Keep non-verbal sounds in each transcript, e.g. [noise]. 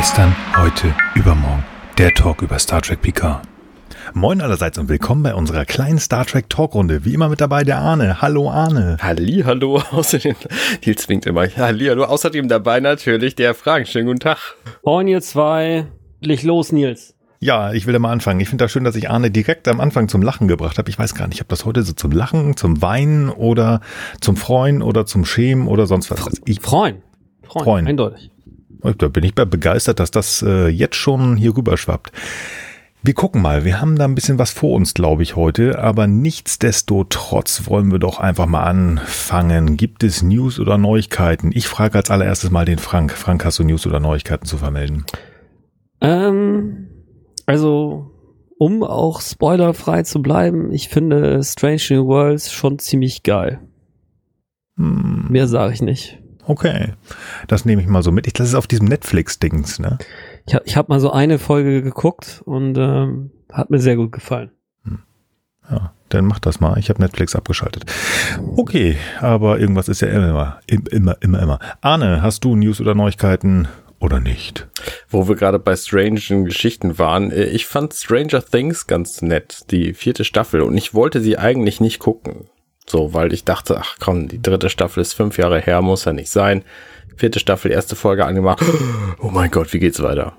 Gestern, heute, übermorgen. Der Talk über Star Trek Picard. Moin allerseits und willkommen bei unserer kleinen Star Trek Talkrunde. Wie immer mit dabei der Arne. Hallo Arne. Halli, hallo. [laughs] Außerdem, Nils winkt immer. Halli, hallo. Außerdem dabei natürlich der Fragen. Schönen guten Tag. Moin ihr zwei. Leg los, Nils. Ja, ich will mal anfangen. Ich finde das schön, dass ich Arne direkt am Anfang zum Lachen gebracht habe. Ich weiß gar nicht, ob das heute so zum Lachen, zum Weinen oder zum Freuen oder zum Schämen oder sonst was. ist. Ich Freuen. Freuen. Freuen. Eindeutig. Da bin ich begeistert, dass das äh, jetzt schon hier rüber schwappt. Wir gucken mal, wir haben da ein bisschen was vor uns, glaube ich, heute, aber nichtsdestotrotz wollen wir doch einfach mal anfangen. Gibt es News oder Neuigkeiten? Ich frage als allererstes mal den Frank. Frank, hast du News oder Neuigkeiten zu vermelden? Ähm, also, um auch spoilerfrei zu bleiben, ich finde Strange New Worlds schon ziemlich geil. Hm, Mehr sage ich nicht. Okay, das nehme ich mal so mit. Ich, das ist auf diesem Netflix-Dings, ne? Ich habe ich hab mal so eine Folge geguckt und ähm, hat mir sehr gut gefallen. Ja, dann mach das mal. Ich habe Netflix abgeschaltet. Okay, aber irgendwas ist ja immer, immer, immer, immer. Arne, hast du News oder Neuigkeiten oder nicht? Wo wir gerade bei strangen Geschichten waren. äh, Ich fand Stranger Things ganz nett, die vierte Staffel. Und ich wollte sie eigentlich nicht gucken. So, weil ich dachte, ach komm, die dritte Staffel ist fünf Jahre her, muss ja nicht sein. Vierte Staffel, erste Folge angemacht. [gasps] Oh mein Gott, wie geht's weiter?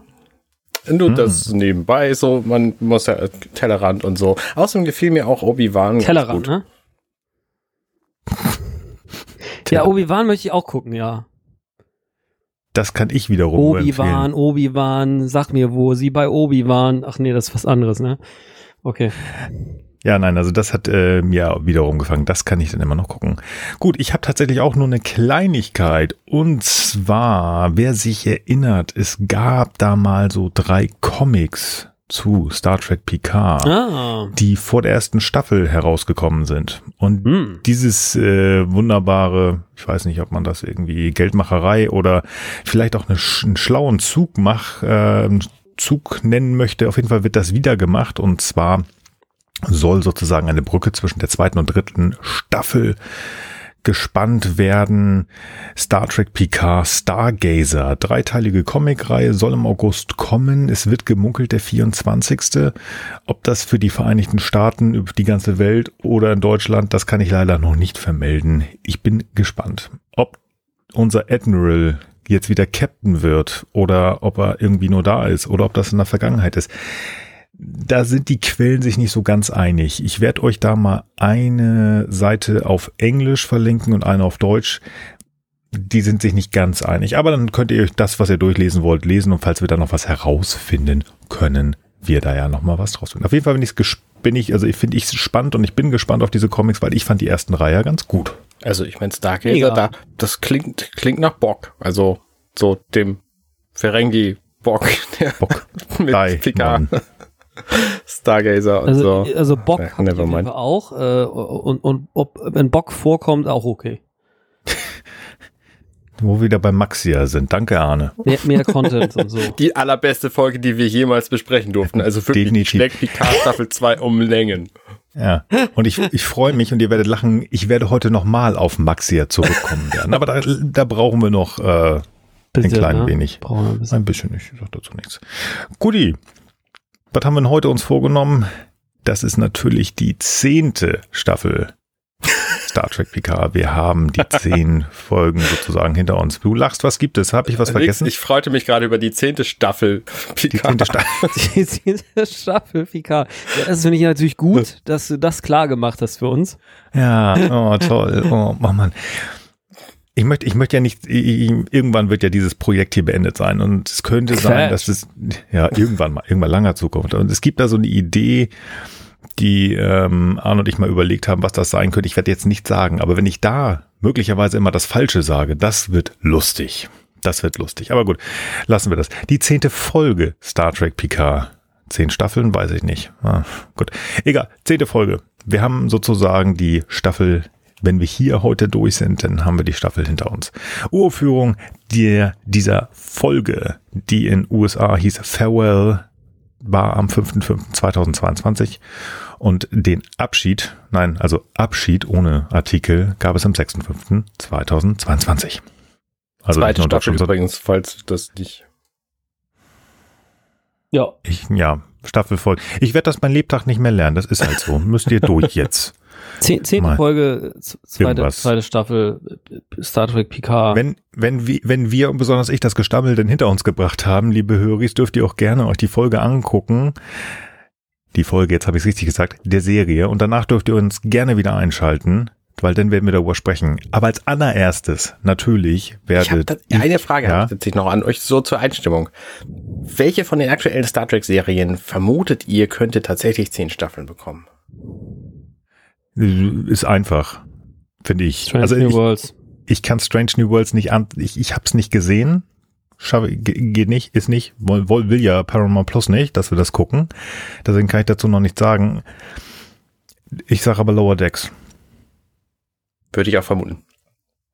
Nur das nebenbei, so, man muss ja Tellerrand und so. Außerdem gefiel mir auch Obi-Wan. Tellerrand, ne? [laughs] Ja, Obi-Wan möchte ich auch gucken, ja. Das kann ich wiederum Obi-Wan. Obi-Wan, sag mir, wo sie bei Obi-Wan. Ach nee, das ist was anderes, ne? Okay. Ja, nein, also das hat äh, mir wiederum gefangen. Das kann ich dann immer noch gucken. Gut, ich habe tatsächlich auch nur eine Kleinigkeit. Und zwar, wer sich erinnert, es gab da mal so drei Comics zu Star Trek Picard. Ah. die vor der ersten Staffel herausgekommen sind. Und Hm. dieses äh, wunderbare, ich weiß nicht, ob man das irgendwie Geldmacherei oder vielleicht auch eine, einen schlauen Zug mach, äh, Zug nennen möchte, auf jeden Fall wird das wieder gemacht und zwar soll sozusagen eine Brücke zwischen der zweiten und dritten Staffel gespannt werden. Star Trek Picard Stargazer, dreiteilige Comicreihe, soll im August kommen. Es wird gemunkelt der 24. Ob das für die Vereinigten Staaten, über die ganze Welt oder in Deutschland, das kann ich leider noch nicht vermelden. Ich bin gespannt, ob unser Admiral jetzt wieder Captain wird oder ob er irgendwie nur da ist oder ob das in der Vergangenheit ist da sind die Quellen sich nicht so ganz einig. Ich werde euch da mal eine Seite auf Englisch verlinken und eine auf Deutsch. Die sind sich nicht ganz einig. Aber dann könnt ihr euch das, was ihr durchlesen wollt, lesen. Und falls wir da noch was herausfinden können, wir da ja noch mal was draus finden. Auf jeden Fall bin ich, bin ich also ich finde ich spannend und ich bin gespannt auf diese Comics, weil ich fand die ersten Reihe ja ganz gut. Also ich meine, Stargazer, Mega. da, das klingt, klingt nach Bock. Also so dem Ferengi-Bock, der Bock. [laughs] mit Dai, Picard, Mann. [laughs] Stargazer und Also, so. also Bock Ja, never mind. Auch. Äh, und, und ob, wenn Bock vorkommt, auch okay. [laughs] Wo wir wieder bei Maxia sind. Danke, Arne. Mehr, mehr Content und so. [laughs] Die allerbeste Folge, die wir jemals besprechen durften. Also wirklich, Definitiv. schlägt Picard Staffel 2 um Längen. Ja, und ich, ich freue mich und ihr werdet lachen, ich werde heute nochmal auf Maxia zurückkommen werden. Aber da, da brauchen wir noch äh, ein Bisschen, klein ne? wenig. Brauchen wir ein bisschen. Ein bisschen, ich sag dazu nichts. Guti, was haben wir denn heute uns vorgenommen? Das ist natürlich die zehnte Staffel Star Trek Picard. Wir haben die [laughs] zehn Folgen sozusagen hinter uns. Du lachst, was gibt es? Habe ich was vergessen? Ich freute mich gerade über die zehnte Staffel die Picard. zehnte Staffel. [laughs] Die zehnte Staffel Picard. Ja, das finde ich natürlich gut, dass du das klar gemacht hast für uns. Ja, oh toll. Oh, oh Mann. Ich möchte, ich möchte ja nicht, ich, irgendwann wird ja dieses Projekt hier beendet sein und es könnte sein, dass es, ja, irgendwann mal, irgendwann langer Zukunft. Und es gibt da so eine Idee, die ähm, Arne und ich mal überlegt haben, was das sein könnte. Ich werde jetzt nicht sagen, aber wenn ich da möglicherweise immer das Falsche sage, das wird lustig. Das wird lustig. Aber gut, lassen wir das. Die zehnte Folge Star Trek Picard. Zehn Staffeln, weiß ich nicht. Ah, gut. Egal, zehnte Folge. Wir haben sozusagen die Staffel, wenn wir hier heute durch sind, dann haben wir die Staffel hinter uns. Urführung der, dieser Folge, die in USA hieß Farewell, war am 5.5.2022 und den Abschied, nein, also Abschied ohne Artikel gab es am 6.5.2022. Also Zweite Staffel übrigens, falls das nicht. Ja. Ich, ja, Staffelfolge. Ich werde das mein Lebtag nicht mehr lernen. Das ist halt so. Müsst ihr durch jetzt. Zehn, zehnte Mal. Folge, zweite, zweite Staffel äh, Star Trek Picard. Wenn, wenn, wir, wenn wir und besonders ich das Gestammel denn hinter uns gebracht haben, liebe Höris, dürft ihr auch gerne euch die Folge angucken. Die Folge, jetzt habe ich es richtig gesagt, der Serie. Und danach dürft ihr uns gerne wieder einschalten, weil dann werden wir darüber sprechen. Aber als allererstes, natürlich, werdet das, eine Frage Ja. habe ich noch an euch so zur Einstimmung. Welche von den aktuellen Star Trek Serien vermutet ihr könnte tatsächlich zehn Staffeln bekommen? Ist einfach, finde ich. Strange also New ich, Worlds. ich kann Strange New Worlds nicht an, ich, ich habe es nicht gesehen. Schaffe, ge- geht nicht, ist nicht, woll, woll, will ja Paramount Plus nicht, dass wir das gucken. Deswegen kann ich dazu noch nichts sagen. Ich sage aber Lower Decks. Würde ich auch vermuten.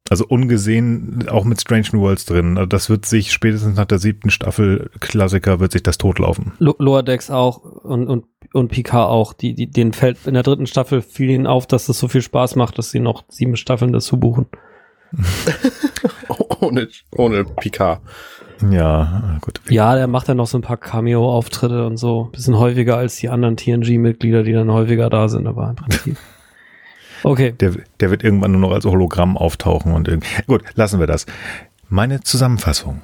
Also ungesehen, auch mit Strange New Worlds drin. Also das wird sich spätestens nach der siebten Staffel Klassiker wird sich das totlaufen. Lo Lower Decks auch und, und, und Picard auch. Die, die, denen fällt in der dritten Staffel fiel ihnen auf, dass das so viel Spaß macht, dass sie noch sieben Staffeln dazu buchen. [laughs] ohne, ohne Picard. Ja, gut. Ja, der macht dann noch so ein paar Cameo-Auftritte und so. Bisschen häufiger als die anderen TNG-Mitglieder, die dann häufiger da sind, aber im Prinzip. [laughs] Okay. Der, der wird irgendwann nur noch als Hologramm auftauchen und irgend. Gut, lassen wir das. Meine Zusammenfassung.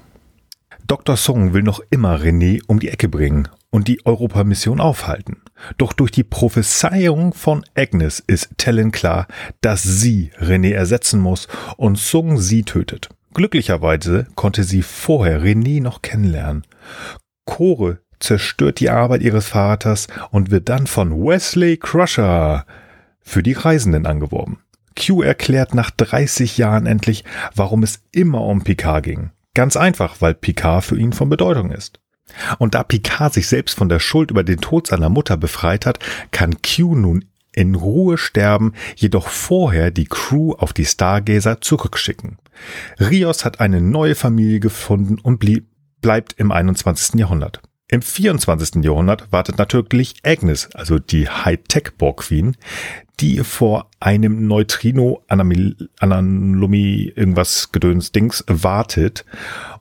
Dr. Song will noch immer René um die Ecke bringen und die Europamission aufhalten. Doch durch die Prophezeiung von Agnes ist Talon klar, dass sie René ersetzen muss und Sung sie tötet. Glücklicherweise konnte sie vorher René noch kennenlernen. Core zerstört die Arbeit ihres Vaters und wird dann von Wesley Crusher für die Reisenden angeworben. Q erklärt nach 30 Jahren endlich, warum es immer um Picard ging. Ganz einfach, weil Picard für ihn von Bedeutung ist. Und da Picard sich selbst von der Schuld über den Tod seiner Mutter befreit hat, kann Q nun in Ruhe sterben, jedoch vorher die Crew auf die Stargazer zurückschicken. Rios hat eine neue Familie gefunden und blieb, bleibt im 21. Jahrhundert. Im 24. Jahrhundert wartet natürlich Agnes, also die Hightech-Borg Queen, die vor einem Neutrino-Anomie irgendwas Gedöns-Dings wartet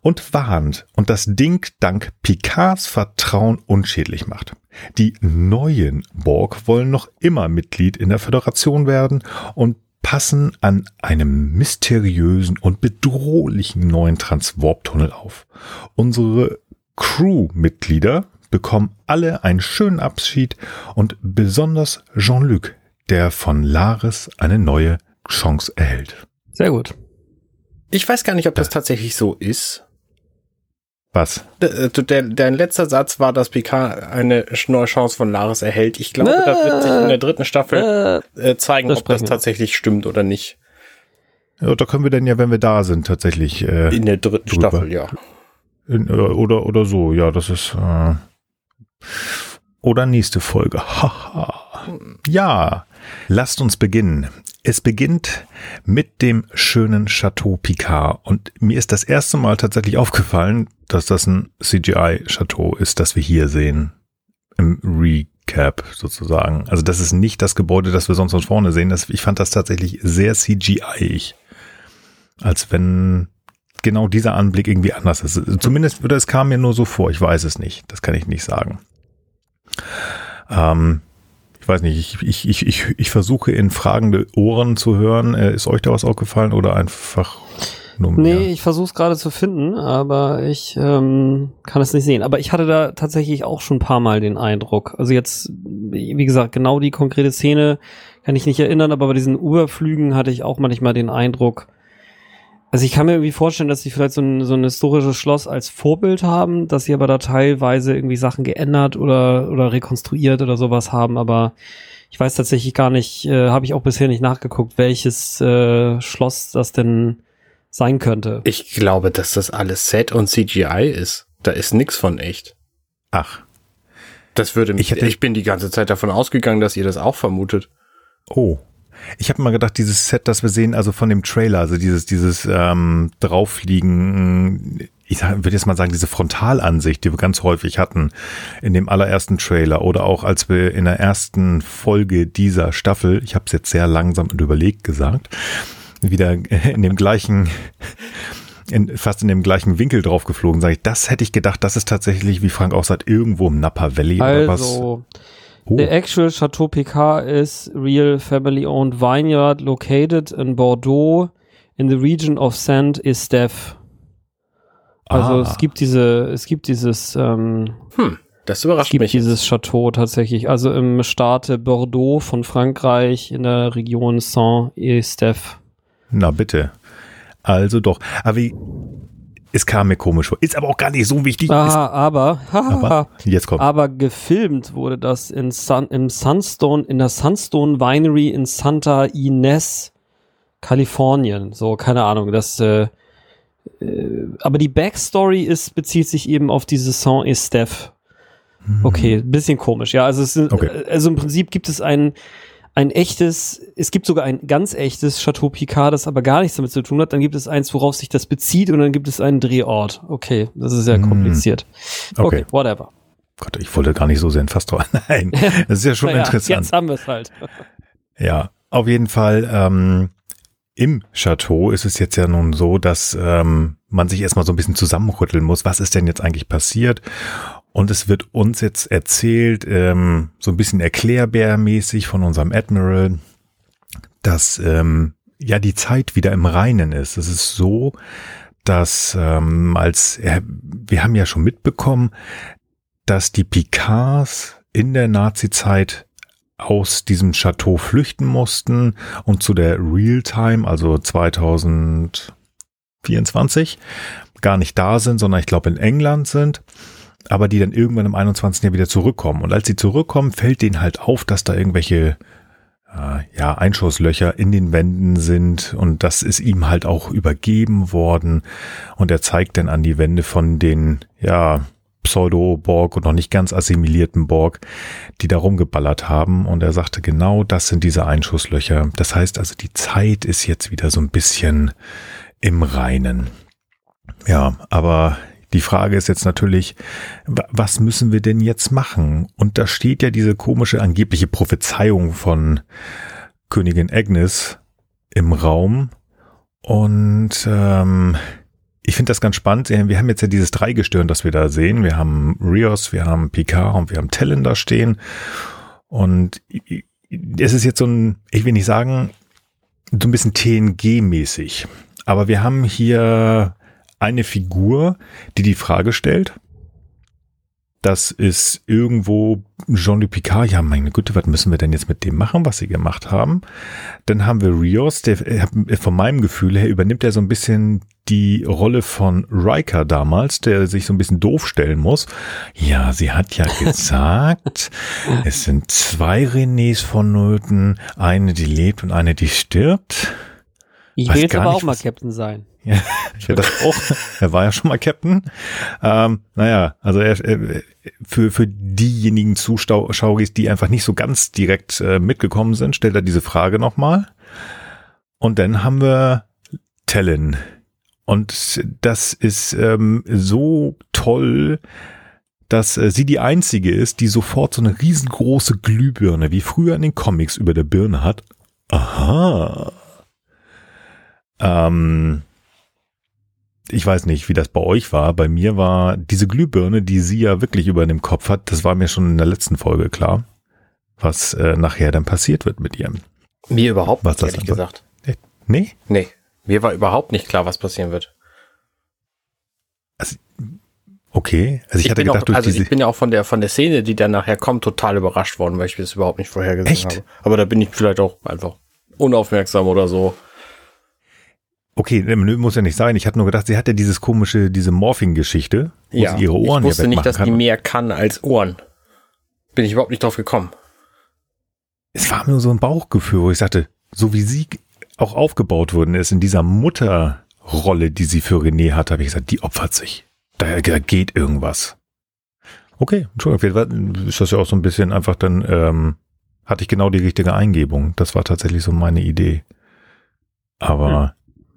und warnt und das Ding dank Picards Vertrauen unschädlich macht. Die neuen Borg wollen noch immer Mitglied in der Föderation werden und passen an einem mysteriösen und bedrohlichen neuen Transwarp-Tunnel auf. Unsere Crew-Mitglieder bekommen alle einen schönen Abschied und besonders Jean-Luc, der von Laris eine neue Chance erhält. Sehr gut. Ich weiß gar nicht, ob das tatsächlich so ist. Was? Äh, Der, dein letzter Satz war, dass Picard eine neue Chance von Laris erhält. Ich glaube, das wird sich in der dritten Staffel Äh, äh, zeigen, das ob das tatsächlich stimmt oder nicht. Ja, da können wir denn ja, wenn wir da sind, tatsächlich äh, In der dritten Drüber. Staffel, ja. in, äh, oder oder so. Ja, das ist äh, oder nächste Folge. [laughs] Haha. ja, lasst uns beginnen. Es beginnt mit dem schönen Chateau Picard und mir ist das erste Mal tatsächlich aufgefallen, dass das ein CGI-Chateau ist, das wir hier sehen. Im Recap sozusagen. Also das ist nicht das Gebäude, das wir sonst von vorne sehen. Das, ich fand das tatsächlich sehr CGI-ig. Als wenn genau dieser Anblick irgendwie anders ist. Zumindest, oder es kam mir nur so vor. Ich weiß es nicht. Das kann ich nicht sagen. Ähm, ich weiß nicht, ich, ich, ich, ich, ich versuche in fragende Ohren zu hören. Äh, ist euch da was aufgefallen oder einfach nur mir? Nee, ich versuche es gerade zu finden, aber ich ähm, kann es nicht sehen. Aber ich hatte da tatsächlich auch schon ein paar Mal den Eindruck. Also jetzt, wie gesagt, genau die konkrete Szene kann ich nicht erinnern, aber bei diesen Überflügen hatte ich auch manchmal den Eindruck. Also ich kann mir irgendwie vorstellen, dass sie vielleicht so ein, so ein historisches Schloss als Vorbild haben, dass sie aber da teilweise irgendwie Sachen geändert oder, oder rekonstruiert oder sowas haben, aber ich weiß tatsächlich gar nicht, äh, habe ich auch bisher nicht nachgeguckt, welches äh, Schloss das denn sein könnte. Ich glaube, dass das alles Set und CGI ist. Da ist nix von echt. Ach, Das würde mich, Ich hätte- ich bin die ganze Zeit davon ausgegangen, dass ihr das auch vermutet. oh. Ich habe mal gedacht, dieses Set, das wir sehen, also von dem Trailer, also dieses, dieses ähm, Drauffliegen, ich würde jetzt mal sagen, diese Frontalansicht, die wir ganz häufig hatten in dem allerersten Trailer oder auch als wir in der ersten Folge dieser Staffel, ich habe es jetzt sehr langsam und überlegt gesagt, wieder in dem gleichen in, fast in dem gleichen Winkel drauf geflogen. Sag ich, das hätte ich gedacht, das ist tatsächlich, wie Frank auch sagt, irgendwo im Napa Valley also, oder was. Oh. The actual Chateau Picard is real family owned vineyard located in Bordeaux in the region of Saint-Estèphe. Also Ah. es gibt diese, es gibt dieses, ähm, Hm, das es überrascht gibt mich. dieses Chateau tatsächlich. Also im Staate Bordeaux von Frankreich in der Region Saint-Estèphe. Na bitte. Also doch. Aber wie, es kam mir komisch vor. Ist aber auch gar nicht so wichtig. Ist, Ah, aber, [laughs] aber jetzt kommt. aber gefilmt wurde das in Sun, im Sunstone, in der Sunstone Winery in Santa Ynez, Kalifornien. So, keine Ahnung, das, äh, äh, aber die Backstory ist, bezieht sich eben auf diese Saint-Estèphe. Okay, ein bisschen komisch, ja. Also, es Okay. also im Prinzip gibt es ein, ein echtes, es gibt sogar ein ganz echtes Chateau Picard, das aber gar nichts damit zu tun hat. Dann gibt es eins, worauf sich das bezieht und dann gibt es einen Drehort. Okay, das ist sehr Hm. kompliziert. Okay, Okay. whatever. Gott, ich wollte gar nicht so sehr in Fass [laughs] drauf. Nein, das ist ja schon [laughs] Naja, interessant. Jetzt haben wir es halt. [laughs] Ja, auf jeden Fall. Ähm, Im Chateau ist es jetzt ja nun so, dass ähm, man sich erstmal so ein bisschen zusammenrütteln muss. Was ist denn jetzt eigentlich passiert? Und es wird uns jetzt erzählt, ähm, so ein bisschen erklärbärmäßig von unserem Admiral, dass ähm, ja die Zeit wieder im Reinen ist. Es ist so, dass ähm, als er, wir haben ja schon mitbekommen, dass die Picards in der Nazi-Zeit aus diesem Chateau flüchten mussten und zu der Realtime, also 2024, gar nicht da sind, sondern ich glaube in England sind, aber die dann irgendwann im 21. Jahr wieder zurückkommen. Und als sie zurückkommen, fällt denen halt auf, dass da irgendwelche äh, ja, Einschusslöcher in den Wänden sind und das ist ihm halt auch übergeben worden und er zeigt dann an die Wände von den, ja, Pseudo-Borg und noch nicht ganz assimilierten Borg, die da rumgeballert haben. Und er sagte, genau das sind diese Einschusslöcher. Das heißt also, die Zeit ist jetzt wieder so ein bisschen im Reinen. Ja, aber die Frage ist jetzt natürlich, wa- was müssen wir denn jetzt machen? Und da steht ja diese komische angebliche Prophezeiung von Königin Agnes im Raum. Und ähm, ich finde das ganz spannend. Wir haben jetzt ja dieses Dreigestirn, das wir da sehen. Wir haben Rios, wir haben Picard und wir haben Talon da stehen. Und es ist jetzt so ein, ich will nicht sagen, so ein bisschen TNG-mäßig. Aber wir haben hier eine Figur, die die Frage stellt. Das ist irgendwo Jean-Luc Picard. Ja, meine Güte, was müssen wir denn jetzt mit dem machen, was sie gemacht haben? Dann haben wir Rios, der äh, von meinem Gefühl her übernimmt er so ein bisschen die Rolle von Riker damals, der sich so ein bisschen doof stellen muss. Ja, sie hat ja [laughs] gesagt, es sind zwei Renés vonnöten, eine, die lebt und eine, die stirbt. Ich Weiß will jetzt aber nicht, auch mal Captain sein. Ja, ich will das auch. er war ja schon mal Captain. Ähm, naja, also er, für, für diejenigen Zuschaueris, die einfach nicht so ganz direkt äh, mitgekommen sind, stellt er diese Frage nochmal. Und dann haben wir Talon. Und das ist ähm, so toll, dass äh, sie die einzige ist, die sofort so eine riesengroße Glühbirne, wie früher in den Comics über der Birne hat. Aha. Ähm, ich weiß nicht, wie das bei euch war. Bei mir war diese Glühbirne, die sie ja wirklich über dem Kopf hat, das war mir schon in der letzten Folge klar, was äh, nachher dann passiert wird mit ihr. Mir überhaupt Was nicht, ehrlich gesagt. Nee? Nee, mir war überhaupt nicht klar, was passieren wird. Okay. Also ich, hatte bin gedacht, auch, durch also diese. ich bin ja auch von der von der Szene, die dann nachher kommt, total überrascht worden, weil ich das überhaupt nicht vorhergesehen Echt? habe. Aber da bin ich vielleicht auch einfach unaufmerksam oder so. Okay, nö, muss ja nicht sein. Ich hatte nur gedacht, sie hat ja dieses komische, diese Morphing-Geschichte, wo Ja, sie ihre Ohren ich wusste nicht, dass kann. die mehr kann als Ohren. Bin ich überhaupt nicht drauf gekommen. es war nur so ein Bauchgefühl, wo ich sagte, so wie sie auch aufgebaut worden ist in dieser Mutterrolle, die sie für René hat, habe ich gesagt, die opfert sich. Da, da geht irgendwas. Okay, Entschuldigung, ist das ja auch so ein bisschen einfach dann, ähm, hatte ich genau die richtige Eingebung. Das war tatsächlich so meine Idee. Aber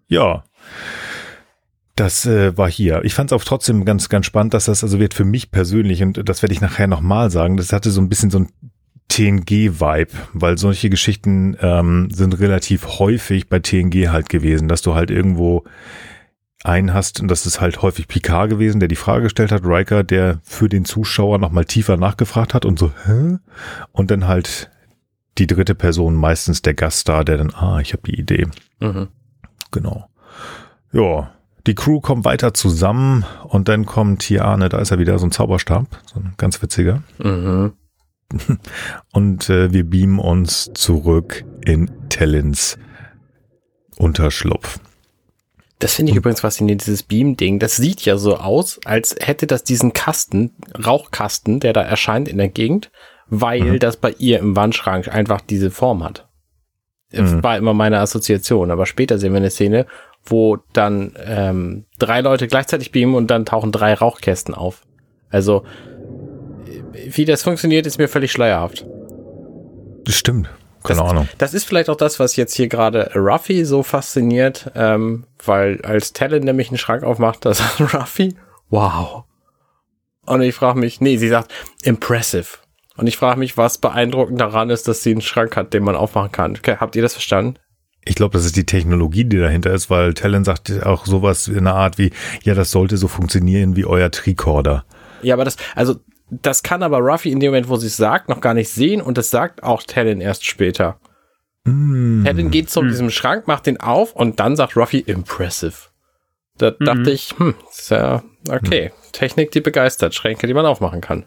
ja, das äh, war hier. Ich fand es auch trotzdem ganz, ganz spannend, dass das also wird für mich persönlich, und das werde ich nachher nochmal sagen, das hatte so ein bisschen so ein TNG-Vibe, weil solche Geschichten ähm, sind relativ häufig bei TNG halt gewesen, dass du halt irgendwo einen hast, und das ist halt häufig Picard gewesen, der die Frage gestellt hat, Riker, der für den Zuschauer nochmal tiefer nachgefragt hat und so, hä? Und dann halt die dritte Person, meistens der Gaststar, der dann, ah, ich habe die Idee. Mhm. Genau. Ja, die Crew kommt weiter zusammen und dann kommt hier Arne, da ist er wieder, so ein Zauberstab, so ein ganz witziger. Mhm. [laughs] Und äh, wir beamen uns zurück in Tellins Unterschlupf. Das finde ich übrigens faszinierend, dieses Beam-Ding. Das sieht ja so aus, als hätte das diesen Kasten, Rauchkasten, der da erscheint in der Gegend, weil Mhm. das bei ihr im Wandschrank einfach diese Form hat. Das Mhm. War immer meine Assoziation. Aber später sehen wir eine Szene, wo dann ähm, drei Leute gleichzeitig beamen und dann tauchen drei Rauchkästen auf. Also, äh, wie das funktioniert, ist mir völlig schleierhaft. Das stimmt. Keine Das- Ahnung. Das ist vielleicht auch das, was jetzt hier gerade Ruffy so fasziniert, ähm, weil als Talon nämlich einen Schrank aufmacht, da sagt [laughs] Ruffy, wow. Und ich frage mich, nee, sie sagt impressive. Und ich frage mich, was beeindruckend daran ist, dass sie einen Schrank hat, den man aufmachen kann. Okay, habt ihr das verstanden? Ich glaube, das ist die Technologie, die dahinter ist, weil Talon sagt auch sowas in der Art wie, ja, das sollte so funktionieren wie euer Tricorder. Ja, aber das, also, das kann aber Ruffy in dem Moment, wo sie es sagt, noch gar nicht sehen und das sagt auch Talon erst später. Mm. Talon geht zu Hm. diesem Schrank, macht den auf und dann sagt Ruffy impressive. Da Mhm. dachte ich, hm, ist ja, okay. Technik, die begeistert, Schränke, die man aufmachen kann.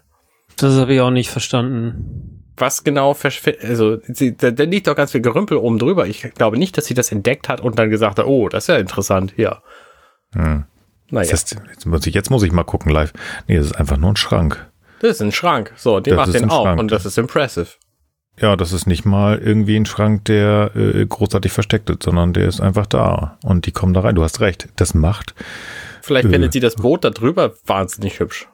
Das habe ich auch nicht verstanden. Was genau, also, sie, da, da liegt doch ganz viel Gerümpel oben drüber. Ich glaube nicht, dass sie das entdeckt hat und dann gesagt hat, oh, das ist ja interessant, ja. Hm. Naja, Das heißt, jetzt, muss ich, jetzt muss ich mal gucken live. Nee, das ist einfach nur ein Schrank. das ist ein Schrank. So, Das macht den ein auf Schrank. und das ist impressive. Ja, das ist nicht mal irgendwie ein Schrank, der äh, großartig versteckt ist, sondern der ist einfach da. Und die kommen da rein. Du hast recht. Das macht, Vielleicht Äh. findet sie das Boot da drüber wahnsinnig hübsch.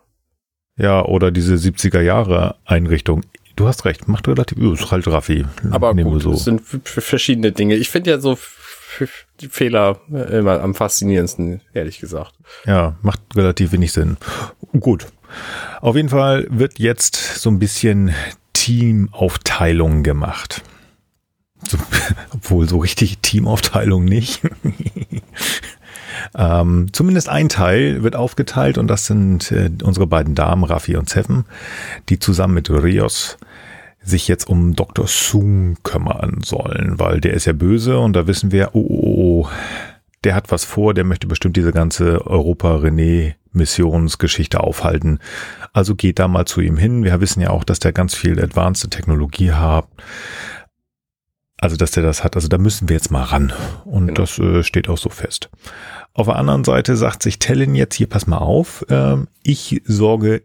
Ja, oder diese 70er Jahre Einrichtung. Du hast recht, macht relativ, ist halt Raffi. Aber Nehmen gut, so. es sind verschiedene Dinge. Ich finde ja so Fehler äh, immer am faszinierendsten, ehrlich gesagt. Ja, macht relativ wenig Sinn. Gut. Auf jeden Fall wird jetzt so ein bisschen Teamaufteilung gemacht. So, [laughs] obwohl so richtig Teamaufteilung nicht. [laughs] ähm, zumindest ein Teil wird aufgeteilt und das sind äh, unsere beiden Damen, Raffi und Seven, die zusammen mit Rios sich jetzt um Dr. Sung kümmern sollen, weil der ist ja böse und da wissen wir, oh, oh, oh, der hat was vor, der möchte bestimmt diese ganze Europa-René-Missionsgeschichte aufhalten. Also geht da mal zu ihm hin. Wir wissen ja auch, dass der ganz viel advanced Technologie hat. Also, dass der das hat. Also, da müssen wir jetzt mal ran. Und Genau. das äh, steht auch so fest. Auf der anderen Seite sagt sich Tellin jetzt, hier, pass mal auf, ähm, ich sorge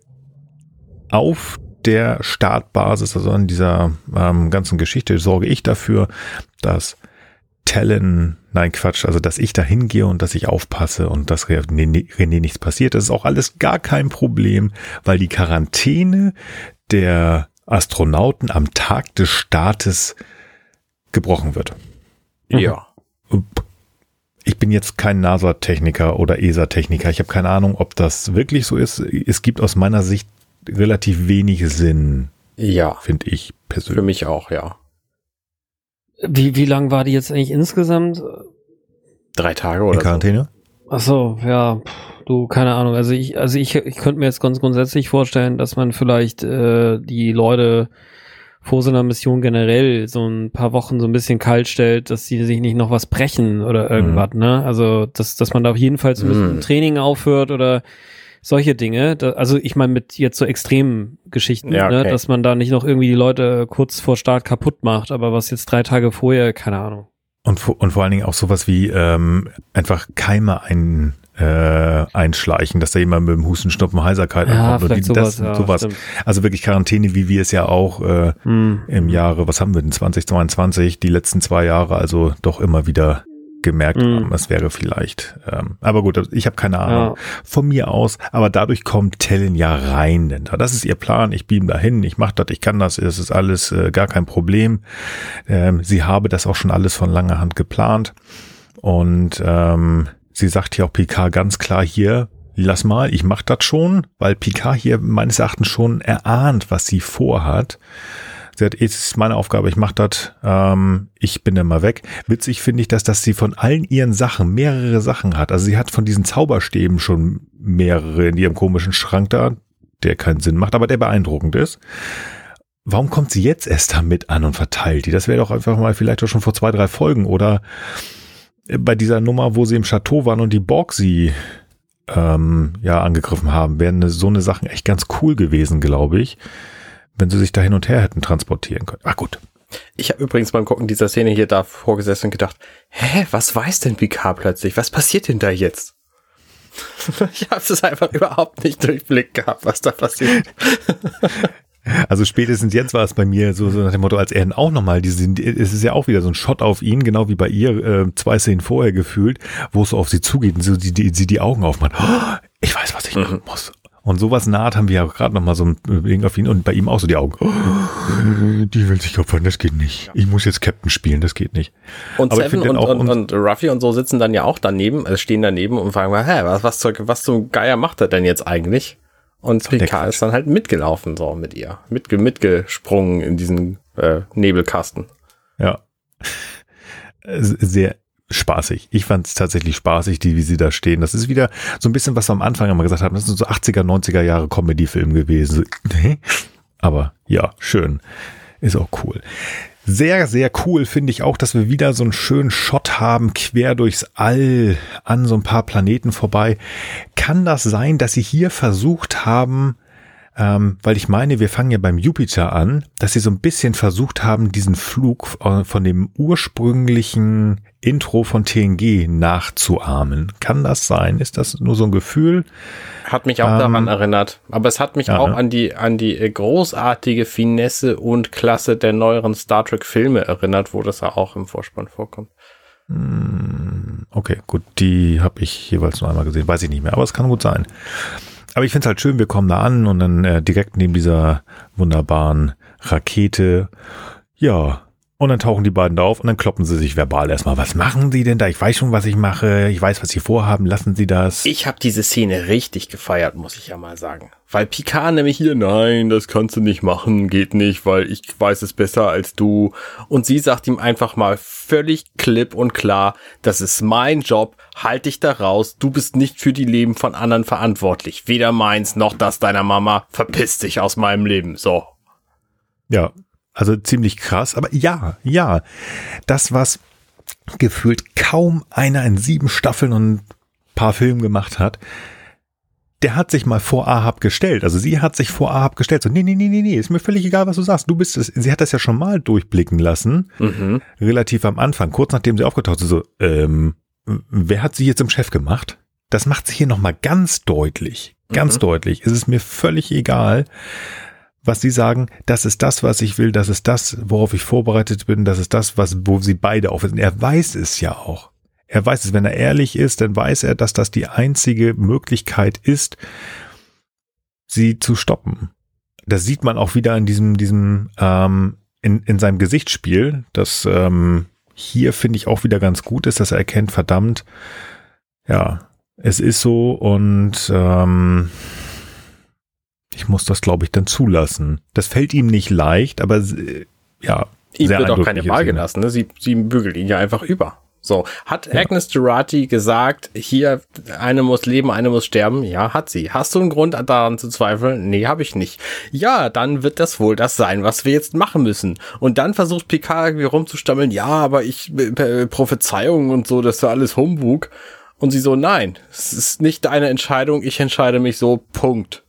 auf der Startbasis, also an dieser ähm, ganzen Geschichte, sorge ich dafür, dass Talon, nein Quatsch, also dass ich da hingehe und dass ich aufpasse und dass René, René nichts passiert. Das ist auch alles gar kein Problem, weil die Quarantäne der Astronauten am Tag des Startes gebrochen wird. Ja. Ich bin jetzt kein NASA-Techniker oder ESA-Techniker. Ich habe keine Ahnung, ob das wirklich so ist. Es gibt aus meiner Sicht relativ wenig Sinn, Ja. finde ich Für persönlich. mich auch, ja. Wie, wie lang war die jetzt eigentlich insgesamt? Drei Tage In oder so. Quarantäne? Ach so, ja, du, keine Ahnung. Also ich, also ich, ich könnte mir jetzt ganz grundsätzlich vorstellen, dass man vielleicht äh, die Leute vor so einer Mission generell so ein paar Wochen so ein bisschen kalt stellt, dass sie sich nicht noch was brechen oder irgendwas, ne? Also, dass, dass man da auf jeden Fall zumindest Mhm. mit dem Training aufhört oder solche Dinge. Da, also ich meine mit jetzt so extremen Geschichten, Ja, ne? okay. dass man da nicht noch irgendwie die Leute kurz vor Start kaputt macht, aber was jetzt drei Tage vorher, keine Ahnung. Und, vor- und vor allen Dingen auch sowas wie ähm, einfach Keime ein, äh, einschleichen, dass da jemand mit dem Husten, Schnupfen, Heiserkeit Ja, ankommt. und die, das, sowas, ja, sowas. stimmt. Also wirklich Quarantäne, wie wir es ja auch äh, Hm. im Jahre, was haben wir denn, 2022, die letzten zwei Jahre also doch immer wieder gemerkt Mhm. haben, es wäre vielleicht. Ähm, aber gut, ich habe keine Ahnung. Ja. Von mir aus, aber dadurch kommt Tellen ja rein. Denn das ist ihr Plan. Ich beam dahin, ich mache das, ich kann das, es ist alles äh, gar kein Problem. Ähm, sie habe das auch schon alles von langer Hand geplant. Und ähm, sie sagt hier auch Picard ganz klar hier, lass mal, ich mach das schon, weil Picard hier meines Erachtens schon erahnt, was sie vorhat. Sie hat, es ist meine Aufgabe, ich mache das, ähm, ich bin dann mal weg. Witzig finde ich, dass, dass sie von allen ihren Sachen mehrere Sachen hat. Also sie hat von diesen Zauberstäben schon mehrere in ihrem komischen Schrank da, der keinen Sinn macht, aber der beeindruckend ist. Warum kommt sie jetzt erst damit an und verteilt die? Das wäre doch einfach mal vielleicht doch schon vor zwei, drei Folgen oder bei dieser Nummer, wo sie im Chateau waren und die Borg sie ähm, ja angegriffen haben, wären so eine Sachen echt ganz cool gewesen, glaube ich, wenn sie sich da hin und her hätten transportieren können. Ah gut. Ich habe übrigens beim Gucken dieser Szene hier da vorgesessen und gedacht, hä, was weiß denn Picard plötzlich? Was passiert denn da jetzt? [laughs] ich habe es einfach überhaupt nicht durchblickt gehabt, was da passiert. [laughs] Also spätestens jetzt war es bei mir so, so nach dem Motto, als er auch nochmal es ist ja auch wieder so ein Shot auf ihn, genau wie bei ihr, äh, zwei Szenen vorher gefühlt, wo es so auf sie zugeht und so die, die, sie die Augen aufmacht. Oh, ich weiß, was ich mhm. machen muss. Und sowas naht haben wir ja gerade nochmal so ein Ding auf ihn und bei ihm auch so die Augen. Oh, die will sich opfern, das geht nicht. Ich muss jetzt Captain spielen, das geht nicht. Und Aber Seven und, auch, und, und, Ruffy und so sitzen dann ja auch daneben, also stehen daneben und fragen mal, hä, was, was, was zum Geier macht er denn jetzt eigentlich? Und Picard ist dann halt mitgelaufen, so mit ihr. Mitge mitgesprungen in diesen äh, Nebelkasten. Ja. [laughs] Sehr spaßig. Ich fand es tatsächlich spaßig, die, wie sie da stehen. Das ist wieder so ein bisschen, was wir am Anfang immer gesagt haben. Das sind so 80er, 90er Jahre Comedy-Film gewesen. [laughs] Aber ja, schön. Ist auch cool. Sehr, sehr cool finde ich auch, dass wir wieder so einen schönen Shot haben, quer durchs All an so ein paar Planeten vorbei. Kann das sein, dass sie hier versucht haben, ähm, weil ich meine, wir fangen ja beim Jupiter an, dass sie so ein bisschen versucht haben, diesen Flug äh, von dem ursprünglichen Intro von TNG nachzuahmen. Kann das sein? Ist das nur so ein Gefühl? Hat mich auch ähm, daran erinnert. Aber es hat mich ja, auch an die, an die äh, großartige Finesse und Klasse der neueren Star Trek Filme erinnert, wo das ja auch im Vorspann vorkommt. Hm, okay, gut, die habe ich jeweils nur einmal gesehen, weiß ich nicht mehr, aber es kann gut sein. Aber ich finde es halt schön, wir kommen da an und dann äh, direkt neben dieser wunderbaren Rakete. Ja, und dann tauchen die beiden da auf und dann kloppen sie sich verbal erstmal. Was machen sie denn da? Ich weiß schon, was ich mache. Ich weiß, was sie vorhaben. Lassen sie das. Ich habe diese Szene richtig gefeiert, muss ich ja mal sagen. Weil Picard nämlich hier, nein, das kannst du nicht machen, geht nicht, weil ich weiß es besser als du. Und sie sagt ihm einfach mal völlig klipp und klar, das ist mein Job, halt dich da raus, du bist nicht für die Leben von anderen verantwortlich. Weder meins noch das deiner Mama. Verpiss dich aus meinem Leben. So. Ja, also ziemlich krass. Aber ja, ja, das, was gefühlt kaum einer in sieben Staffeln und ein paar Filmen gemacht hat, der hat sich mal vor Ahab gestellt. Also sie hat sich vor Ahab gestellt. So, nee, nee, nee, nee, nee, ist mir völlig egal, was du sagst. Du bist es. Sie hat das ja schon mal durchblicken lassen. Mhm. Relativ am Anfang, kurz nachdem sie aufgetaucht ist. So, ähm, wer hat sie jetzt zum Chef gemacht? Das macht sich hier nochmal ganz deutlich. Ganz mhm. deutlich. Es ist mir völlig egal was sie sagen, das ist das, was ich will, das ist das, worauf ich vorbereitet bin, das ist das, was, wo sie beide aufwissen. Er weiß es ja auch. Er weiß es, wenn er ehrlich ist, dann weiß er, dass das die einzige Möglichkeit ist, sie zu stoppen. Das sieht man auch wieder in diesem, diesem, ähm, in, in seinem Gesichtsspiel, das ähm, hier finde ich auch wieder ganz gut ist, dass er erkennt, verdammt, ja, es ist so und ähm, ich muss das, glaube ich, dann zulassen. Das fällt ihm nicht leicht, aber äh, ja. Ihm wird auch keine Wahl gelassen. Ne? Sie, sie bügelt ihn ja einfach über. So, hat ja. Agnes Durati gesagt, hier, eine muss leben, eine muss sterben? Ja, hat sie. Hast du einen Grund daran zu zweifeln? Nee, habe ich nicht. Ja, dann wird das wohl das sein, was wir jetzt machen müssen. Und dann versucht Picard irgendwie rumzustammeln, ja, aber ich, äh, Prophezeiungen und so, das ist ja alles Humbug. Und sie so, nein, es ist nicht deine Entscheidung, ich entscheide mich so, Punkt.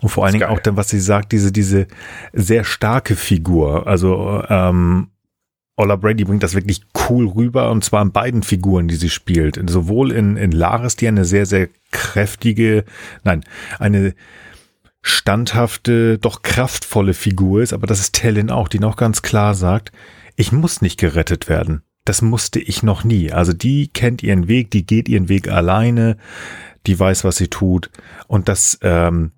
Und vor allen Dingen auch dann, was sie sagt, diese, diese sehr starke Figur. Also ähm, Ola Brady bringt das wirklich cool rüber und zwar in beiden Figuren, die sie spielt. Sowohl in, in Laris, die eine sehr, sehr kräftige, nein, eine standhafte, doch kraftvolle Figur ist, aber das ist Tellin auch, die noch ganz klar sagt, ich muss nicht gerettet werden. Das musste ich noch nie. Also die kennt ihren Weg, die geht ihren Weg alleine, die weiß, was sie tut. Und das ähm,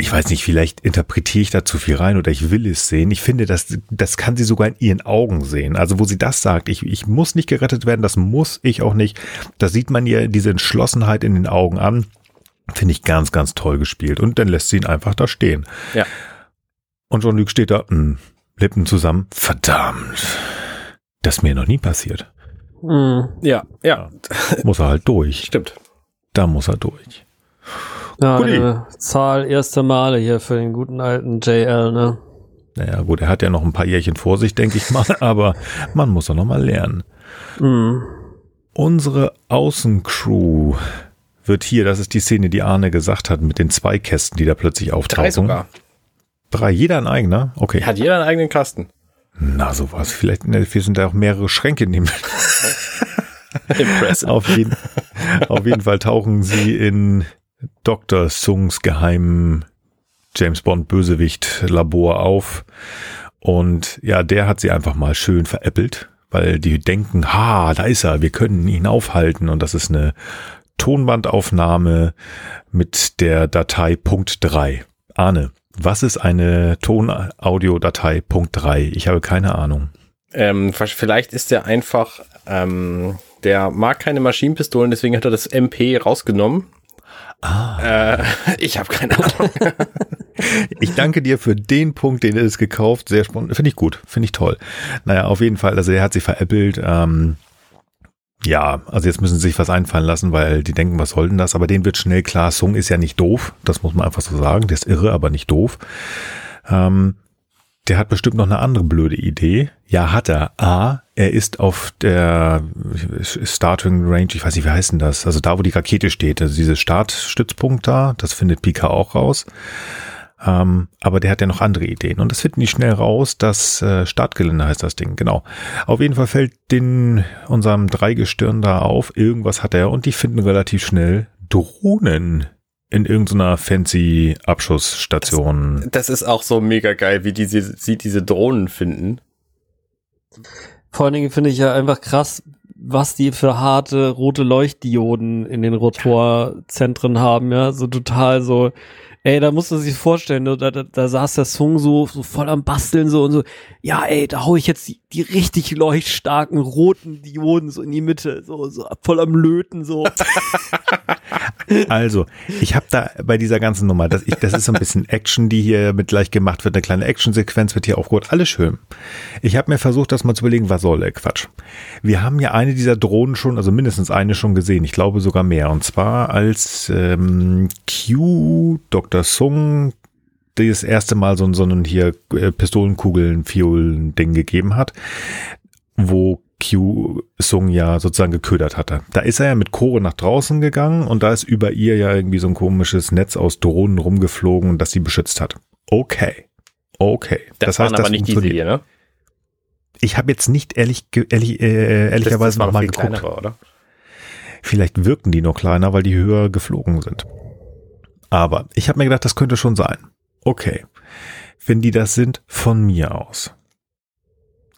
ich weiß nicht, vielleicht interpretiere ich da zu viel rein oder ich will es sehen. Ich finde, das, das kann sie sogar in ihren Augen sehen. Also wo sie das sagt, ich, ich muss nicht gerettet werden, das muss ich auch nicht. Da sieht man ihr diese Entschlossenheit in den Augen an. Finde ich ganz, ganz toll gespielt. Und dann lässt sie ihn einfach da stehen. Ja. Und Jean-Luc steht da, mh, hm, Lippen zusammen. Verdammt. Das ist mir noch nie passiert. Mhm. Ja, ja, Muss er halt durch. stimmt. Da muss er durch. Ja, Guti. eine Zahl erster Male hier für den guten alten JL, ne? Naja, gut, er hat ja noch ein paar Jährchen vor sich, denke ich mal, [laughs] aber man muss doch noch mal lernen. Mhm. Unsere Außencrew wird hier, das ist die Szene, die Arne gesagt hat, mit den zwei Kästen, die da plötzlich auftauchen. Drei sogar. Drei, jeder ein eigener? Okay. Hat jeder einen eigenen Kasten. Na, sowas. Vielleicht, ne, wir sind da auch mehrere Schränke nehmen. [laughs] Impressive. auf, jeden, auf jeden Fall tauchen sie in Dr. Sungs geheimen James Bond Bösewicht Labor auf. Und ja, der hat sie einfach mal schön veräppelt, weil die denken, ha, da ist er, wir können ihn aufhalten. Und das ist eine Tonbandaufnahme mit der Datei Punkt 3. Arne, was ist eine Tonaudio-Datei Punkt 3? Ich habe keine Ahnung. Ähm, vielleicht ist der einfach, ähm, der mag keine Maschinenpistolen, deswegen hat er das MP rausgenommen. Ah. Äh, [laughs] ich habe keine Ahnung. [laughs] Ich danke dir für den Punkt, den er ist gekauft. Sehr spannend. Finde ich gut. Finde ich toll. Naja, auf jeden Fall. Also er hat sie veräppelt. Ähm, ja, also jetzt müssen sie sich was einfallen lassen, weil die denken, was soll denn das? Aber denen wird schnell klar, Sung ist ja nicht doof. Das muss man einfach so sagen. Der ist irre, aber nicht doof. Ähm, der hat bestimmt noch eine andere blöde Idee. Ja, hat er. A, er ist auf der Starting Range, ich weiß nicht, wie heißt denn das? Also da, wo die Rakete steht, also dieses Startstützpunkt da, das findet Pika auch raus. Ähm, aber der hat ja noch andere Ideen. Und das finden die schnell raus. Das äh, Startgelände heißt das Ding, genau. Auf jeden Fall fällt den unserem Dreigestirn da auf. Irgendwas hat er und die finden relativ schnell Drohnen in irgendeiner fancy Abschussstation. Das ist auch so mega geil, wie diese, sie diese Drohnen finden. Vor allen Dingen finde ich ja einfach krass, was die für harte rote Leuchtdioden in den Rotorzentren haben, ja, so total so, ey, da musst du sich vorstellen, da, da, da saß der Song so, so voll am Basteln so und so, ja, ey, da hau ich jetzt die, die richtig leuchtstarken roten Dioden so in die Mitte, so, so voll am Löten, so. [laughs] Also, ich habe da bei dieser ganzen Nummer, das, ich, das ist so ein bisschen Action, die hier mit gleich gemacht wird, eine kleine Actionsequenz wird hier aufgeholt, alles schön. Ich habe mir versucht, das mal zu überlegen, was soll der Quatsch. Wir haben ja eine dieser Drohnen schon, also mindestens eine schon gesehen, ich glaube sogar mehr, und zwar als ähm, Q Dr. Sung das erste Mal so, so einen hier äh, Pistolenkugeln, Fiolen Ding gegeben hat, wo Q Sung ja sozusagen geködert hatte. Da ist er ja mit Chore nach draußen gegangen und da ist über ihr ja irgendwie so ein komisches Netz aus Drohnen rumgeflogen, das sie beschützt hat. Okay. Okay. Das, waren aber nicht diese hier, ne? Ich habe jetzt nicht ehrlich, ehrlich äh, ehrlicherweise war noch mal viel geguckt. kleinere, oder? Vielleicht wirken die noch kleiner, weil die höher geflogen sind. Aber ich habe mir gedacht, das könnte schon sein. Okay. Wenn die das sind, von mir aus.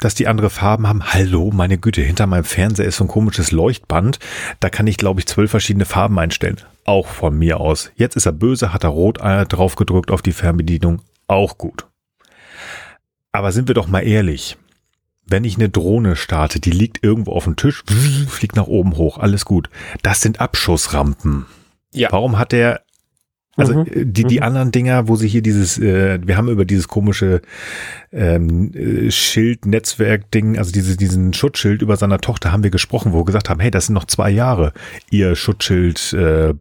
Dass die andere Farben haben, hallo, meine Güte, hinter meinem Fernseher ist so ein komisches Leuchtband. Da kann ich, glaube ich, zwölf verschiedene Farben einstellen. Auch von mir aus. Jetzt ist er böse, hat er rot äh, drauf gedrückt auf die Fernbedienung. Auch gut. Aber sind wir doch mal ehrlich. Wenn ich eine Drohne starte, die liegt irgendwo auf dem Tisch, fliegt nach oben hoch, alles gut. Das sind Abschussrampen. Ja. Warum hat der also Mhm. äh, die, die Mhm. anderen Dinger, wo sie hier dieses, äh, wir haben über dieses komische ähm, äh, Schild-Netzwerk-Ding, also diese, diesen Schutzschild über seiner Tochter haben wir gesprochen, wo wir gesagt haben, hey, das sind noch zwei Jahre, ihr Schutzschild, äh,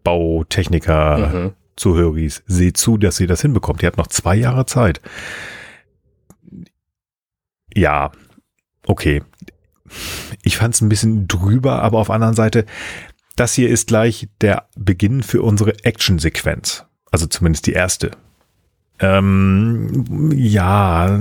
Mhm. Zuhöris, seht zu, dass ihr das hinbekommt. Ihr habt noch zwei Jahre Zeit. Ja, okay. Ich fand es ein bisschen drüber, aber auf der anderen Seite, das hier ist gleich der Beginn für unsere Action-Sequenz. Also zumindest die erste. Ähm, ja,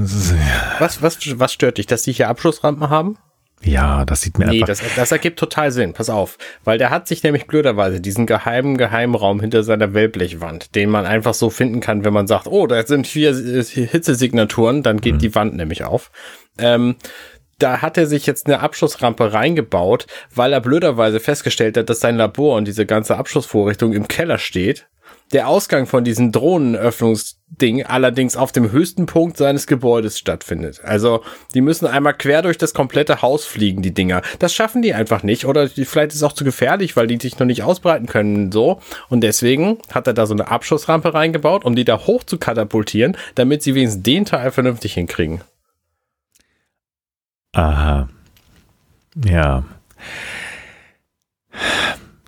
Was, was, was stört dich, dass die hier Abschussrampen haben? ja, das sieht mir Nee, einfach. das, das ergibt total Sinn. Pass auf. Weil der hat sich nämlich blöderweise diesen geheimen Geheimraum hinter seiner Wellblechwand, den man einfach so finden kann, wenn man sagt, oh, da sind vier äh, Hitzesignaturen, dann geht die Wand nämlich auf. Ähm, da hat er sich jetzt eine Abschussrampe reingebaut, weil er blöderweise festgestellt hat, dass sein Labor und diese ganze Abschussvorrichtung im Keller steht. Der Ausgang von diesem Drohnenöffnungsding allerdings auf dem höchsten Punkt seines Gebäudes stattfindet. Also, die müssen einmal quer durch das komplette Haus fliegen, die Dinger. Das schaffen die einfach nicht. Oder die, vielleicht ist es auch zu gefährlich, weil die sich noch nicht ausbreiten können, so. Und deswegen hat er da so eine Abschussrampe reingebaut, um die da hoch zu katapultieren, damit sie wenigstens den Teil vernünftig hinkriegen. Aha. Ja.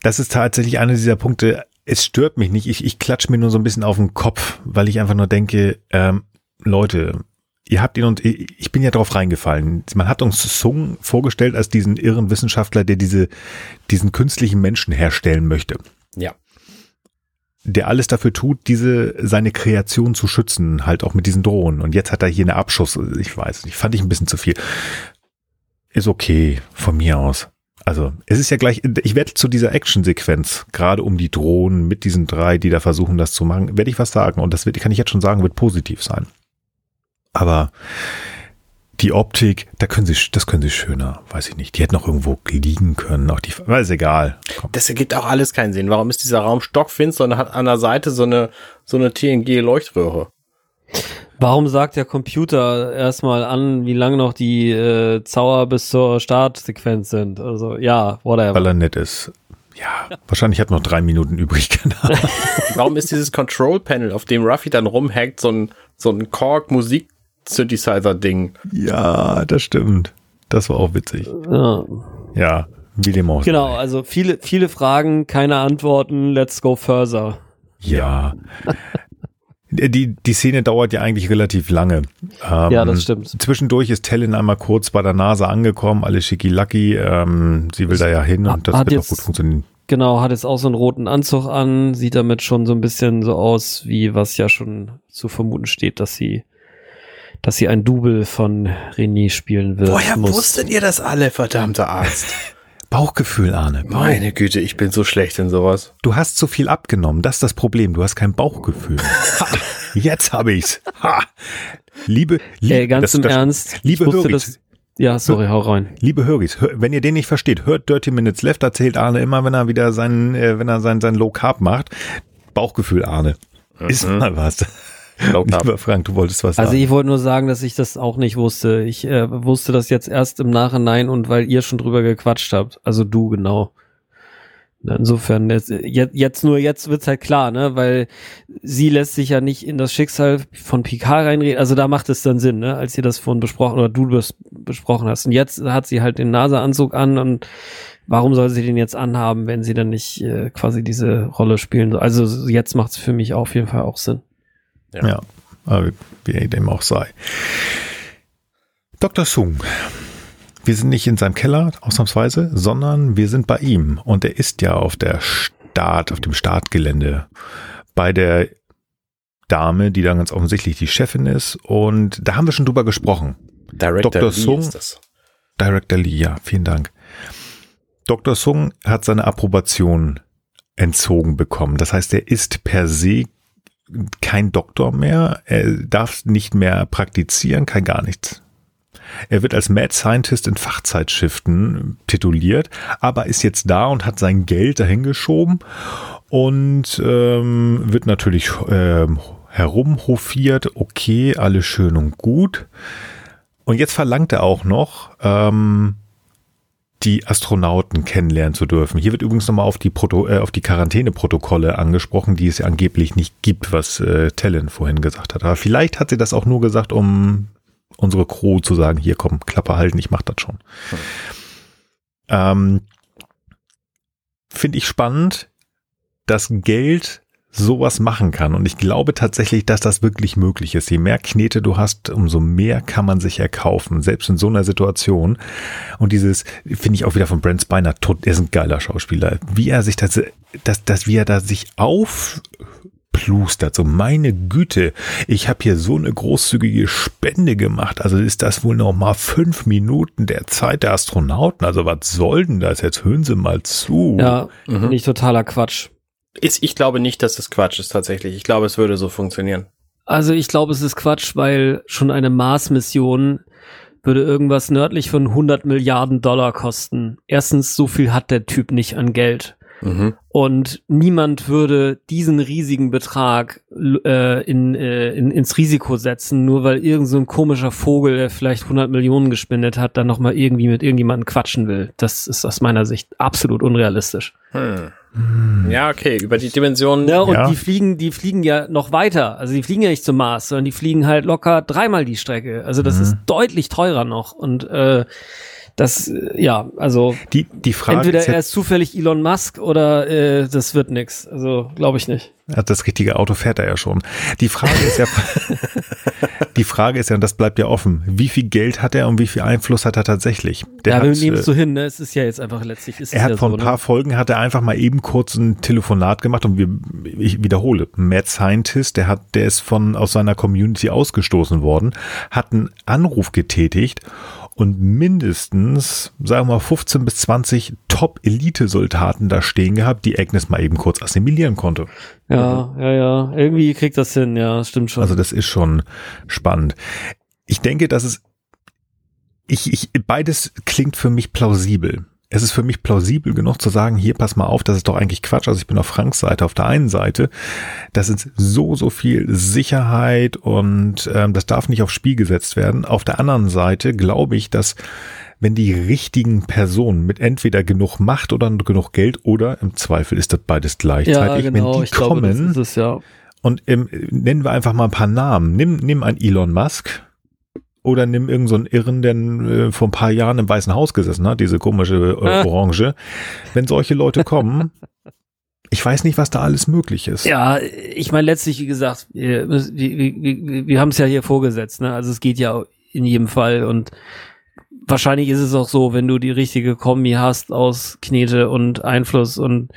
Das ist tatsächlich einer dieser Punkte. Es stört mich nicht. Ich, ich klatsch mir nur so ein bisschen auf den Kopf, weil ich einfach nur denke, ähm, Leute, ihr habt ihn und ich bin ja drauf reingefallen. Man hat uns Sung vorgestellt als diesen irren Wissenschaftler, der diese, diesen künstlichen Menschen herstellen möchte. Ja. Der alles dafür tut, diese, seine Kreation zu schützen, halt auch mit diesen Drohnen. Und jetzt hat er hier eine Abschuss. Ich weiß nicht, fand ich ein bisschen zu viel. Ist okay, von mir aus. Also, es ist ja gleich, ich werde zu dieser Action-Sequenz, gerade um die Drohnen mit diesen drei, die da versuchen, das zu machen, werde ich was sagen. Und das wird, kann ich jetzt schon sagen, wird positiv sein. Aber die Optik, da können sie, das können sie schöner, weiß ich nicht. Die hätten noch irgendwo liegen können, auch die, weiß egal. Komm. Das ergibt auch alles keinen Sinn. Warum ist dieser Raum stockfinster und hat an der Seite so eine, so eine TNG-Leuchtröhre? Warum sagt der Computer erstmal an, wie lang noch die äh, Zauber bis zur Startsequenz sind? Also ja, whatever. Weil er nett ist. Ja, wahrscheinlich hat noch drei Minuten übrig. [laughs] Warum ist dieses Control Panel, auf dem Ruffy dann rumhackt, so ein, so ein Korg-Musik Synthesizer-Ding. Ja, das stimmt. Das war auch witzig. Ja. Ja, wie dem auch Genau, also viele, viele Fragen, keine Antworten, let's go further. Ja. Die, die Szene dauert ja eigentlich relativ lange. Ähm, ja, das stimmt. Zwischendurch ist Tellin einmal kurz bei der Nase angekommen, alle schicki ähm, sie will da ja hin und das wird auch gut funktionieren. Genau, hat jetzt auch so einen roten Anzug an, sieht damit schon so ein bisschen so aus, wie was ja schon zu vermuten steht, dass sie dass sie ein Double von René spielen wird. Woher muss. wusstet ihr das alle, verdammter Arzt? [laughs] Bauchgefühl, Arne. Bauch. Meine Güte, ich bin so schlecht in sowas. Du hast zu viel abgenommen, das ist das Problem. Du hast kein Bauchgefühl. ha, jetzt habe ich's. Ha. Liebe, liebe Ey, ganz das, im das, Ernst. Liebe Höris. Ja, sorry, hau rein. Liebe Höris, hör, wenn ihr den nicht versteht, hört Dirty Minutes Left, erzählt Arne immer, wenn er wieder seinen, äh, wenn er sein, sein Low Carb macht. Bauchgefühl, Arne. Mhm. Ist mal was. Lieber Frank, du wolltest was sagen. Also ich wollte nur sagen, dass ich das auch nicht wusste. Ich äh, wusste das jetzt erst im Nachhinein und weil ihr schon drüber gequatscht habt. Also du genau. Insofern, jetzt, jetzt nur jetzt wird's halt klar, ne, weil sie lässt sich ja nicht in das Schicksal von Picard reinreden. Also da macht es dann Sinn, ne, als ihr das vorhin besprochen oder du das besprochen hast. Und jetzt hat sie halt den NASA-Anzug an und warum soll sie den jetzt anhaben, wenn sie dann nicht äh, quasi diese Rolle spielen soll? Also jetzt macht's für mich auf jeden Fall auch Sinn. Ja, ja wie dem auch sei. Dr. Sung. Wir sind nicht in seinem Keller, ausnahmsweise, sondern wir sind bei ihm. Und er ist ja auf der Start, auf dem Startgelände bei der Dame, die dann ganz offensichtlich die Chefin ist. Und da haben wir schon drüber gesprochen. Director Dr. Lee Sung, ist das. Director Lee, ja, vielen Dank. Dr. Sung hat seine Approbation entzogen bekommen. Das heißt, er ist per se kein Doktor mehr, er darf nicht mehr praktizieren, kein gar nichts. Er wird als Mad Scientist in Fachzeitschriften tituliert, aber ist jetzt da und hat sein Geld dahingeschoben und ähm, wird natürlich ähm, herumhofiert. Okay, alles schön und gut. Und jetzt verlangt er auch noch, ähm, die Astronauten kennenlernen zu dürfen. Hier wird übrigens nochmal auf die, Proto äh, auf die Quarantäneprotokolle angesprochen, die es ja angeblich nicht gibt, was äh, Tellen vorhin gesagt hat. Aber vielleicht hat sie das auch nur gesagt, um unsere Crew zu sagen, hier komm, Klappe halten, ich mach das schon. Hm. Ähm, Finde ich spannend, das Geld sowas machen kann. Und ich glaube tatsächlich, dass das wirklich möglich ist. Je mehr Knete du hast, umso mehr kann man sich erkaufen, selbst in so einer Situation. Und dieses, finde ich auch wieder von Brent Spiner, tot, er ist ein geiler Schauspieler. Wie er sich das, das, das wie er da sich aufplustert, so meine Güte, ich habe hier so eine großzügige Spende gemacht. Also ist das wohl noch mal fünf Minuten der Zeit der Astronauten. Also was soll denn das? Jetzt hören Sie mal zu. Ja, mhm. nicht totaler Quatsch. Ist, ich glaube nicht, dass das Quatsch ist tatsächlich. Ich glaube, es würde so funktionieren. Also ich glaube, es ist Quatsch, weil schon eine Mars-Mission würde irgendwas nördlich von 100 Milliarden Dollar kosten. Erstens, so viel hat der Typ nicht an Geld. Mhm. Und niemand würde diesen riesigen Betrag äh, in, äh, in, ins Risiko setzen, nur weil irgend so ein komischer Vogel, der vielleicht 100 Millionen gespendet hat, dann nochmal irgendwie mit irgendjemandem quatschen will. Das ist aus meiner Sicht absolut unrealistisch. Hm. Ja, okay, über die Dimensionen. Ja, und Ja. die fliegen, die fliegen ja noch weiter. Also die fliegen ja nicht zum Mars, sondern die fliegen halt locker dreimal die Strecke. Also das ist deutlich teurer noch. Und äh, das, äh, ja, also Die, die Frage entweder ist er ist zufällig Elon Musk oder äh, das wird nix. Also glaube ich nicht. Das richtige Auto fährt er ja schon. Die Frage ist ja, [laughs] die Frage ist ja, und das bleibt ja offen, wie viel Geld hat er und wie viel Einfluss hat er tatsächlich? Der ja, wir nehmen äh, es so hin, ne? Es ist ja jetzt einfach letztlich. Ist er es hat ja vor so, ein paar ne? Folgen hat er einfach mal eben kurz ein Telefonat gemacht und wir, ich wiederhole, Mad Scientist, der hat, der ist von aus seiner Community ausgestoßen worden, hat einen Anruf getätigt und mindestens, sagen wir mal, 15 bis 20 Top-Elite-Soldaten da stehen gehabt, die Agnes mal eben kurz assimilieren konnte. Ja, ja, ja. Irgendwie kriegt das hin, ja, stimmt schon. Also das ist schon spannend. Ich denke, dass es ich, ich beides klingt für mich plausibel. Es ist für mich plausibel genug zu sagen, hier pass mal auf, das ist doch eigentlich Quatsch. Also ich bin auf Franks Seite. Auf der einen Seite, das ist so, so viel Sicherheit und ähm, das darf nicht aufs Spiel gesetzt werden. Auf der anderen Seite glaube ich, dass wenn die richtigen Personen mit entweder genug Macht oder genug Geld oder im Zweifel ist das beides ja, gleichzeitig, genau, wenn die ich glaube, das kommen, ist es, ja. und ähm, nennen wir einfach mal ein paar Namen. Nimm, nimm einen Elon Musk oder nimm irgendeinen so einen Irren, der äh, vor ein paar Jahren im Weißen Haus gesessen hat, diese komische äh, Ah. Orange. Wenn solche Leute kommen, ich weiß nicht, was da alles möglich ist. Ja, ich meine letztlich, wie gesagt, wir, wir, wir, wir, wir haben es ja hier vorgesetzt, ne? Also es geht ja in jedem Fall und wahrscheinlich ist es auch so, wenn du die richtige Kombi hast aus Knete und Einfluss und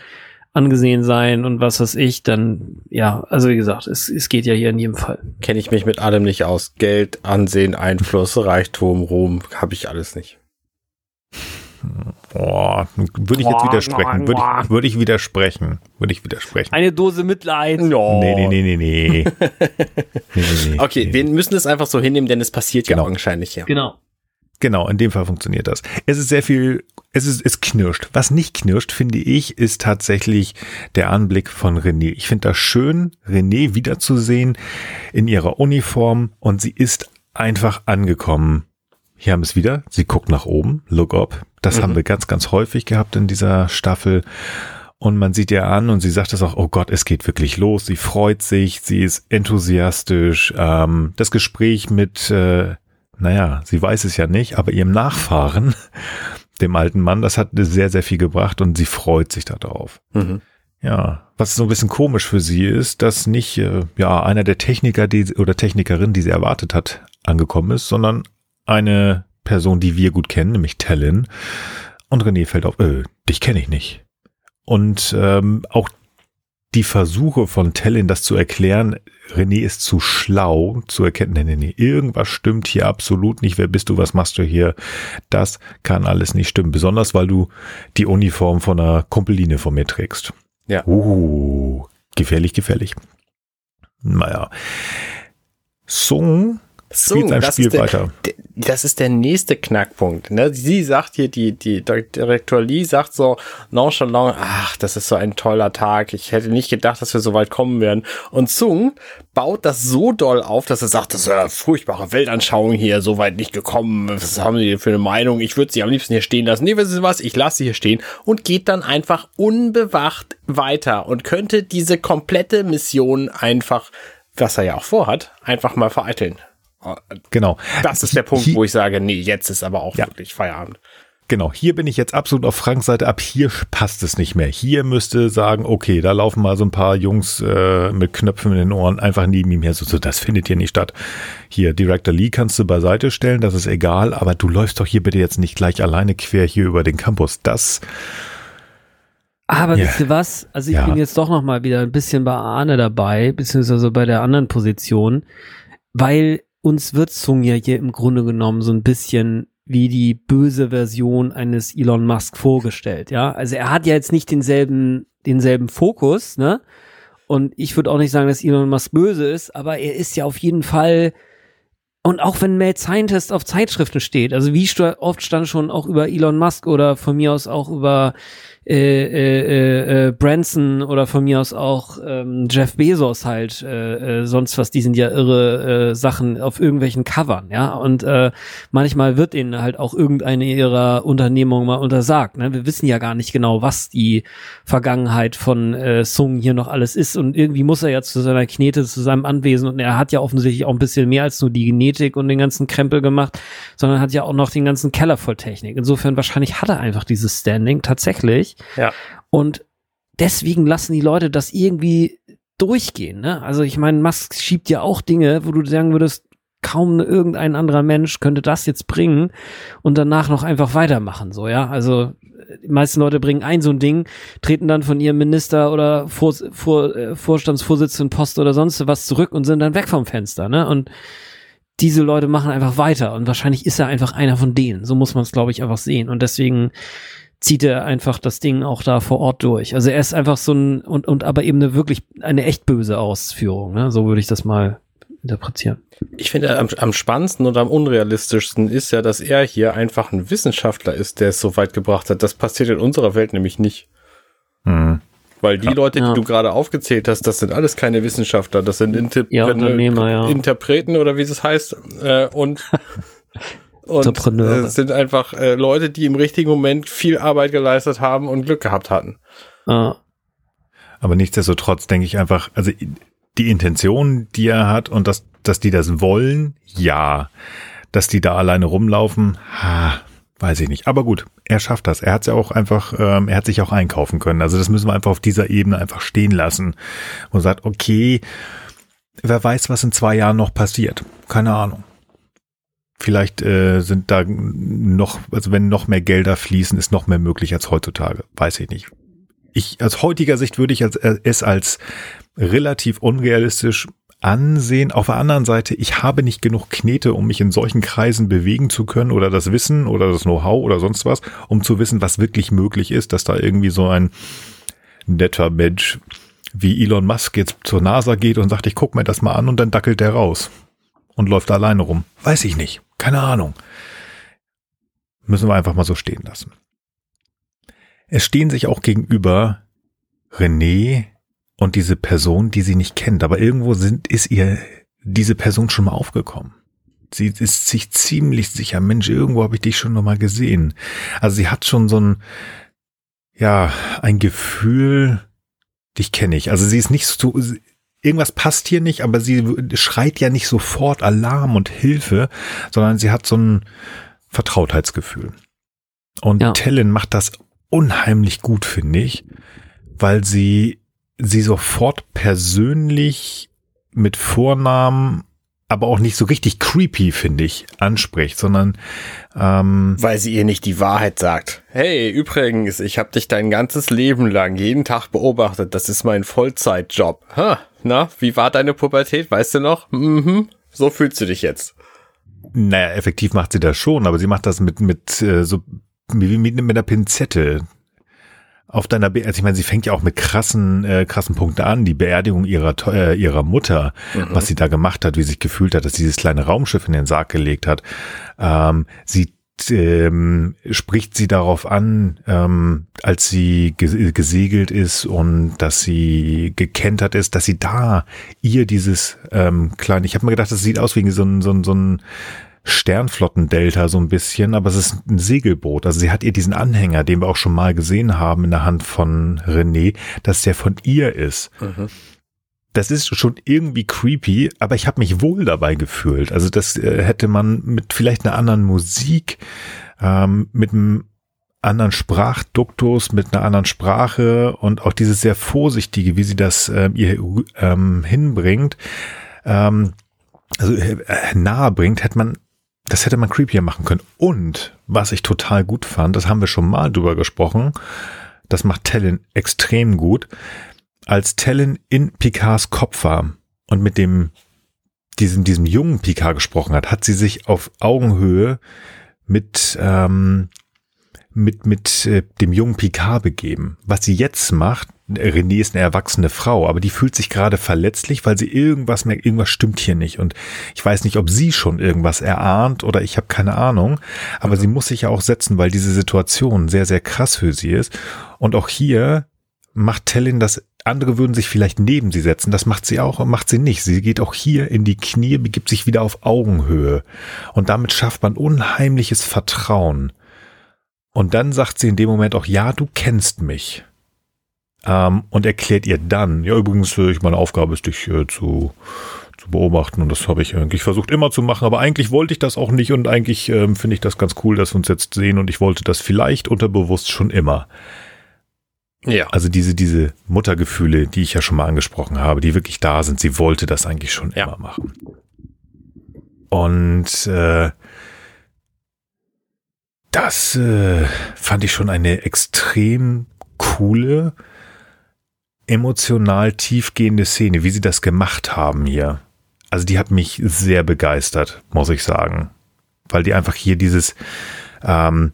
angesehen sein und was weiß ich, dann ja, also wie gesagt, es, es geht ja hier in jedem Fall. Kenne ich mich mit allem nicht aus. Geld, Ansehen, Einfluss, Reichtum, Ruhm, habe ich alles nicht. Boah, würde ich jetzt widersprechen. Würde ich, würde ich widersprechen. Würde ich widersprechen. Eine Dose Mitleid. No. Nee, nee, nee, nee, nee. [laughs] nee, nee, nee. Okay, wir müssen es einfach so hinnehmen, denn es passiert Genau. ja augenscheinlich ja. Genau. Genau, in dem Fall funktioniert das. Es ist sehr viel, es ist, es knirscht. Was nicht knirscht, finde ich, ist tatsächlich der Anblick von René. Ich finde das schön, René wiederzusehen in ihrer Uniform und sie ist einfach angekommen. Hier haben wir es wieder. Sie guckt nach oben, look up. Das Mhm. haben wir ganz, ganz häufig gehabt in dieser Staffel. Und man sieht ihr an und sie sagt es auch, oh Gott, es geht wirklich los. Sie freut sich, sie ist enthusiastisch. Ähm, das Gespräch mit, äh, naja, sie weiß es ja nicht, aber ihrem Nachfahren, [laughs] dem alten Mann, das hat sehr, sehr viel gebracht und sie freut sich darauf. Mhm. Ja, was so ein bisschen komisch für sie ist, dass nicht äh, ja einer der Techniker die, oder Technikerin, die sie erwartet hat, angekommen ist, sondern eine Person, die wir gut kennen, nämlich Tellin. Und René fällt auf, äh, dich kenne ich nicht. Und ähm, auch die Versuche von Tellin, das zu erklären, René ist zu schlau zu erkennen, nee, nee, nee, irgendwas stimmt hier absolut nicht. Wer bist du? Was machst du hier? Das kann alles nicht stimmen. Besonders, weil du die Uniform von einer Kumpeline von mir trägst. Ja. Uh, gefährlich, gefährlich. Naja. Song spielt sein das Spiel ist der, weiter. das ist der nächste Knackpunkt. Ne? Sie sagt hier, die, die Direktor Lee sagt so nonchalant, ach, das ist so ein toller Tag. Ich hätte nicht gedacht, dass wir so weit kommen werden. Und Sung baut das so doll auf, dass er sagt, das ist eine furchtbare Weltanschauung hier, so weit nicht gekommen. Was haben Sie für eine Meinung? Ich würde sie am liebsten hier stehen lassen. Nee, wissen Sie was? Ich lasse sie hier stehen und geht dann einfach unbewacht weiter und könnte diese komplette Mission einfach, was er ja auch vorhat, einfach mal vereiteln. Genau. Das ist der Punkt, Hier- wo ich sage, nee, jetzt ist aber auch Ja. wirklich Feierabend. Genau, hier bin ich jetzt absolut auf Franks Seite. Ab hier passt es nicht mehr. Hier müsste sagen, okay, da laufen mal so ein paar Jungs äh, mit Knöpfen in den Ohren einfach neben ihm her. So, so, das findet hier nicht statt. Hier, Director Lee kannst du beiseite stellen, das ist egal, aber du läufst doch hier bitte jetzt nicht gleich alleine quer hier über den Campus. Das, Aber Ja. wisst ihr was? Also ich Ja. bin jetzt doch noch mal wieder ein bisschen bei Arne dabei, beziehungsweise bei der anderen Position, weil uns wird Sung ja hier im Grunde genommen so ein bisschen wie die böse Version eines Elon Musk vorgestellt, ja. Also er hat ja jetzt nicht denselben, denselben Fokus, ne? Und ich würde auch nicht sagen, dass Elon Musk böse ist, aber er ist ja auf jeden Fall und auch wenn Mad Scientist auf Zeitschriften steht, also wie oft stand schon auch über Elon Musk oder von mir aus auch über äh, äh, äh, Branson oder von mir aus auch ähm, Jeff Bezos halt, äh, äh, sonst was, die sind ja irre äh, Sachen auf irgendwelchen Covern, ja. Und äh, manchmal wird ihnen halt auch irgendeine ihrer Unternehmungen mal untersagt. Ne? Wir wissen ja gar nicht genau, was die Vergangenheit von äh, Sung hier noch alles ist. Und irgendwie muss er ja zu seiner Knete, zu seinem Anwesen und er hat ja offensichtlich auch ein bisschen mehr als nur die Genetik und den ganzen Krempel gemacht, sondern hat ja auch noch den ganzen Keller voll Technik. Insofern wahrscheinlich hat er einfach dieses Standing tatsächlich. Ja. Und deswegen lassen die Leute das irgendwie durchgehen. Ne? Also ich meine, Musk schiebt ja auch Dinge, wo du sagen würdest, kaum irgendein anderer Mensch könnte das jetzt bringen und danach noch einfach weitermachen. So ja, also die meisten Leute bringen ein so ein Ding, treten dann von ihrem Minister oder Vor, Vor, äh, Vorstandsvorsitzenden Post oder sonst was zurück und sind dann weg vom Fenster. Ne? Und diese Leute machen einfach weiter und wahrscheinlich ist er einfach einer von denen. So muss man es, glaube ich, einfach sehen. Und deswegen zieht er einfach das Ding auch da vor Ort durch. Also er ist einfach so ein und und aber eben eine wirklich eine echt böse Ausführung. Ne? So würde ich das mal interpretieren. Ich finde am, am spannendsten und am unrealistischsten ist ja, dass er hier einfach ein Wissenschaftler ist, der es so weit gebracht hat. Das passiert in unserer Welt nämlich nicht. Mhm. Weil die Ja. Leute, die Ja. du gerade aufgezählt hast, das sind alles keine Wissenschaftler, das sind Inter Ja. Interpreten oder wie es heißt. Äh, und [laughs] und äh, sind einfach äh, Leute, die im richtigen Moment viel Arbeit geleistet haben und Glück gehabt hatten. Äh, Aber nichtsdestotrotz denke ich einfach, also die Intention, die er hat und dass, dass die das wollen, ja. Dass die da alleine rumlaufen, ha, weiß ich nicht. Aber gut, er schafft das. Er hat ja auch einfach, ähm, er hat sich auch einkaufen können. Also das müssen wir einfach auf dieser Ebene einfach stehen lassen und sagt, okay, wer weiß, was in zwei Jahren noch passiert. Keine Ahnung. Vielleicht äh, sind da noch, also wenn noch mehr Gelder fließen, ist noch mehr möglich als heutzutage. Weiß ich nicht. Ich, aus heutiger Sicht würde ich als, äh, es als relativ unrealistisch ansehen. Auf der anderen Seite, ich habe nicht genug Knete, um mich in solchen Kreisen bewegen zu können oder das Wissen oder das Know-how oder sonst was, um zu wissen, was wirklich möglich ist, dass da irgendwie so ein netter Mensch wie Elon Musk jetzt zur NASA geht und sagt, ich guck mir das mal an und dann dackelt der raus und läuft alleine rum. Weiß ich nicht. Keine Ahnung. Müssen wir einfach mal so stehen lassen. Es stehen sich auch gegenüber René und diese Person, die sie nicht kennt, aber irgendwo sind, ist ihr diese Person schon mal aufgekommen. Sie ist sich ziemlich sicher, Mensch, irgendwo habe ich dich schon noch mal gesehen. Also sie hat schon so ein, ja, ein Gefühl, dich kenne ich. Also sie ist nicht so, irgendwas passt hier nicht, aber sie schreit ja nicht sofort Alarm und Hilfe, sondern sie hat so ein Vertrautheitsgefühl. Und Ja. Tellen macht das unheimlich gut, finde ich, weil sie sie sofort persönlich mit Vornamen, aber auch nicht so richtig creepy, finde ich, anspricht, sondern ähm, Weil sie ihr nicht die Wahrheit sagt. Hey, übrigens, ich habe dich dein ganzes Leben lang jeden Tag beobachtet. Das ist mein Vollzeitjob. Ha, na, wie war deine Pubertät? Weißt du noch? Mhm. So fühlst du dich jetzt. naja, effektiv macht sie das schon, aber sie macht das mit, mit äh, so wie mit, mit einer Pinzette. Auf deiner, Be also ich meine, sie fängt ja auch mit krassen, äh, krassen Punkten an. Die Beerdigung ihrer, äh, ihrer Mutter, was sie da gemacht hat, wie sie sich gefühlt hat, dass sie dieses kleine Raumschiff in den Sarg gelegt hat. Ähm, sie ähm, spricht sie darauf an, ähm, als sie ge gesegelt ist und dass sie gekentert ist, dass sie da ihr dieses ähm, kleine, ich habe mir gedacht, das sieht aus wie so ein, so ein, so ein Sternflottendelta so ein bisschen, aber es ist ein Segelboot. Also sie hat ihr diesen Anhänger, den wir auch schon mal gesehen haben in der Hand von René, dass der von ihr ist. Das ist schon irgendwie creepy, aber ich habe mich wohl dabei gefühlt. Also das äh, hätte man mit vielleicht einer anderen Musik, ähm, mit einem anderen Sprachduktus, mit einer anderen Sprache und auch dieses sehr vorsichtige, wie sie das ähm, ihr ähm, hinbringt, ähm, also äh, nahe bringt, hätte man das hätte man creepier machen können. Und was ich total gut fand, das haben wir schon mal drüber gesprochen, das macht Tellin extrem gut. Als Tellin in Picards Kopf war und mit dem diesem, diesem jungen Picard gesprochen hat, hat sie sich auf Augenhöhe mit, ähm, mit, mit äh, dem jungen Picard begeben. Was sie jetzt macht, René ist eine erwachsene Frau, aber die fühlt sich gerade verletzlich, weil sie irgendwas merkt, irgendwas stimmt hier nicht. Und ich weiß nicht, ob sie schon irgendwas erahnt oder ich habe keine Ahnung. Aber mhm. sie muss sich ja auch setzen, weil diese Situation sehr, sehr krass für sie ist. Und auch hier macht Tellin das, andere würden sich vielleicht neben sie setzen, das macht sie auch und macht sie nicht. Sie geht auch hier in die Knie, begibt sich wieder auf Augenhöhe. Und damit schafft man unheimliches Vertrauen. Und dann sagt sie in dem Moment auch, ja, du kennst mich. Ähm, und erklärt ihr dann, ja, übrigens, äh, ich meine Aufgabe ist, dich äh, zu, zu beobachten und das habe ich eigentlich versucht immer zu machen, aber eigentlich wollte ich das auch nicht und eigentlich ähm, finde ich das ganz cool, dass wir uns jetzt sehen und ich wollte das vielleicht unterbewusst schon immer. Ja. Also diese, diese Muttergefühle, die ich ja schon mal angesprochen habe, die wirklich da sind, sie wollte das eigentlich schon ja. immer machen. Und äh, das äh, fand ich schon eine extrem coole, emotional tiefgehende Szene, wie sie das gemacht haben hier. Also die hat mich sehr begeistert, muss ich sagen. Weil die einfach hier dieses, ähm,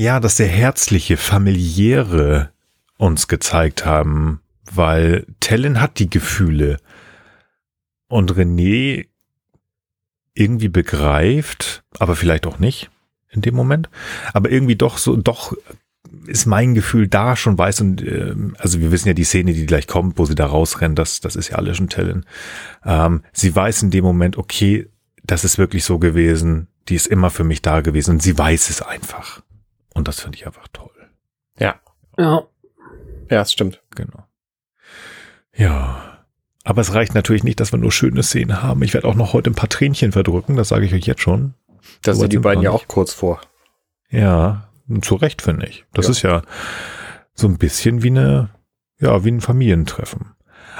ja, das sehr herzliche, familiäre uns gezeigt haben, weil Tellen hat die Gefühle und René irgendwie begreift, aber vielleicht auch nicht in dem Moment, aber irgendwie doch so, doch ist mein Gefühl da schon weiß und äh, also wir wissen ja die Szene, die gleich kommt, wo sie da rausrennt, das, das ist ja alles schon Tellen. Ähm, sie weiß in dem Moment, okay, das ist wirklich so gewesen, die ist immer für mich da gewesen und sie weiß es einfach. Und das finde ich einfach toll. Ja. Ja. Ja, es stimmt. Genau. Ja. Aber es reicht natürlich nicht, dass wir nur schöne Szenen haben. Ich werde auch noch heute ein paar Tränchen verdrücken, das sage ich euch jetzt schon. Das sind die beiden ja auch kurz vor. Ja, zu Recht finde ich. Das ja. ist ja so ein bisschen wie eine, ja, wie ein Familientreffen.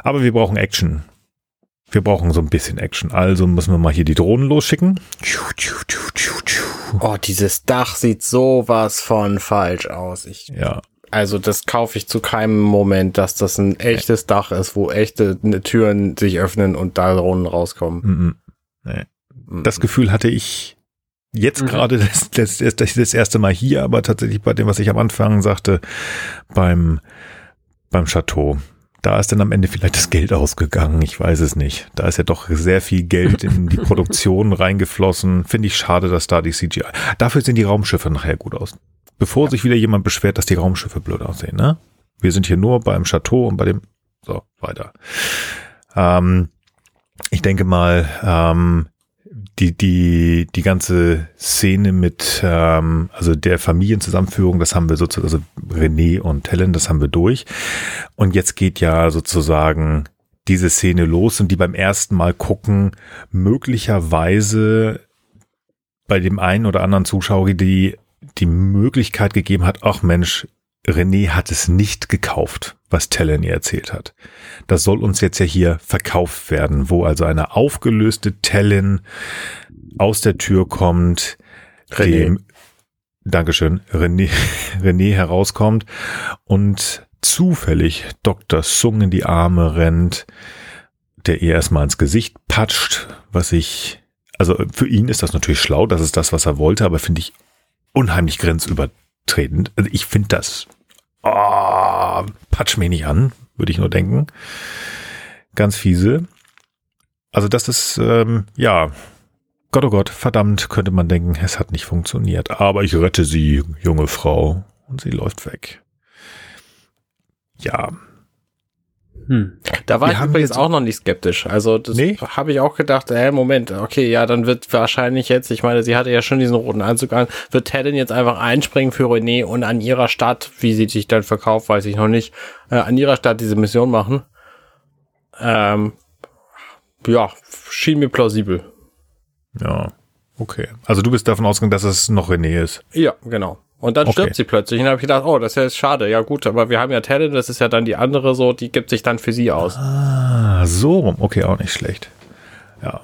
Aber wir brauchen Action. Wir brauchen so ein bisschen Action. Also müssen wir mal hier die Drohnen losschicken. Oh, dieses Dach sieht sowas von falsch aus. Ich, ja. Also das kaufe ich zu keinem Moment, dass das ein echtes nee. Dach ist, wo echte Türen sich öffnen und da Drohnen rauskommen. Mm -mm. Nee. Das Gefühl hatte ich jetzt mhm. gerade [laughs] das, das, das, das erste Mal hier, aber tatsächlich bei dem, was ich am Anfang sagte, beim, beim Chateau da ist dann am Ende vielleicht das Geld ausgegangen. Ich weiß es nicht. Da ist ja doch sehr viel Geld in die [laughs] Produktion reingeflossen. Finde ich schade, dass da die CGI. Dafür sehen die Raumschiffe nachher gut aus. Bevor ja. sich wieder jemand beschwert, dass die Raumschiffe blöd aussehen, ne? Wir sind hier nur beim Chateau und bei dem. So, weiter. Ähm, ich denke mal, ähm, die, die, die ganze Szene mit, ähm, also der Familienzusammenführung, das haben wir sozusagen, also René und Helen, das haben wir durch. Und jetzt geht ja sozusagen diese Szene los und die beim ersten Mal gucken, möglicherweise bei dem einen oder anderen Zuschauer, die die Möglichkeit gegeben hat, ach Mensch, René hat es nicht gekauft, was Tellen ihr erzählt hat. Das soll uns jetzt ja hier verkauft werden, wo also eine aufgelöste Tellen aus der Tür kommt, René. dem Dankeschön, René, [laughs] René herauskommt und zufällig Dr. Sung in die Arme rennt, der ihr erstmal ins Gesicht patscht, was ich, also für ihn ist das natürlich schlau, das ist das, was er wollte, aber finde ich unheimlich grenzüber, tretend. Also ich finde das, oh, patsch mich nicht an, würde ich nur denken. Ganz fiese. Also das ist, ähm, ja, Gott, oh Gott, verdammt, könnte man denken, es hat nicht funktioniert. Aber ich rette sie, junge Frau. Und sie läuft weg. Ja, hm. Da war wir ich übrigens auch noch nicht skeptisch. Also das nee? habe ich auch gedacht, äh, Moment, okay, ja, dann wird wahrscheinlich jetzt, ich meine, sie hatte ja schon diesen roten Anzug an, wird Helen jetzt einfach einspringen für René und an ihrer Stadt, wie sie sich dann verkauft, weiß ich noch nicht, äh, an ihrer Stadt diese Mission machen. Ähm, ja, schien mir plausibel. Ja, okay. Also du bist davon ausgegangen, dass es noch René ist. Ja, genau. Und dann okay. stirbt sie plötzlich. Und dann habe ich gedacht, oh, das ist ja schade. Ja gut, aber wir haben ja Talent, das ist ja dann die andere so, die gibt sich dann für sie aus. Ah, so rum. Okay, auch nicht schlecht. Ja.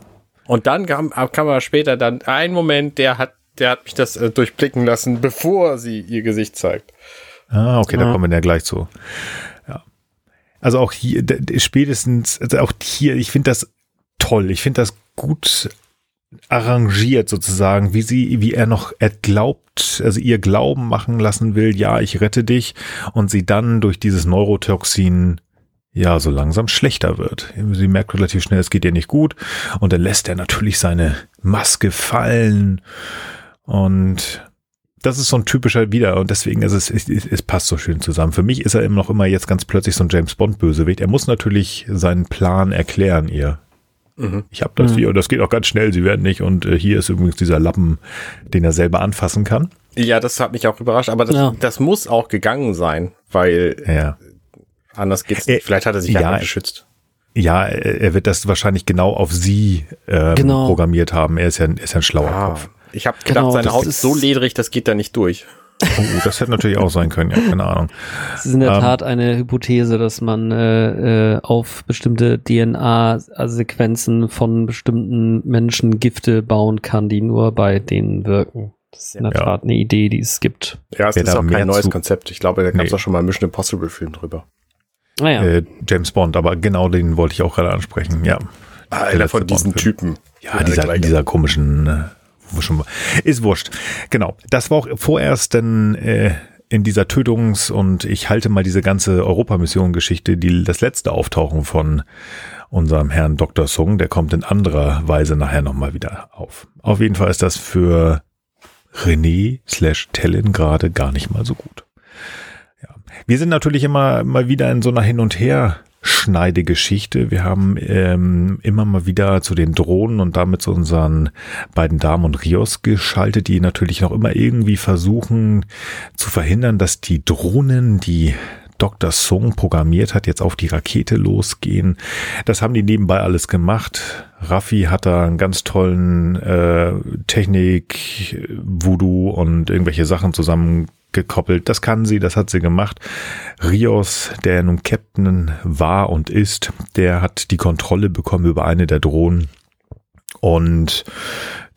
Und dann kam, kam aber später dann ein Moment, der hat, der hat mich das äh, durchblicken lassen, bevor sie ihr Gesicht zeigt. Ah, okay, ja. da kommen wir ja gleich zu. Ja. Also auch hier, spätestens, also auch hier, ich finde das toll. Ich finde das gut arrangiert sozusagen, wie sie, wie er noch er glaubt, also ihr Glauben machen lassen will, ja, ich rette dich und sie dann durch dieses Neurotoxin ja so langsam schlechter wird. Sie merkt relativ schnell, es geht ihr nicht gut und dann lässt er natürlich seine Maske fallen und das ist so ein typischer wieder und deswegen ist es, es, es passt so schön zusammen. Für mich ist er immer noch immer jetzt ganz plötzlich so ein James Bond Bösewicht. Er muss natürlich seinen Plan erklären ihr. Mhm. Ich habe das mhm. hier und das geht auch ganz schnell. Sie werden nicht und äh, hier ist übrigens dieser Lappen, den er selber anfassen kann. Ja, das hat mich auch überrascht, aber das, ja. das muss auch gegangen sein, weil ja. anders geht's nicht. Vielleicht hat er sich ja, ja geschützt. Ja, er wird das wahrscheinlich genau auf sie ähm, genau. programmiert haben. Er ist ja, ist ja ein schlauer ah. Kopf. Ich habe gedacht, genau, seine Haut ist so ledrig, das geht da nicht durch. Oh, das hätte natürlich auch sein können, ja, keine Ahnung. Es ist in der ähm, Tat eine Hypothese, dass man äh, äh, auf bestimmte DNA-Sequenzen von bestimmten Menschen Gifte bauen kann, die nur bei denen wirken. Das ist in der ja. Tat eine Idee, die es gibt. Ja, es Wer ist auch kein neues Konzept. Ich glaube, da gab es nee. auch schon mal einen Mission Impossible Film drüber. Naja. Ah, äh, James Bond, aber genau den wollte ich auch gerade ansprechen, ja. Einer von diesen Typen. Ja, dieser, dieser komischen äh, ist wurscht. Genau. Das war auch vorerst denn äh, in dieser Tötungs- und ich halte mal diese ganze Europamission-Geschichte, die das letzte Auftauchen von unserem Herrn Dr. Sung, der kommt in anderer Weise nachher nochmal wieder auf. Auf jeden Fall ist das für René slash Tellen gerade gar nicht mal so gut. Wir sind natürlich immer mal wieder in so einer Hin und Her Schneidegeschichte. Wir haben ähm, immer mal wieder zu den Drohnen und damit zu unseren beiden Damen und Rios geschaltet, die natürlich noch immer irgendwie versuchen zu verhindern, dass die Drohnen, die Dr. Song programmiert hat, jetzt auf die Rakete losgehen. Das haben die nebenbei alles gemacht. Raffi hat da einen ganz tollen äh, Technik, Voodoo und irgendwelche Sachen zusammen gekoppelt. Das kann sie, das hat sie gemacht. Rios, der nun Captain war und ist, der hat die Kontrolle bekommen über eine der Drohnen und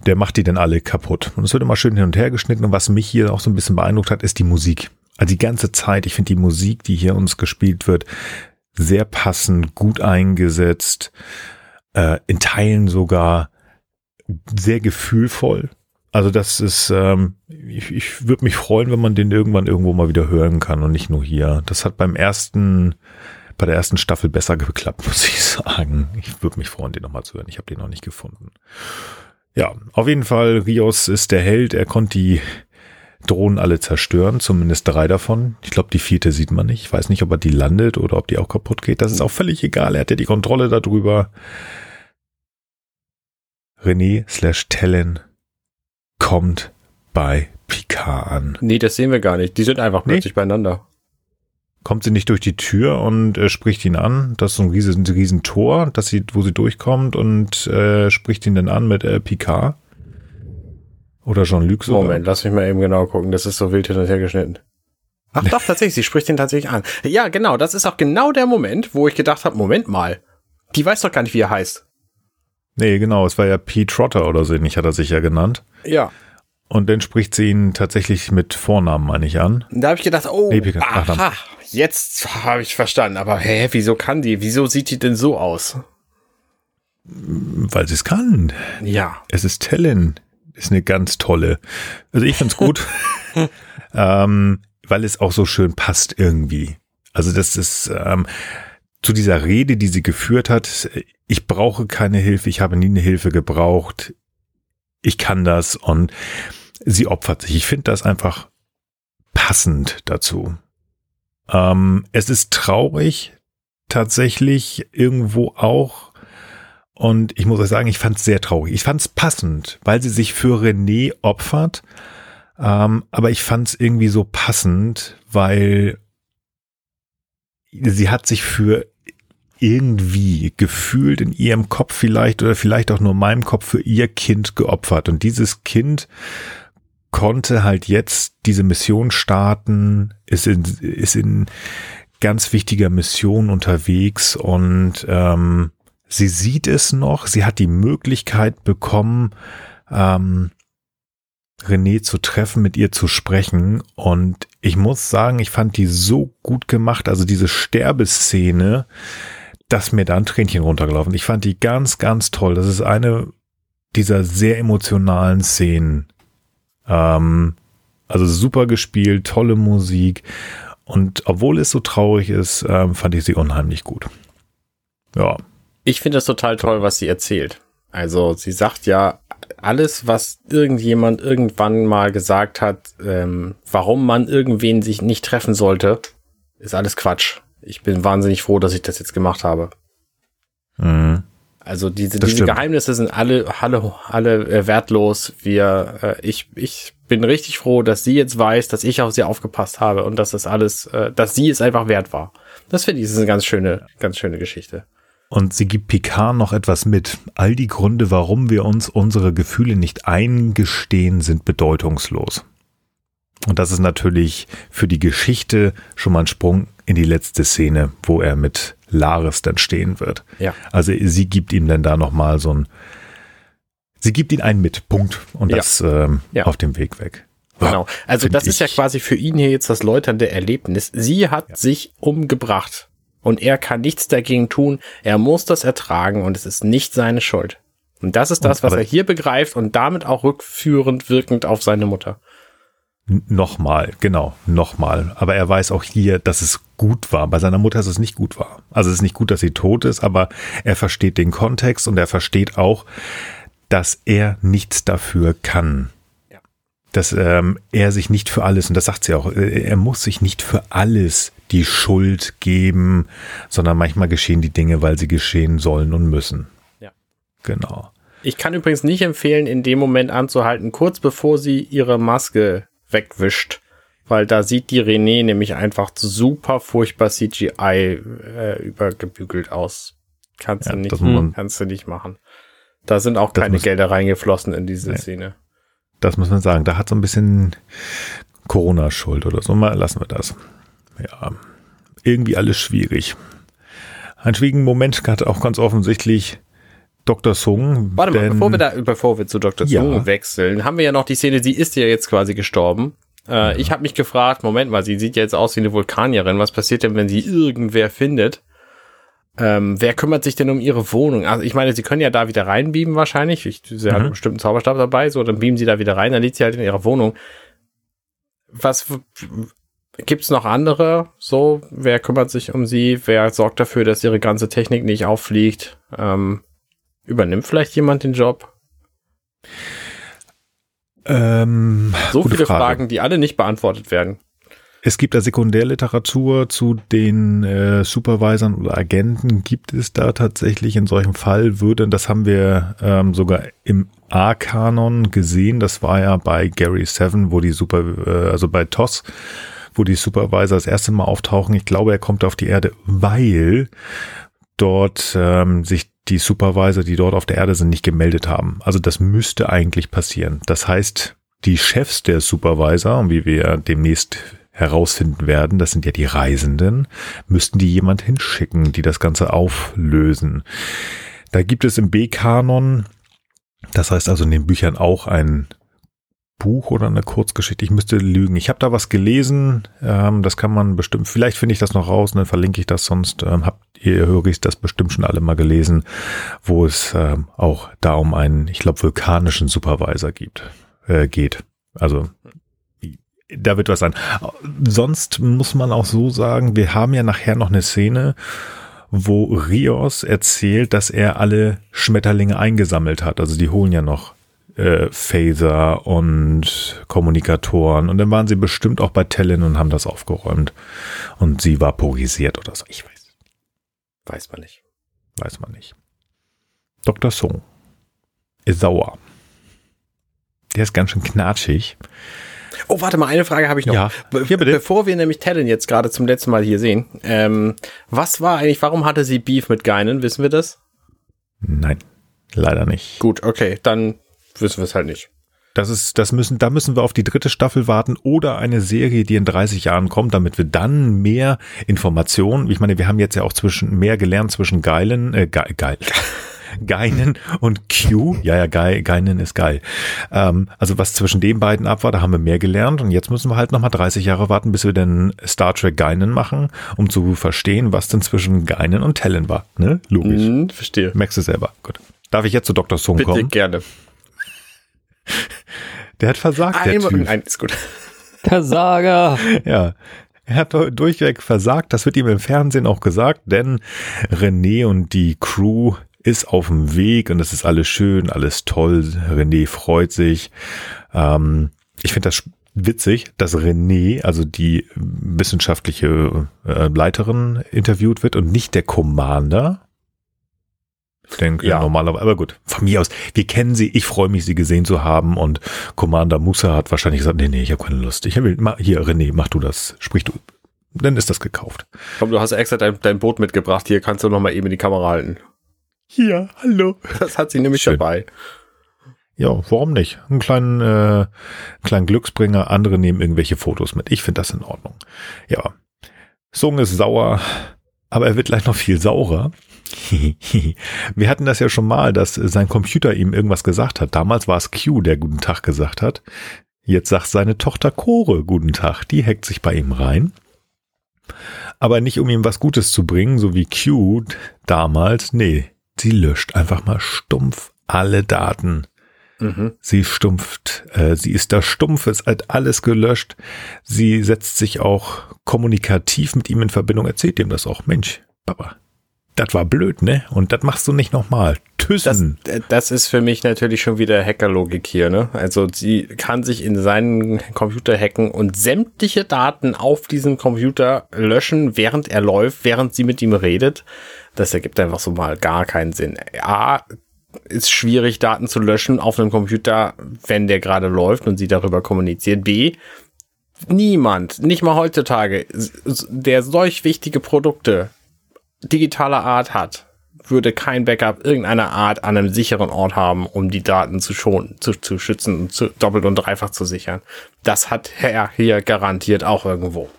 der macht die dann alle kaputt. Und es wird immer schön hin und her geschnitten. Und was mich hier auch so ein bisschen beeindruckt hat, ist die Musik. Also die ganze Zeit, ich finde die Musik, die hier uns gespielt wird, sehr passend, gut eingesetzt, äh, in Teilen sogar sehr gefühlvoll. Also das ist, ähm, ich, ich würde mich freuen, wenn man den irgendwann irgendwo mal wieder hören kann und nicht nur hier. Das hat beim ersten, bei der ersten Staffel besser geklappt, [laughs] muss ich sagen. Ich würde mich freuen, den nochmal zu hören. Ich habe den noch nicht gefunden. Ja, auf jeden Fall, Rios ist der Held. Er konnte die Drohnen alle zerstören, zumindest drei davon. Ich glaube, die vierte sieht man nicht. Ich weiß nicht, ob er die landet oder ob die auch kaputt geht. Das ist auch völlig egal. Er hat ja die Kontrolle darüber. René slash Tellen kommt bei Picard an. Nee, das sehen wir gar nicht. Die sind einfach plötzlich nee. beieinander. Kommt sie nicht durch die Tür und äh, spricht ihn an. Das ist so ein riesen, riesen Tor, dass sie, wo sie durchkommt und äh, spricht ihn dann an mit äh, Picard. Oder Jean-Luc sogar. Moment, lass mich mal eben genau gucken. Das ist so wild hin und her geschnitten. Ach doch, tatsächlich, sie spricht ihn tatsächlich an. Ja, genau, das ist auch genau der Moment, wo ich gedacht habe, Moment mal, die weiß doch gar nicht, wie er heißt. Nee, genau, es war ja Pete Trotter oder so ähnlich, hat er sich ja genannt. Ja. Und dann spricht sie ihn tatsächlich mit Vornamen, meine ich, an. Da habe ich gedacht, oh, nee, aha, jetzt habe ich verstanden. Aber hä, wieso kann die? Wieso sieht die denn so aus? Weil sie es kann. Ja. Es ist Tellen. Ist eine ganz tolle. Also ich find's gut, [laughs] ähm, weil es auch so schön passt irgendwie. Also das ist ähm, zu dieser Rede, die sie geführt hat ich brauche keine Hilfe, ich habe nie eine Hilfe gebraucht, ich kann das und sie opfert sich. Ich finde das einfach passend dazu. Ähm, es ist traurig, tatsächlich irgendwo auch. Und ich muss euch sagen, ich fand es sehr traurig. Ich fand es passend, weil sie sich für René opfert. Ähm, aber ich fand es irgendwie so passend, weil sie hat sich für irgendwie gefühlt in ihrem Kopf vielleicht oder vielleicht auch nur meinem Kopf für ihr Kind geopfert. Und dieses Kind konnte halt jetzt diese Mission starten, ist in, ist in ganz wichtiger Mission unterwegs und ähm, sie sieht es noch, sie hat die Möglichkeit bekommen, ähm, René zu treffen, mit ihr zu sprechen. Und ich muss sagen, ich fand die so gut gemacht. Also diese Sterbeszene, dass mir da ein Tränchen runtergelaufen. Ich fand die ganz, ganz toll. Das ist eine dieser sehr emotionalen Szenen. Ähm, also super gespielt, tolle Musik. Und obwohl es so traurig ist, ähm, fand ich sie unheimlich gut. Ja. Ich finde es total toll, was sie erzählt. Also sie sagt ja, alles, was irgendjemand irgendwann mal gesagt hat, ähm, warum man irgendwen sich nicht treffen sollte, ist alles Quatsch. Ich bin wahnsinnig froh, dass ich das jetzt gemacht habe. Mhm. Also diese, diese Geheimnisse sind alle, alle, alle äh, wertlos. Wir, äh, ich, ich bin richtig froh, dass sie jetzt weiß, dass ich auf sie aufgepasst habe und dass das alles, äh, dass sie es einfach wert war. Das finde ich, ist eine ganz schöne, ganz schöne Geschichte. Und sie gibt Picard noch etwas mit. All die Gründe, warum wir uns unsere Gefühle nicht eingestehen, sind bedeutungslos. Und das ist natürlich für die Geschichte schon mal ein Sprung in die letzte Szene, wo er mit Laris dann stehen wird. Ja. Also sie gibt ihm dann da nochmal so ein, sie gibt ihn einen mit, Punkt. Und das ja. Ähm, ja. auf dem Weg weg. Genau. Also das ist ja quasi für ihn hier jetzt das läuternde Erlebnis. Sie hat sich umgebracht und er kann nichts dagegen tun. Er muss das ertragen und es ist nicht seine Schuld. Und das ist das, was er hier begreift und damit auch rückführend wirkend auf seine Mutter. Nochmal, genau, nochmal. Aber er weiß auch hier, dass es gut war. Bei seiner Mutter ist es nicht gut war. Also es ist nicht gut, dass sie tot ist, aber er versteht den Kontext und er versteht auch, dass er nichts dafür kann dass ähm, er sich nicht für alles, und das sagt sie auch, äh, er muss sich nicht für alles die Schuld geben, sondern manchmal geschehen die Dinge, weil sie geschehen sollen und müssen. Ja. Genau. Ich kann übrigens nicht empfehlen, in dem Moment anzuhalten, kurz bevor sie ihre Maske wegwischt, weil da sieht die René nämlich einfach super furchtbar CGI äh, übergebügelt aus. Kannst ja, du nicht, kannst du nicht machen. Da sind auch keine Gelder reingeflossen in diese nee. Szene. Das muss man sagen. Da hat so ein bisschen Corona Schuld oder so. Mal lassen wir das. Ja, irgendwie alles schwierig. Ein schwierigen Moment hat auch ganz offensichtlich Dr. Sung. Warte mal, bevor wir da, bevor wir zu Dr. Ja. Sung wechseln, haben wir ja noch die Szene, sie ist ja jetzt quasi gestorben. Äh, ja. Ich habe mich gefragt, Moment mal, sie sieht ja jetzt aus wie eine Vulkanierin. Was passiert denn, wenn sie irgendwer findet? Ähm, wer kümmert sich denn um ihre Wohnung? Also ich meine, sie können ja da wieder reinbeamen wahrscheinlich. Ich, sie mhm. hat bestimmt einen Zauberstab dabei, so, dann beamen sie da wieder rein, dann liegt sie halt in ihrer Wohnung. Was gibt's noch andere? So, wer kümmert sich um sie? Wer sorgt dafür, dass ihre ganze Technik nicht auffliegt? Ähm, übernimmt vielleicht jemand den Job? Ähm, so viele Frage. Fragen, die alle nicht beantwortet werden. Es gibt da Sekundärliteratur zu den äh, Supervisern oder Agenten. Gibt es da tatsächlich in solchem Fall würde, das haben wir ähm, sogar im A-Kanon gesehen. Das war ja bei Gary Seven, wo die Super, äh, also bei TOS, wo die Supervisor das erste Mal auftauchen. Ich glaube, er kommt auf die Erde, weil dort ähm, sich die Supervisor, die dort auf der Erde sind, nicht gemeldet haben. Also das müsste eigentlich passieren. Das heißt, die Chefs der Supervisor, wie wir demnächst herausfinden werden, das sind ja die Reisenden, müssten die jemand hinschicken, die das Ganze auflösen. Da gibt es im B-Kanon, das heißt also in den Büchern auch ein Buch oder eine Kurzgeschichte. Ich müsste lügen. Ich habe da was gelesen. Ähm, das kann man bestimmt. Vielleicht finde ich das noch raus und dann verlinke ich das. Sonst ähm, habt ihr höre ich das bestimmt schon alle mal gelesen, wo es ähm, auch da um einen, ich glaube, vulkanischen Supervisor gibt, äh, geht. Also da wird was sein. Sonst muss man auch so sagen, wir haben ja nachher noch eine Szene, wo Rios erzählt, dass er alle Schmetterlinge eingesammelt hat. Also die holen ja noch äh, Phaser und Kommunikatoren. Und dann waren sie bestimmt auch bei Tellen und haben das aufgeräumt. Und sie vaporisiert oder so. Ich weiß. Weiß man nicht. Weiß man nicht. Dr. Song ist sauer. Der ist ganz schön knatschig. Oh, warte mal, eine Frage habe ich noch. Ja. Be ja, bitte. Bevor wir nämlich Talon jetzt gerade zum letzten Mal hier sehen, ähm, was war eigentlich, warum hatte sie Beef mit Geinen? Wissen wir das? Nein, leider nicht. Gut, okay, dann wissen wir es halt nicht. Das ist, das müssen, da müssen wir auf die dritte Staffel warten oder eine Serie, die in 30 Jahren kommt, damit wir dann mehr Informationen, ich meine, wir haben jetzt ja auch zwischen, mehr gelernt zwischen Geilen, äh, Ge Geil. Geinen und Q. Ja, ja, Ge Geinen ist geil. Ähm, also was zwischen den beiden ab war, da haben wir mehr gelernt und jetzt müssen wir halt nochmal 30 Jahre warten, bis wir denn Star Trek Geinen machen, um zu verstehen, was denn zwischen Geinen und Tellen war. Ne? Logisch. Mm, verstehe. Merkst du selber. Gut. Darf ich jetzt zu Dr. Sung Bitte kommen? gerne. Der hat versagt, der Einmal- Typ. Nein, ist gut. Versager. Ja. Er hat du- durchweg versagt. Das wird ihm im Fernsehen auch gesagt, denn René und die Crew ist auf dem Weg und es ist alles schön, alles toll. René freut sich. Ähm, ich finde das witzig, dass René, also die wissenschaftliche äh, Leiterin, interviewt wird und nicht der Commander. Ich denke, Ja. normalerweise, aber gut, von mir aus, wir kennen sie, ich freue mich, sie gesehen zu haben und Commander Musa hat wahrscheinlich gesagt, nee, nee, ich habe keine Lust. Ich will, hier, René, mach du das, sprich du. Dann ist das gekauft. Komm, du hast extra dein, dein Boot mitgebracht. Hier kannst du noch mal eben in die Kamera halten. Hier, hallo. Das hat sie nämlich Schön. dabei. Ja, warum nicht? Einen kleinen, äh, einen kleinen Glücksbringer, andere nehmen irgendwelche Fotos mit. Ich finde das in Ordnung. Ja. Sung ist sauer, aber er wird gleich noch viel saurer. [laughs] Wir hatten das ja schon mal, dass sein Computer ihm irgendwas gesagt hat. Damals war es Q, der guten Tag gesagt hat. Jetzt sagt seine Tochter Core guten Tag. Die hackt sich bei ihm rein. Aber nicht um ihm was Gutes zu bringen, so wie Q damals. Nee, sie löscht einfach mal stumpf alle Daten. Mhm. Sie stumpft, äh, sie ist da stumpf, es hat alles gelöscht. Sie setzt sich auch kommunikativ mit ihm in Verbindung, erzählt ihm das auch. Mensch, Papa, das war blöd, ne? Und das machst du nicht nochmal. Das, Tüssen. das ist für mich natürlich schon wieder Hackerlogik hier, ne? Also sie kann sich in seinen Computer hacken und sämtliche Daten auf diesem Computer löschen, während er läuft, während sie mit ihm redet. Das ergibt einfach so mal gar keinen Sinn. A, ist schwierig, Daten zu löschen auf einem Computer, wenn der gerade läuft und sie darüber kommuniziert. B, niemand, nicht mal heutzutage, der solch wichtige Produkte digitaler Art hat, würde kein Backup irgendeiner Art an einem sicheren Ort haben, um die Daten zu schonen, zu, zu schützen und zu, doppelt und dreifach zu sichern. Das hat er hier garantiert auch irgendwo.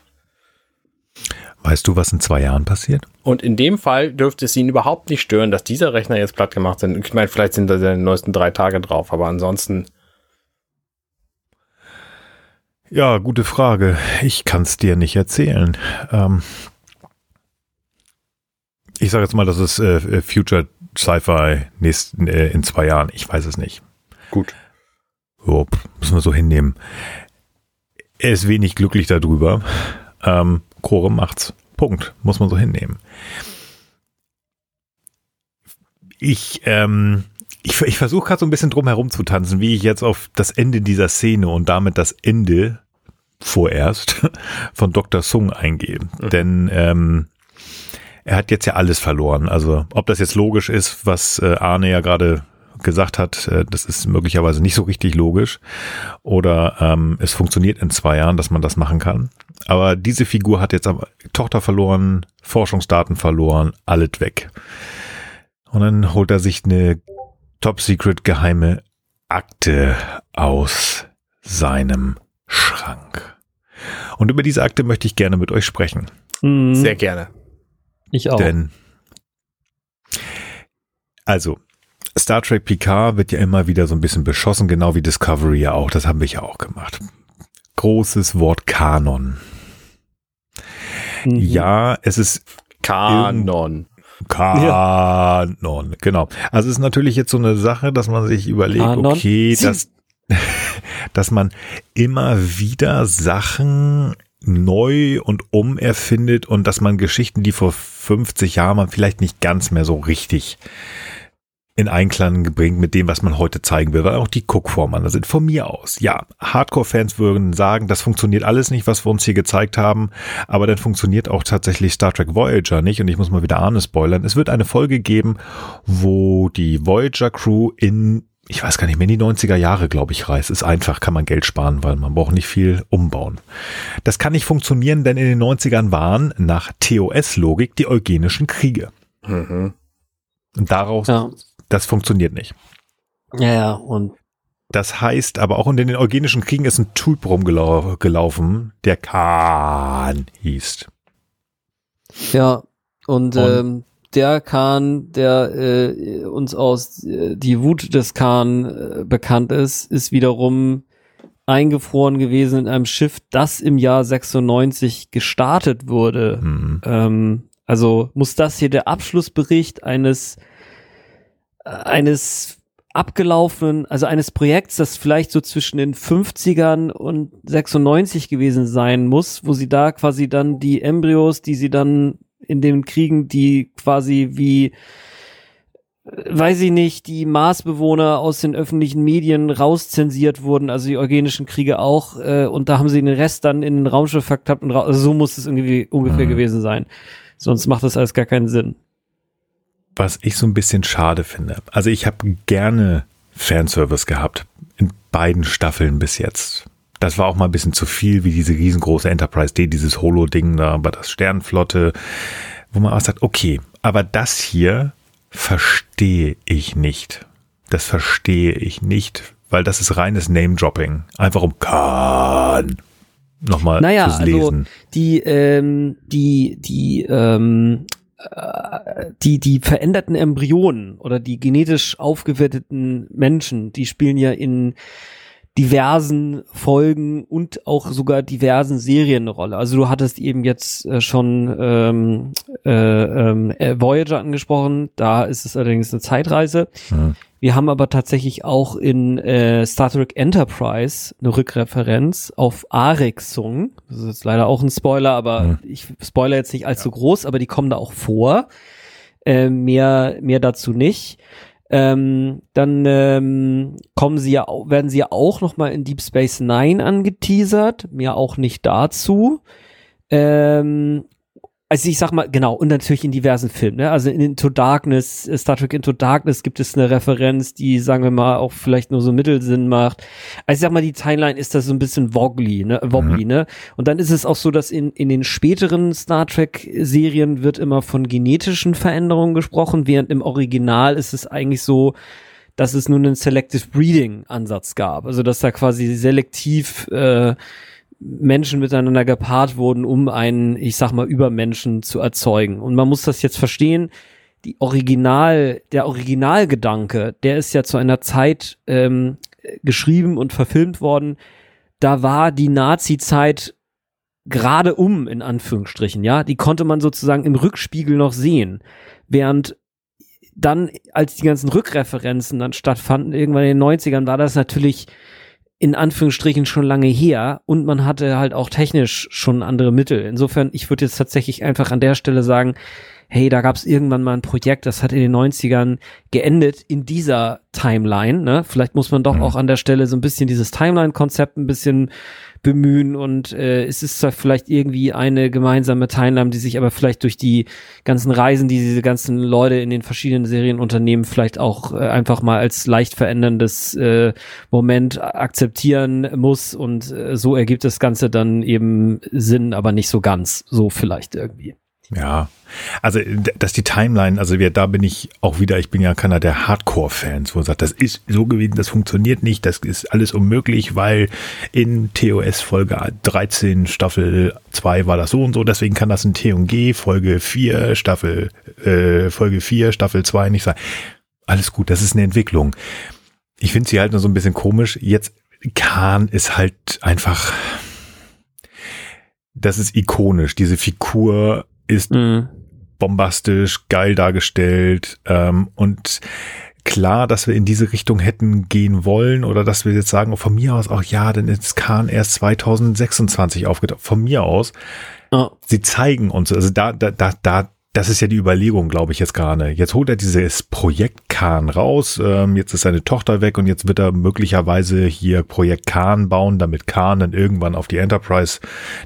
Weißt du, was in zwei Jahren passiert? Und in dem Fall dürfte es ihn überhaupt nicht stören, dass dieser Rechner jetzt platt gemacht sind. Ich meine, vielleicht sind da die neuesten drei Tage drauf, aber ansonsten, Ja, gute Frage. Ich kann es dir nicht erzählen. Ähm ich sage jetzt mal, das ist äh, Future Sci-Fi nächsten, äh, in zwei Jahren. Ich weiß es nicht. gut. Pff, müssen wir so hinnehmen. Er ist wenig glücklich darüber. Ähm, Core macht's. Punkt. Muss man so hinnehmen. Ich, ähm, ich, ich versuche gerade so ein bisschen drum herum zu tanzen, wie ich jetzt auf das Ende dieser Szene und damit das Ende vorerst [laughs] von Dr. Sung eingehe. Denn ähm, er hat jetzt ja alles verloren. Also ob das jetzt logisch ist, was äh, Arne ja gerade gesagt hat, äh, das ist möglicherweise nicht so richtig logisch. Oder ähm, es funktioniert in zwei Jahren, dass man das machen kann. Aber diese Figur hat jetzt aber Tochter verloren, Forschungsdaten verloren, alles weg. Und dann holt er sich eine top-secret geheime Akte aus seinem Schrank. Und über diese Akte möchte ich gerne mit euch sprechen. Mhm. Sehr gerne. ich auch. Denn, also, Star Trek Picard wird ja immer wieder so ein bisschen beschossen, genau wie Discovery ja auch. Das haben wir ja auch gemacht. Großes Wort Kanon. Mhm. Ja, es ist Kanon. Kanon, genau. Also es ist natürlich jetzt so eine Sache, dass man sich überlegt, Kanon? okay, dass, [laughs] dass man immer wieder Sachen neu und umerfindet und dass man Geschichten, die vor 50 Jahren man vielleicht nicht ganz mehr so richtig in Einklang bringt mit dem, was man heute zeigen will, weil auch die Guckformen anders sind. Von mir aus, ja, Hardcore-Fans würden sagen, das funktioniert alles nicht, was wir uns hier gezeigt haben, aber dann funktioniert auch tatsächlich Star Trek Voyager nicht und ich muss mal wieder Arne spoilern. Es wird eine Folge geben, wo die Voyager-Crew in ich weiß gar nicht mehr, in die 90er Jahre, glaube ich, reist. Ist einfach, kann man Geld sparen, weil man braucht nicht viel umbauen. Das kann nicht funktionieren, denn in den 90ern waren nach TOS-Logik die eugenischen Kriege. Mhm. Und daraus, Ja. Das funktioniert nicht. ja, ja, und Das heißt, aber auch in den eugenischen Kriegen ist ein Typ rumgelaufen, der Khan hieß. ja, und, Und- ähm, der Khan, der äh, uns aus äh, die Wut des Khan äh, bekannt ist, ist wiederum eingefroren gewesen in einem Schiff, das im Jahr 96 gestartet wurde. Hm. Ähm, also muss das hier der Abschlussbericht eines eines abgelaufenen, also eines Projekts, das vielleicht so zwischen den 50ern und 96 gewesen sein muss, wo sie da quasi dann die Embryos, die sie dann in den Kriegen, die quasi wie weiß ich nicht, die Marsbewohner aus den öffentlichen Medien rauszensiert wurden, also die eugenischen Kriege auch, äh, und da haben sie den Rest dann in den Raumschiff verklappt und also so muss es irgendwie ungefähr mhm. gewesen sein. Sonst macht das alles gar keinen Sinn. Was ich so ein bisschen schade finde. Also ich habe gerne Fanservice gehabt in beiden Staffeln bis jetzt. Das war auch mal ein bisschen zu viel, wie diese riesengroße Enterprise D, dieses Holo-Ding da bei der Sternenflotte, wo man auch sagt, okay, aber das hier verstehe ich nicht. Das verstehe ich nicht, weil das ist reines Name-Dropping. Einfach um Khan nochmal naja, zu lesen. Also die, ähm, die, die, ähm, äh, die, die veränderten Embryonen oder die genetisch aufgewerteten Menschen, die spielen ja in diversen Folgen und auch sogar diversen Serien eine Rolle. Also du hattest eben jetzt äh, schon ähm, äh, äh, Voyager angesprochen, da ist es allerdings eine Zeitreise. Mhm. Wir haben aber tatsächlich auch in äh, Star Trek Enterprise eine Rückreferenz auf Arexung. Das ist jetzt leider auch ein Spoiler, aber mhm. ich spoiler jetzt nicht allzu ja. groß, aber die kommen da auch vor. Äh, mehr, mehr dazu nicht ähm, dann ähm, kommen sie ja, werden sie ja auch noch mal in Deep Space Nine angeteasert, mir auch nicht dazu. Ähm, also ich sag mal, genau, und natürlich in diversen Filmen, ne? Also in Into Darkness, äh, Star Trek Into Darkness gibt es eine Referenz, die, sagen wir mal, auch vielleicht nur so Mittelsinn macht. Also ich sag mal, die Timeline ist da so ein bisschen wobbly, ne? Wobbly, mhm. ne? Und dann ist es auch so, dass in, in den späteren Star Trek-Serien wird immer von genetischen Veränderungen gesprochen, während im Original ist es eigentlich so, dass es nur einen Selective Breeding Ansatz gab. Also dass da quasi selektiv äh, Menschen miteinander gepaart wurden, um einen, ich sag mal, Übermenschen zu erzeugen. Und man muss das jetzt verstehen, die Original, der Originalgedanke, der ist ja zu einer Zeit ähm, geschrieben und verfilmt worden, da war die Nazi-Zeit gerade um, in Anführungsstrichen, ja, die konnte man sozusagen im Rückspiegel noch sehen. Während dann, als die ganzen Rückreferenzen dann stattfanden, irgendwann in den 90ern, war das natürlich in Anführungsstrichen schon lange her und man hatte halt auch technisch schon andere Mittel. Insofern, ich würde jetzt tatsächlich einfach an der Stelle sagen, hey, da gab es irgendwann mal ein Projekt, das hat in den 90ern geendet in dieser Timeline. Ne? Vielleicht muss man doch mhm. auch an der Stelle so ein bisschen dieses Timeline-Konzept ein bisschen bemühen und äh, es ist zwar vielleicht irgendwie eine gemeinsame Teilnahme, die sich aber vielleicht durch die ganzen Reisen, die diese ganzen Leute in den verschiedenen Serienunternehmen vielleicht auch äh, einfach mal als leicht veränderndes äh, Moment akzeptieren muss und äh, so ergibt das Ganze dann eben Sinn, aber nicht so ganz, so vielleicht irgendwie. Ja, also dass die Timeline, also wir, da bin ich auch wieder, ich bin ja keiner der Hardcore-Fans, wo man sagt, das ist so gewesen, das funktioniert nicht, das ist alles unmöglich, weil in TOS Folge 13 Staffel 2 war das so und so, deswegen kann das in T&G Folge 4 Staffel, äh, Folge 4 Staffel 2 nicht sein. Alles gut, das ist eine Entwicklung. Ich finde sie halt nur so ein bisschen komisch. Jetzt, Khan ist halt einfach, das ist ikonisch, diese Figur ist mhm. bombastisch, geil dargestellt ähm, und klar, dass wir in diese Richtung hätten gehen wollen oder dass wir jetzt sagen, von mir aus auch ja, denn ist Kahn erst 2026 aufgetaucht. Von mir aus. Oh. Sie zeigen uns, also da, da, da, da das ist ja die Überlegung, glaube ich, jetzt gerade. Jetzt holt er dieses Projekt Kahn raus. Ähm, jetzt ist seine Tochter weg und jetzt wird er möglicherweise hier Projekt Kahn bauen, damit Kahn dann irgendwann auf die Enterprise,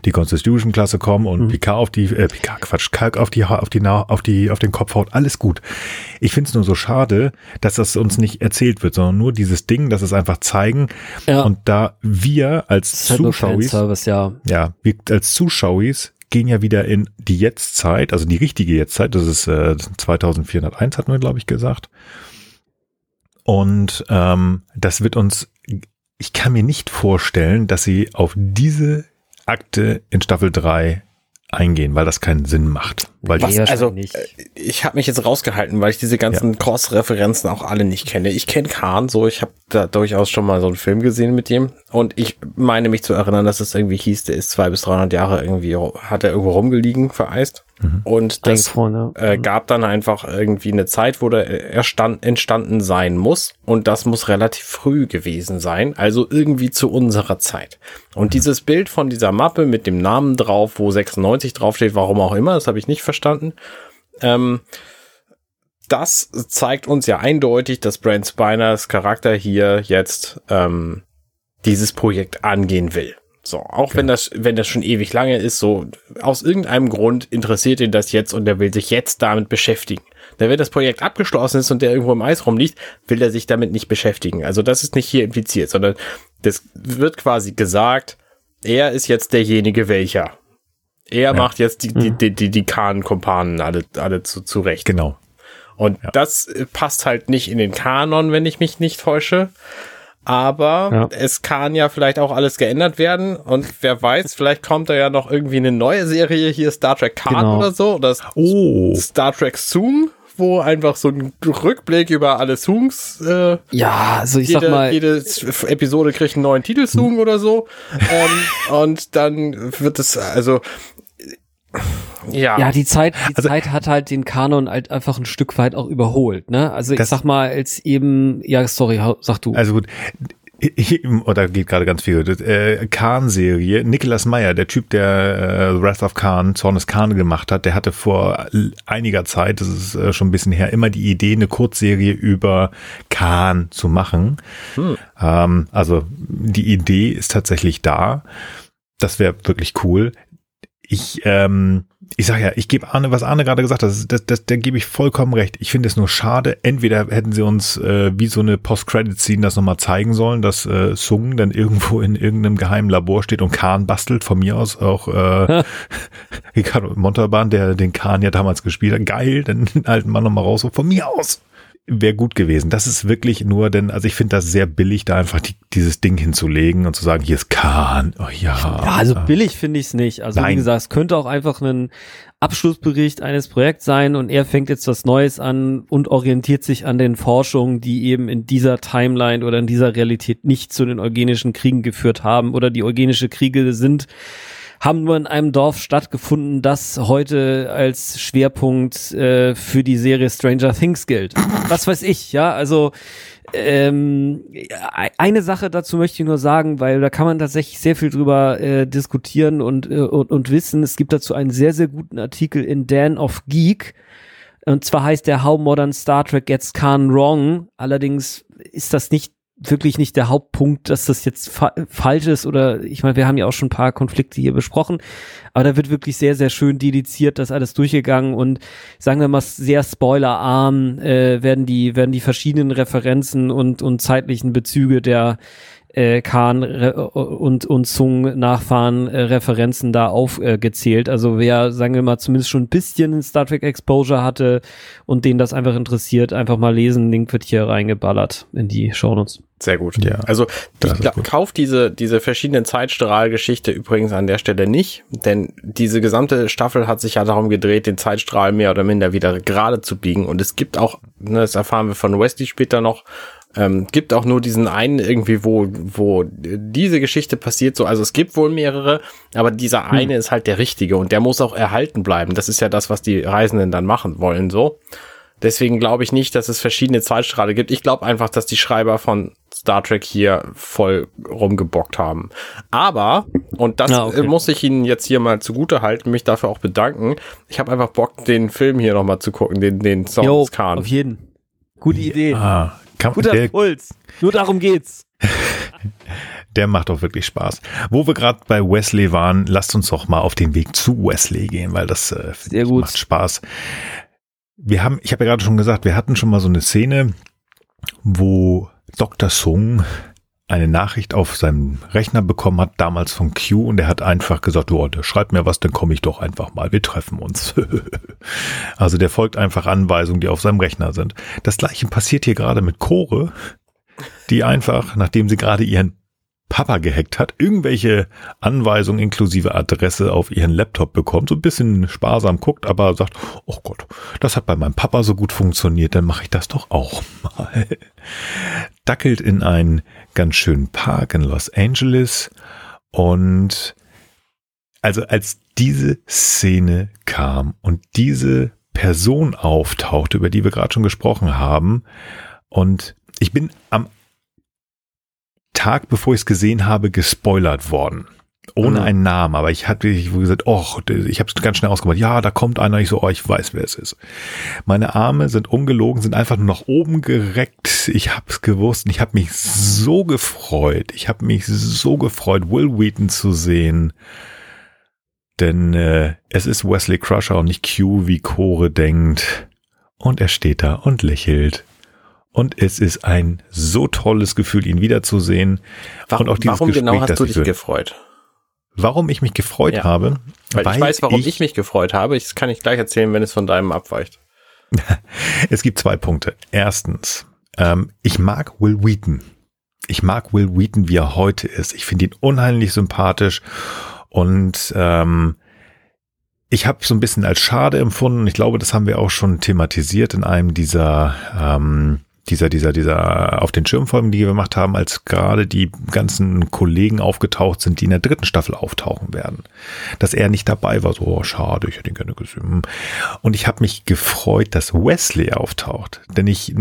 die Constitution-Klasse kommen und mhm. Picard auf die, äh, Picard, Quatsch, Kalk auf die, auf die, auf die, auf den Kopf haut. Alles gut. Ich finde es nur so schade, dass das uns nicht erzählt wird, sondern nur dieses Ding, dass es einfach zeigen. Ja. Und da wir als Zuschauer, ja. ja, wir als Zuschauer gehen ja wieder in die Jetztzeit, also die richtige Jetztzeit, das ist äh, 2401, hatten wir, glaube ich, gesagt. Und ähm, das wird uns, ich kann mir nicht vorstellen, dass sie auf diese Akte in Staffel 3 eingehen, weil das keinen Sinn macht. Weil Was, also, nicht. äh, ich habe mich jetzt rausgehalten, weil ich diese ganzen Cross-Referenzen auch alle nicht kenne. Ich kenne Khan, so ich habe da durchaus schon mal so einen Film gesehen mit dem und ich meine mich zu erinnern, dass es irgendwie hieß, der ist zwei bis 300 Jahre irgendwie hat er irgendwo rumgelegen, vereist und das ja. äh, gab dann einfach irgendwie eine Zeit, wo der erstand, entstanden sein muss. Und das muss relativ früh gewesen sein, also irgendwie zu unserer Zeit. Und dieses Bild von dieser Mappe mit dem Namen drauf, wo 96 draufsteht, warum auch immer, das habe ich nicht verstanden. Ähm, das zeigt uns ja eindeutig, dass Brent Spiners Charakter hier jetzt ähm, dieses Projekt angehen will. So, auch wenn das, wenn das schon ewig lange ist, so aus irgendeinem Grund interessiert ihn das jetzt und er will sich jetzt damit beschäftigen. Denn wenn das Projekt abgeschlossen ist und der irgendwo im Eis rumliegt, will er sich damit nicht beschäftigen. Also das ist nicht hier impliziert, sondern das wird quasi gesagt, er ist jetzt derjenige welcher. Er macht jetzt die, die, die, die, die Kahn-Kumpanen alle, alle zu, zurecht. Genau. Und das äh, passt halt nicht in den Kanon, wenn ich mich nicht täusche. Aber Ja. es kann ja vielleicht auch alles geändert werden. Und wer weiß, vielleicht kommt da ja noch irgendwie eine neue Serie hier, Star Trek Khan Genau. oder so. Oder Oh, Star Trek Zoom, wo einfach so ein Rückblick über alle Zooms. Äh, Ja, also ich jede, sag mal, jede Episode kriegt einen neuen Titelsong oder so. [laughs] ähm, und dann wird es, also. Ja, Ja, die Zeit, die Also- Zeit hat halt den Kanon halt einfach ein Stück weit auch überholt, ne? Also ich sag mal, als eben, ja, sorry, sag du. also gut. Oder geht gerade ganz viel. Äh, Khan-Serie. Nicholas Meyer, der Typ, der äh, Wrath of Khan, Zorn des Khan gemacht hat, der hatte vor einiger Zeit, das ist äh, schon ein bisschen her, immer die Idee, eine Kurzserie über Khan zu machen. Ähm, also die Idee ist tatsächlich da. Das wäre wirklich cool. Ich, ähm, ich sag ja, ich gebe Arne, was Arne gerade gesagt hat, das, das, das, da gebe ich vollkommen recht. Ich finde es nur schade. Entweder hätten sie uns äh, wie so eine Post-Credit-Scene das nochmal zeigen sollen, dass äh, Sung dann irgendwo in irgendeinem geheimen Labor steht und Khan bastelt, von mir aus auch äh, [laughs] Ricardo Montalban, der den Khan ja damals gespielt hat. Geil, dann den alten Mann nochmal raus, von mir aus. Wäre gut gewesen. Das ist wirklich nur, denn, also ich finde das sehr billig, da einfach die, dieses Ding hinzulegen und zu sagen, hier ist Khan. Oh ja. ja, also billig finde ich es nicht. Also wie Nein. gesagt, es könnte auch einfach ein Abschlussbericht eines Projekts sein und er fängt jetzt was Neues an und orientiert sich an den Forschungen, die eben in dieser Timeline oder in dieser Realität nicht zu den eugenischen Kriegen geführt haben oder die eugenische Kriege sind haben nur in einem Dorf stattgefunden, das heute als Schwerpunkt äh, für die Serie Stranger Things gilt. [laughs] Was weiß ich, ja, also ähm, e- eine Sache dazu möchte ich nur sagen, weil da kann man tatsächlich sehr viel drüber äh, diskutieren und, äh, und, und wissen. Es gibt dazu einen sehr, sehr guten Artikel in Dan of Geek. Und zwar heißt der How Modern Star Trek Gets Khan Wrong. Allerdings ist das nicht wirklich nicht der Hauptpunkt, dass das jetzt fa falsch ist oder ich meine, wir haben ja auch schon ein paar Konflikte hier besprochen, aber da wird wirklich sehr, sehr schön dediziert das alles durchgegangen und sagen wir mal sehr spoilerarm äh, werden die werden die verschiedenen Referenzen und und zeitlichen Bezüge der äh, Khan re- und und Sung Nachfahren äh, Referenzen da aufgezählt. Also wer sagen wir mal zumindest schon ein bisschen Star Trek Exposure hatte und den das einfach interessiert, einfach mal lesen. Link wird hier reingeballert in die Shownotes. Sehr gut. Ja, also ich glaub, gut. kauf diese, diese verschiedenen Zeitstrahlgeschichte übrigens an der Stelle nicht, denn diese gesamte Staffel hat sich ja darum gedreht, den Zeitstrahl mehr oder minder wieder gerade zu biegen. Und es gibt auch, ne, das erfahren wir von Wesley später noch, ähm, gibt auch nur diesen einen irgendwie, wo, wo diese Geschichte passiert, so, also es gibt wohl mehrere, aber dieser eine ist halt der richtige und der muss auch erhalten bleiben. Das ist ja das, was die Reisenden dann machen wollen, so. Deswegen glaube ich nicht, dass es verschiedene Zeitstrahle gibt. Ich glaube einfach, dass die Schreiber von Star Trek hier voll rumgebockt haben. Aber, und das Ah, okay. muss ich Ihnen jetzt hier mal zugute halten, mich dafür auch bedanken. Ich habe einfach Bock, den Film hier nochmal zu gucken, den, den Song des Khan. auf jeden. Gute Idee. Ah, kann, Guter der, Puls. Nur darum geht's. [laughs] der macht auch wirklich Spaß. Wo wir gerade bei Wesley waren, lasst uns doch mal auf den Weg zu Wesley gehen, weil das äh, Sehr gut. macht Spaß. Wir haben, ich habe ja gerade schon gesagt, wir hatten schon mal so eine Szene, wo Dr. Sung eine Nachricht auf seinem Rechner bekommen hat, damals von Q, und er hat einfach gesagt, oh, der schreibt mir was, dann komme ich doch einfach mal, wir treffen uns. [laughs] also der folgt einfach Anweisungen, die auf seinem Rechner sind. Das gleiche passiert hier gerade mit Chore, die einfach, nachdem sie gerade ihren Papa gehackt hat, irgendwelche Anweisungen inklusive Adresse auf ihren Laptop bekommt, so ein bisschen sparsam guckt, aber sagt, oh Gott, das hat bei meinem Papa so gut funktioniert, dann mache ich das doch auch mal. [laughs] Dackelt in einen ganz schönen Park in Los Angeles und also als diese Szene kam und diese Person auftauchte, über die wir gerade schon gesprochen haben, und ich bin am Tag, bevor ich es gesehen habe, gespoilert worden. Ohne mhm. einen Namen, aber ich hatte ich gesagt, oh, ich habe es ganz schnell ausgemacht. Ja, da kommt einer, ich so, oh, ich weiß, wer es ist. Meine Arme sind ungelogen, sind einfach nur nach oben gereckt. Ich habe es gewusst und ich habe mich so gefreut. Ich habe mich so gefreut, Will Wheaton zu sehen. Denn äh, es ist Wesley Crusher und nicht Q, wie Core denkt. Und er steht da und lächelt. Und es ist ein so tolles Gefühl, ihn wiederzusehen. Warum, und auch dieses warum Gespräch, genau hast du dich gefreut? Warum ich mich gefreut ja. habe? Weil, weil, ich weiß, warum ich, ich, mich gefreut habe. Das kann ich gleich erzählen, wenn es von deinem abweicht. [laughs] es gibt zwei Punkte. Erstens, ähm, ich mag Will Wheaton. Ich mag Will Wheaton, wie er heute ist. Ich finde ihn unheimlich sympathisch und ähm, ich habe so ein bisschen als schade empfunden. Ich glaube, das haben wir auch schon thematisiert in einem dieser ähm, dieser, dieser, dieser auf den Schirmfolgen, die wir gemacht haben, als gerade die ganzen Kollegen aufgetaucht sind, die in der dritten Staffel auftauchen werden. Dass er nicht dabei war, so oh, schade, ich hätte ihn gerne gesehen. Und ich habe mich gefreut, dass Wesley auftaucht. Denn ich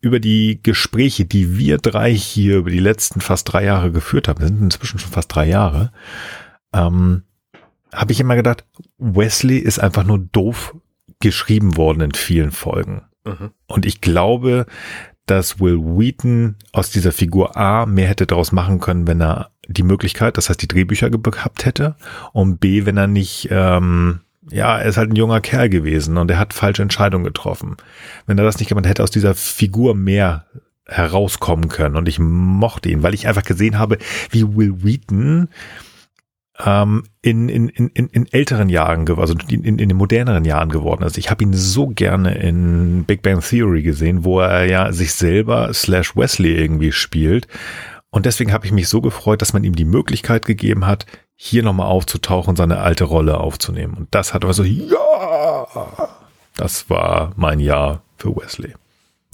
über die Gespräche, die wir drei hier über die letzten fast drei Jahre geführt haben, sind inzwischen schon fast drei Jahre, ähm, habe ich immer gedacht, Wesley ist einfach nur doof geschrieben worden in vielen Folgen. Mhm. Und ich glaube, dass Will Wheaton aus dieser Figur A mehr hätte daraus machen können, wenn er die Möglichkeit, das heißt die Drehbücher gehabt hätte, und B, wenn er nicht, ähm, ja, er ist halt ein junger Kerl gewesen und er hat falsche Entscheidungen getroffen. Wenn er das nicht gemacht hätte, aus dieser Figur mehr herauskommen können und ich mochte ihn, weil ich einfach gesehen habe, wie Will Wheaton ähm, in, in, in, in älteren Jahren, also in, in, in den moderneren Jahren geworden ist. Ich habe ihn so gerne in Big Bang Theory gesehen, wo er ja sich selber slash Wesley irgendwie spielt. Und deswegen habe ich mich so gefreut, dass man ihm die Möglichkeit gegeben hat, hier nochmal aufzutauchen, seine alte Rolle aufzunehmen. Und das hat aber so, ja, das war mein Jahr für Wesley.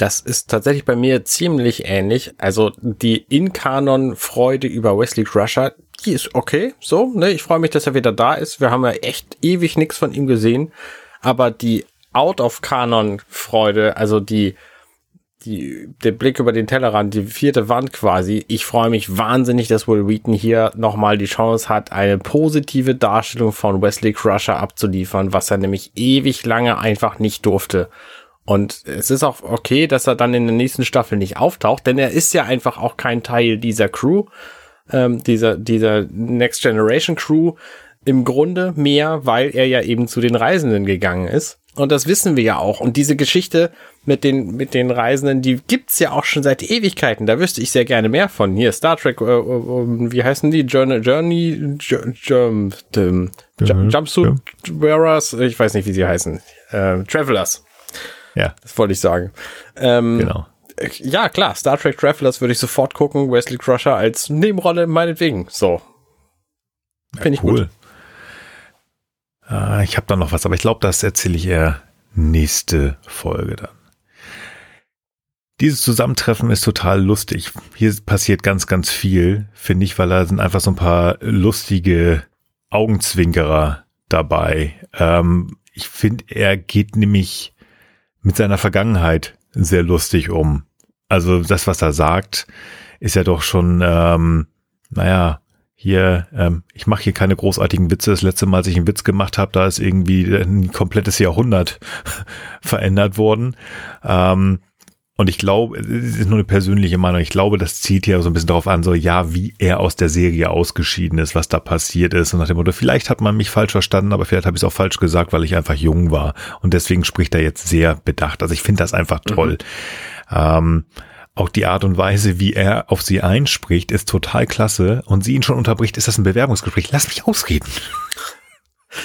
Das ist tatsächlich bei mir ziemlich ähnlich. Also die In-Kanon-Freude über Wesley Crusher, die ist okay, so, ne? Ich freue mich, dass er wieder da ist. Wir haben ja echt ewig nichts von ihm gesehen. Aber die Out-of-Kanon-Freude, also die, die, der Blick über den Tellerrand, die vierte Wand quasi. Ich freue mich wahnsinnig, dass Will Wheaton hier nochmal die Chance hat, eine positive Darstellung von Wesley Crusher abzuliefern, was er nämlich ewig lange einfach nicht durfte. Und es ist auch okay, dass er dann in der nächsten Staffel nicht auftaucht, denn er ist ja einfach auch kein Teil dieser Crew ähm, dieser, dieser Next Generation Crew im Grunde mehr, weil er ja eben zu den Reisenden gegangen ist. Und das wissen wir ja auch. Und diese Geschichte mit den, mit den Reisenden, die gibt's ja auch schon seit Ewigkeiten. Da wüsste ich sehr gerne mehr von. Hier, Star Trek, äh, äh, wie heißen die? Journey, Journey, Jump, Jumpsuit Wearers, ich weiß nicht, wie sie heißen. Äh, Travelers. Ja. Das wollte ich sagen. Ähm, genau ja, klar, Star Trek Travelers würde ich sofort gucken, Wesley Crusher als Nebenrolle meinetwegen. So. Finde ich cool. gut. Äh, ich habe da noch was, aber ich glaube, das erzähle ich eher nächste Folge dann. Dieses Zusammentreffen ist total lustig. Hier passiert ganz, ganz viel, finde ich, weil da sind einfach so ein paar lustige Augenzwinkerer dabei. Ähm, ich finde, er geht nämlich mit seiner Vergangenheit sehr lustig um. Also das, was er sagt, ist ja doch schon, ähm, naja, hier, ähm, ich mache hier keine großartigen Witze. Das letzte Mal, als ich einen Witz gemacht habe, da ist irgendwie ein komplettes Jahrhundert [laughs] verändert worden. Ähm, und ich glaube, es ist nur eine persönliche Meinung. Ich glaube, das zieht ja so ein bisschen darauf an, so ja, wie er aus der Serie ausgeschieden ist, was da passiert ist. Und nach dem Motto, vielleicht hat man mich falsch verstanden, aber vielleicht habe ich es auch falsch gesagt, weil ich einfach jung war. Und deswegen spricht er jetzt sehr bedacht. Also ich finde das einfach toll. Mhm. Ähm, auch die Art und Weise, wie er auf sie einspricht, ist total klasse. Und sie ihn schon unterbricht, ist das ein Bewerbungsgespräch. Lass mich ausreden.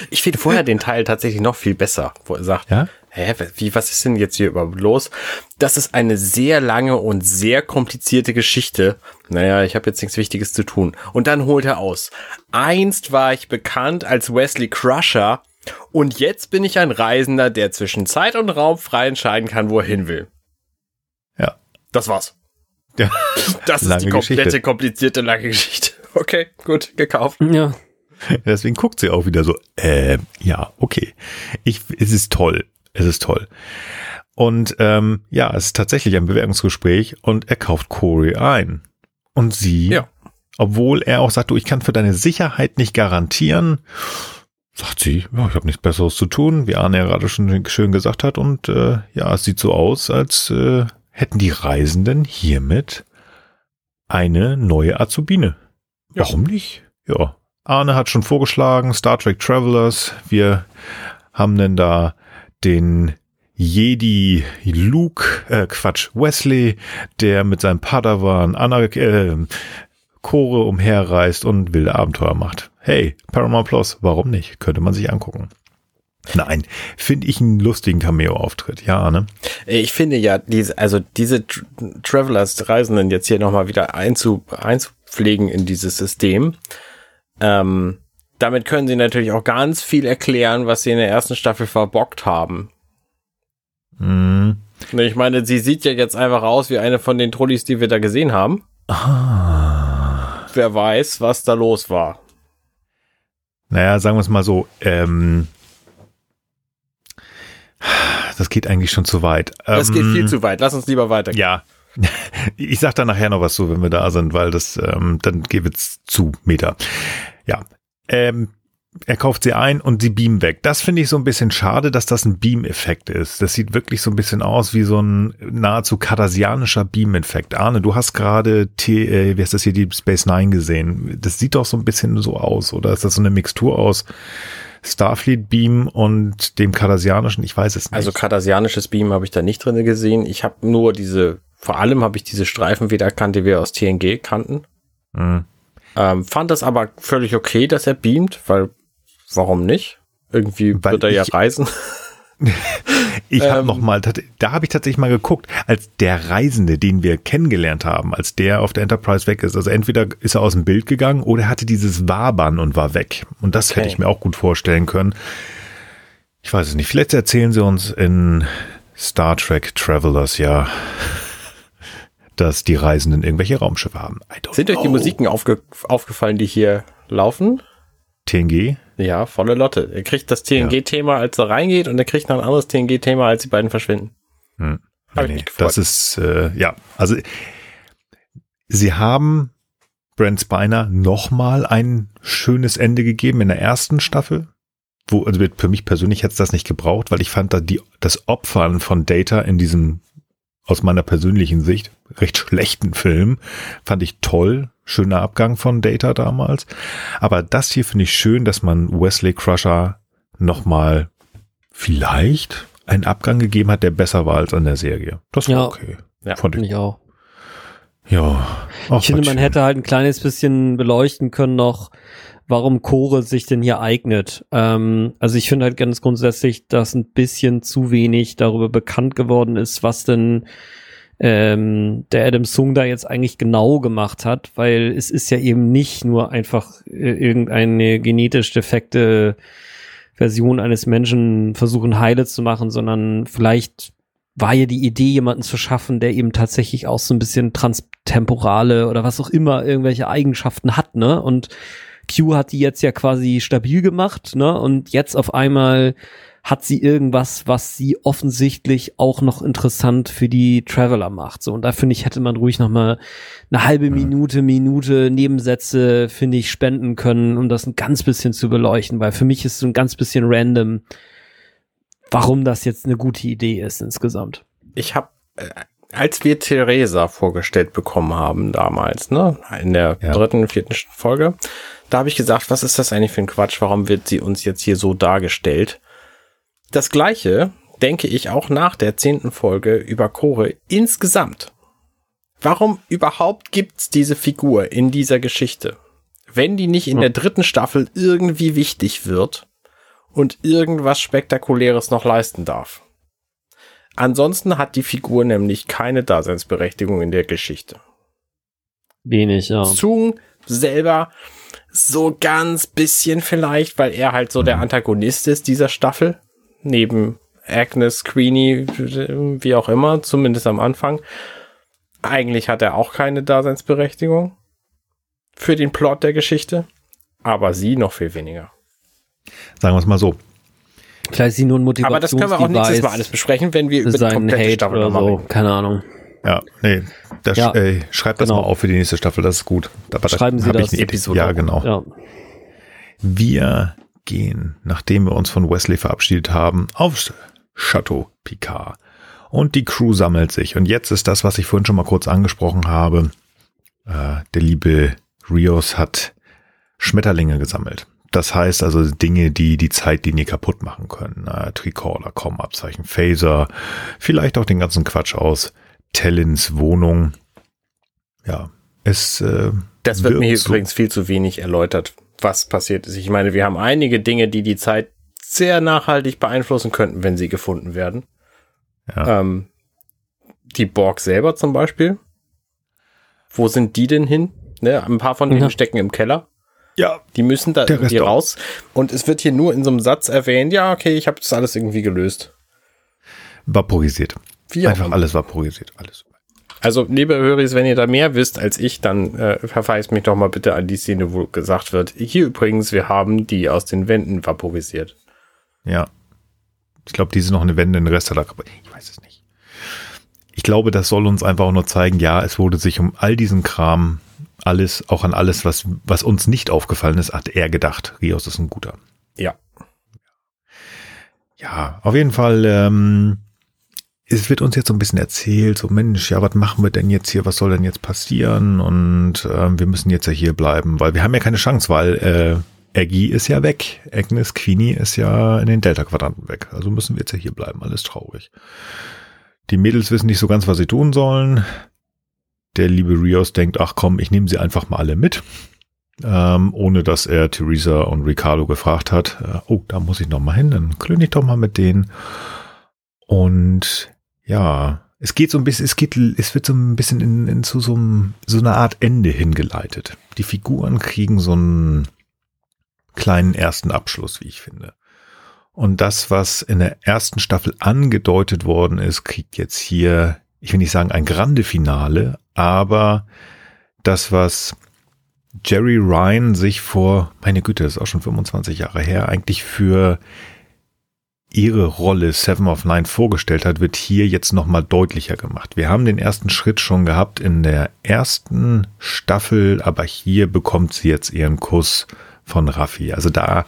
Ich finde vorher den Teil tatsächlich noch viel besser, wo er sagt, ja? Hä, wie, was ist denn jetzt hier überhaupt los? Das ist eine sehr lange und sehr komplizierte Geschichte. Naja, ich habe jetzt nichts Wichtiges zu tun. Und dann holt er aus. Einst war ich bekannt als Wesley Crusher und jetzt bin ich ein Reisender, der zwischen Zeit und Raum frei entscheiden kann, wo er hin will. Ja. Das war's. Ja. Das ist Lange die komplette, Geschichte. komplizierte, lange Geschichte. Okay, gut, gekauft. Ja. Deswegen guckt sie auch wieder so, äh, ja, okay. Ich, es ist toll. Es ist toll. Und ähm, ja, es ist tatsächlich ein Bewerbungsgespräch und er kauft Corey ein. Und sie, Ja. obwohl er auch sagt, du, ich kann für deine Sicherheit nicht garantieren, sagt sie, ja, ich habe nichts Besseres zu tun, wie Arne ja gerade schon schön gesagt hat. Und äh, ja, es sieht so aus, als äh, hätten die Reisenden hiermit eine neue Azubine. Ja. Warum nicht? Ja. Arne hat schon vorgeschlagen, Star Trek Travelers. Wir haben denn da den Jedi Luke, äh, Quatsch, Wesley, der mit seinem Padawan Anna, äh, Chore umherreist und wilde Abenteuer macht. Hey, Paramount Plus, warum nicht? Könnte man sich angucken. Nein, finde ich einen lustigen Cameo-Auftritt. Ja, ne? Ich finde ja, diese, also diese Tr Travelers, Reisenden jetzt hier nochmal wieder einzu, einzupflegen in dieses System. Ähm, damit können sie natürlich auch ganz viel erklären, was sie in der ersten Staffel verbockt haben. Mhm. Ne, Ich meine, sie sieht ja jetzt einfach aus wie eine von den Trollis, die wir da gesehen haben. Ah. Wer weiß, was da los war. Naja, sagen wir es mal so, ähm, das geht eigentlich schon zu weit. Das geht Ähm, viel zu weit. Lass uns lieber weitergehen. Ja. [laughs] Ich sag da nachher noch was zu, wenn wir da sind, weil das, ähm, dann geht es zu Meter. Ja. Ähm, er kauft sie ein und sie beamen weg. Das finde ich so ein bisschen schade, dass das ein Beam-Effekt ist. Das sieht wirklich so ein bisschen aus wie so ein nahezu kardassianischer Beam-Effekt. Arne, du hast gerade, T- äh, wie heißt das hier, die Space Nine gesehen. Das sieht doch so ein bisschen so aus, oder ist das so eine Mixtur aus Starfleet Beam und dem kardassianischen? Ich weiß es nicht. Also kardassianisches Beam habe ich da nicht drinne gesehen. Ich habe nur diese, vor allem habe ich diese Streifen wieder erkannt, die wir aus TNG kannten. Hm. Ähm, fand das aber völlig okay, dass er beamt, weil warum nicht? Irgendwie Weil wird er ja reisen. [laughs] [laughs] Ich habe Ähm, noch mal, da habe ich tatsächlich mal geguckt, als der Reisende, den wir kennengelernt haben, als der auf der Enterprise weg ist. Also entweder ist er aus dem Bild gegangen oder er hatte dieses Wabern und war weg. Und das Okay. hätte ich mir auch gut vorstellen können. Ich weiß es nicht. Vielleicht erzählen sie uns in Star Trek Travelers ja, dass die Reisenden irgendwelche Raumschiffe haben. Sind euch die know. Musiken aufge aufgefallen, die hier laufen? TNG? Ja, volle Lotte. Er kriegt das TNG-Thema, als er reingeht, und er kriegt noch ein anderes TNG-Thema, als die beiden verschwinden. Hm. Nee, nee, das ist, äh, ja, also sie haben Brent Spiner nochmal ein schönes Ende gegeben in der ersten Staffel. Wo, also für mich persönlich hätte es das nicht gebraucht, weil ich fand da die, das Opfern von Data in diesem, aus meiner persönlichen Sicht, recht schlechten Film, fand ich toll. Schöner Abgang von Data damals. Aber das hier finde ich schön, dass man Wesley Crusher nochmal vielleicht einen Abgang gegeben hat, der besser war als an der Serie. Das war Ja. okay. Ja, Fand Finde ich. ich auch. Ja. Ich finde, man schön. hätte halt ein kleines bisschen beleuchten können noch, warum Chore sich denn hier eignet. Ähm, also ich finde halt ganz grundsätzlich, dass ein bisschen zu wenig darüber bekannt geworden ist, was denn ähm, der Adam Sung da jetzt eigentlich genau gemacht hat, weil es ist ja eben nicht nur einfach äh, irgendeine genetisch defekte Version eines Menschen versuchen heile zu machen, sondern vielleicht war ja die Idee, jemanden zu schaffen, der eben tatsächlich auch so ein bisschen transtemporale oder was auch immer irgendwelche Eigenschaften hat, ne? Und Q hat die jetzt ja quasi stabil gemacht, ne? Und jetzt auf einmal hat sie irgendwas, was sie offensichtlich auch noch interessant für die Traveler macht. So, und da finde ich, hätte man ruhig noch mal eine halbe Minute, Minute Nebensätze, finde ich, spenden können, um das ein ganz bisschen zu beleuchten, weil für mich ist so ein ganz bisschen random, warum das jetzt eine gute Idee ist insgesamt. ich habe, äh, als wir Theresa vorgestellt bekommen haben damals, ne, in der Ja. dritten, vierten Folge, da habe ich gesagt, was ist das eigentlich für ein Quatsch? Warum wird sie uns jetzt hier so dargestellt? Das gleiche denke ich auch nach der zehnten Folge über Chore insgesamt. Warum überhaupt gibt's diese Figur in dieser Geschichte? Wenn die nicht in der dritten Staffel irgendwie wichtig wird und irgendwas Spektakuläres noch leisten darf. Ansonsten hat die Figur nämlich keine Daseinsberechtigung in der Geschichte. Wenig, ja. Zung selber so ganz bisschen vielleicht, weil er halt so der Antagonist ist dieser Staffel. Neben Agnes, Queenie, wie auch immer, zumindest am Anfang. Eigentlich hat er auch keine Daseinsberechtigung für den Plot der Geschichte, aber sie noch viel weniger. Sagen wir es mal so. Vielleicht ist sie nur ein Motivations Aber das können wir auch nächstes Mal alles besprechen, wenn wir über die komplette Hate Staffel oder nochmal so. reden. Keine Ahnung. Ja, nee, das, Ja, äh, schreibt das genau. mal auf für die nächste Staffel, das ist gut. Aber Schreiben Sie ich das. eine Episode Ja, genau. Ja. Wir gehen, nachdem wir uns von Wesley verabschiedet haben, aufs Chateau Picard. Und die Crew sammelt sich. Und jetzt ist das, was ich vorhin schon mal kurz angesprochen habe. Äh, der liebe Rios hat Schmetterlinge gesammelt. Das heißt also Dinge, die die Zeitlinie kaputt machen können. Äh, Tricorder, Com-Abzeichen, Phaser, vielleicht auch den ganzen Quatsch aus Tellins Wohnung. Ja, es äh, Das wird mir hier so- übrigens viel zu wenig erläutert, was passiert ist. Ich meine, wir haben einige Dinge, die die Zeit sehr nachhaltig beeinflussen könnten, wenn sie gefunden werden. Ja. Ähm, die Borg selber zum Beispiel. Wo sind die denn hin? Ne, ein paar von denen Ja. stecken im Keller. ja, Die müssen da irgendwie raus. Und es wird hier nur in so einem Satz erwähnt, ja, okay, ich habe das alles irgendwie gelöst. vaporisiert. Wie Einfach alles vaporisiert. Alles. Also, liebe Höris, wenn ihr da mehr wisst als ich, dann äh, verweist mich doch mal bitte an die Szene, wo gesagt wird, hier übrigens, wir haben die aus den Wänden vaporisiert. Ja. Ich glaube, diese noch eine Wende, den Rest hat er kaputt. Ich weiß es nicht. Ich glaube, das soll uns einfach auch nur zeigen, ja, es wurde sich um all diesen Kram, alles, auch an alles, was, was uns nicht aufgefallen ist, hat er gedacht. Rios ist ein guter. Ja. Ja, auf jeden Fall, ähm, es wird uns jetzt so ein bisschen erzählt, so Mensch, ja, was machen wir denn jetzt hier, was soll denn jetzt passieren? Und ähm, wir müssen jetzt ja hier bleiben, weil wir haben ja keine Chance, weil äh, Aggie ist ja weg, Agnes Queenie ist ja in den Delta-Quadranten weg. Also müssen wir jetzt ja hier bleiben, alles traurig. Die Mädels wissen nicht so ganz, was sie tun sollen. Der liebe Rios denkt, ach komm, ich nehme sie einfach mal alle mit. Ähm, ohne dass er Theresa und Ricardo gefragt hat, äh, oh, da muss ich noch mal hin, dann klöne ich doch mal mit denen. Und ja, es geht so ein bisschen, es geht, es wird so ein bisschen in, in zu so, einem, so einer Art Ende hingeleitet. Die Figuren kriegen so einen kleinen ersten Abschluss, wie ich finde. Und das, was in der ersten Staffel angedeutet worden ist, kriegt jetzt hier, ich will nicht sagen ein grande Finale, aber das, was Jerry Ryan sich vor, meine Güte, das ist auch schon 25 Jahre her, eigentlich für ihre Rolle Seven of Nine vorgestellt hat, wird hier jetzt nochmal deutlicher gemacht. Wir haben den ersten Schritt schon gehabt in der ersten Staffel, aber hier bekommt sie jetzt ihren Kuss von Raffi. Also da,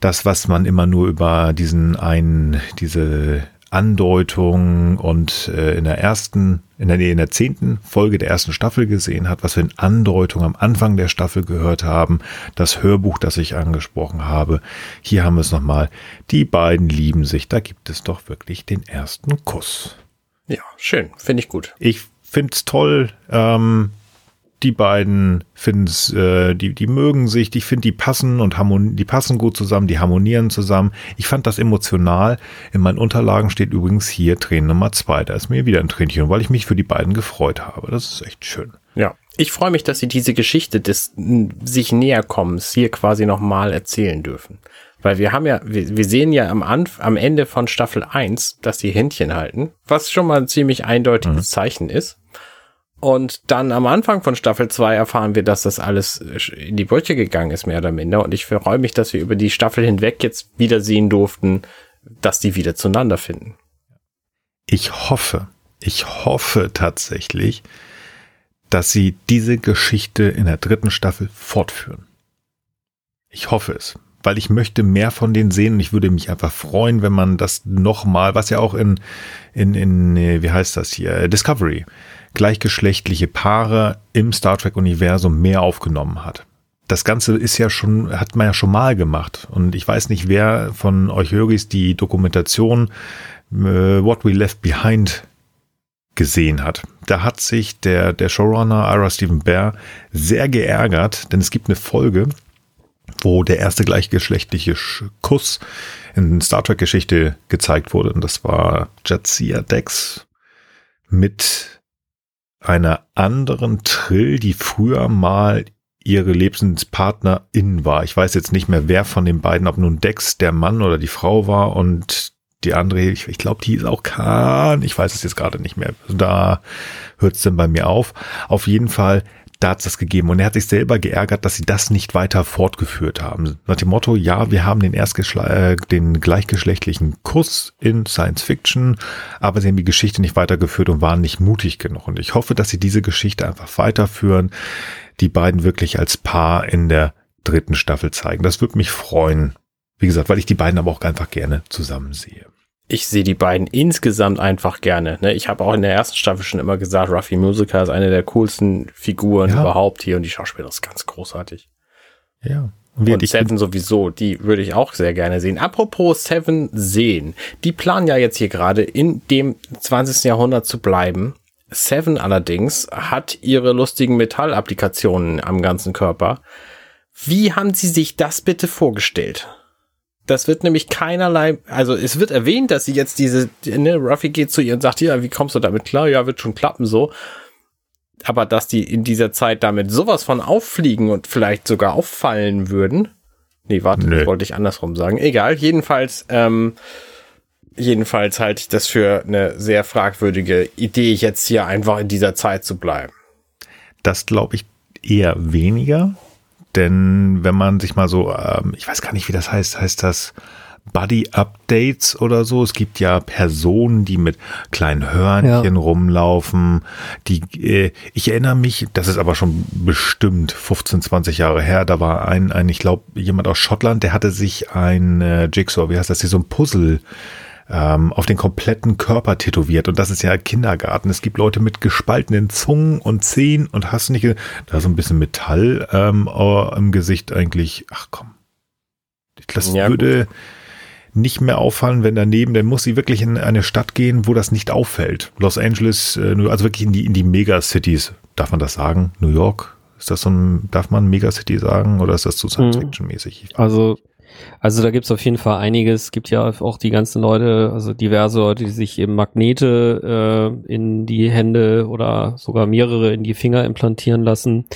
das, was man immer nur über diesen einen, diese Andeutung und äh, in der ersten, in der, nee, in der zehnten Folge der ersten Staffel gesehen hat, was wir in Andeutung am Anfang der Staffel gehört haben, das Hörbuch, das ich angesprochen habe. Hier haben wir es nochmal. Die beiden lieben sich. Da gibt es doch wirklich den ersten Kuss. Ja, schön. Finde ich gut. Ich finde es toll. Ähm, die beiden finden es, äh, die, die mögen sich, ich finde, die passen und harmon die passen gut zusammen, die harmonieren zusammen. Ich fand das emotional. In meinen Unterlagen steht übrigens hier Tränen Nummer zwei. Da ist mir wieder ein Tränchen, weil ich mich für die beiden gefreut habe. Das ist echt schön. Ja. Ich freue mich, dass sie diese Geschichte des sich Näherkommens hier quasi nochmal erzählen dürfen. Weil wir haben ja, wir, wir sehen ja am, Anf am Ende von Staffel 1, dass die Händchen halten, was schon mal ein ziemlich eindeutiges Zeichen ist. Und dann am Anfang von Staffel 2 erfahren wir, dass das alles in die Brüche gegangen ist, mehr oder minder. Und ich freue mich, dass wir über die Staffel hinweg jetzt wieder sehen durften, dass die wieder zueinander finden. Ich hoffe, ich hoffe tatsächlich, dass sie diese Geschichte in der dritten Staffel fortführen. Ich hoffe es, weil ich möchte mehr von denen sehen und ich würde mich einfach freuen, wenn man das nochmal, was ja auch in, in, in, äh, wie heißt das hier, Discovery, gleichgeschlechtliche Paare im Star Trek Universum mehr aufgenommen hat. Das Ganze ist ja schon, hat man ja schon mal gemacht. Und ich weiß nicht, wer von euch Höris die Dokumentation äh, What We Left Behind gesehen hat. Da hat sich der, der Showrunner Ira Stephen Bear sehr geärgert, denn es gibt eine Folge, wo der erste gleichgeschlechtliche Kuss in Star Trek Geschichte gezeigt wurde. Und das war Jadzia Dex mit einer anderen Trill, die früher mal ihre Lebenspartnerin war. Ich weiß jetzt nicht mehr, wer von den beiden, ob nun Dex der Mann oder die Frau war und die andere, ich, ich glaube, die ist auch Khan. Ich weiß es jetzt gerade nicht mehr. Da hört es dann bei mir auf. Auf jeden Fall da hat es das gegeben. Und er hat sich selber geärgert, dass sie das nicht weiter fortgeführt haben. Nach dem Motto, ja, wir haben den Erstgeschle äh, den gleichgeschlechtlichen Kuss in Science Fiction, aber sie haben die Geschichte nicht weitergeführt und waren nicht mutig genug. Und ich hoffe, dass sie diese Geschichte einfach weiterführen, die beiden wirklich als Paar in der dritten Staffel zeigen. Das würde mich freuen. Wie gesagt, weil ich die beiden aber auch einfach gerne zusammen sehe ich sehe die beiden insgesamt einfach gerne. Ne? Ich habe auch in der ersten Staffel schon immer gesagt, Ruffy Musica ist eine der coolsten Figuren ja. überhaupt hier und die Schauspielerin ist ganz großartig. Ja. Und, und Seven sowieso, die würde ich auch sehr gerne sehen. Apropos Seven sehen, die planen ja jetzt hier gerade in dem 20. Jahrhundert zu bleiben. Seven allerdings hat ihre lustigen Metallapplikationen am ganzen Körper. Wie haben Sie sich das bitte vorgestellt? Das wird nämlich keinerlei, also es wird erwähnt, dass sie jetzt diese, ne, Ruffy geht zu ihr und sagt, ja, wie kommst du damit klar? Ja, wird schon klappen so. Aber dass die in dieser Zeit damit sowas von auffliegen und vielleicht sogar auffallen würden. Nee, warte, nee. wollte ich andersrum sagen. Egal, jedenfalls, ähm, jedenfalls halte ich das für eine sehr fragwürdige Idee, jetzt hier einfach in dieser Zeit zu bleiben. Das glaube ich eher weniger. Denn wenn man sich mal so, ähm, ich weiß gar nicht, wie das heißt, heißt das Buddy Updates oder so. Es gibt ja Personen, die mit kleinen Hörnchen ja. rumlaufen. Die, äh, ich erinnere mich, das ist aber schon bestimmt 15, 20 Jahre her. Da war ein, ein ich glaube, jemand aus Schottland, der hatte sich ein äh, Jigsaw, wie heißt das hier, so ein Puzzle ähm, auf den kompletten Körper tätowiert. Und das ist ja Kindergarten. Es gibt Leute mit gespaltenen Zungen und Zehen und hast nicht, da so ein bisschen Metall ähm, im Gesicht eigentlich. Ach komm. Das ja, würde gut. nicht mehr auffallen, wenn daneben, dann muss sie wirklich in eine Stadt gehen, wo das nicht auffällt. Los Angeles, äh, also wirklich in die, in die Megacities. Darf man das sagen? New York? Ist das so ein, darf man Megacity sagen oder ist das zu Science-Fiction-mäßig? Also also da gibt's auf jeden Fall einiges. Es gibt ja auch die ganzen Leute, also diverse Leute, die sich eben Magnete äh, in die Hände oder sogar mehrere in die Finger implantieren lassen.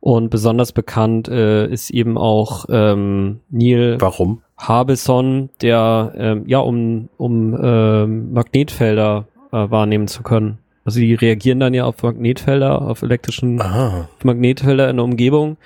Und besonders bekannt äh, ist eben auch ähm, Neil Warum? Harbison, der ähm, ja um, um äh, Magnetfelder äh, wahrnehmen zu können. Also die reagieren dann ja auf Magnetfelder, auf elektrischen Aha. Magnetfelder in der Umgebung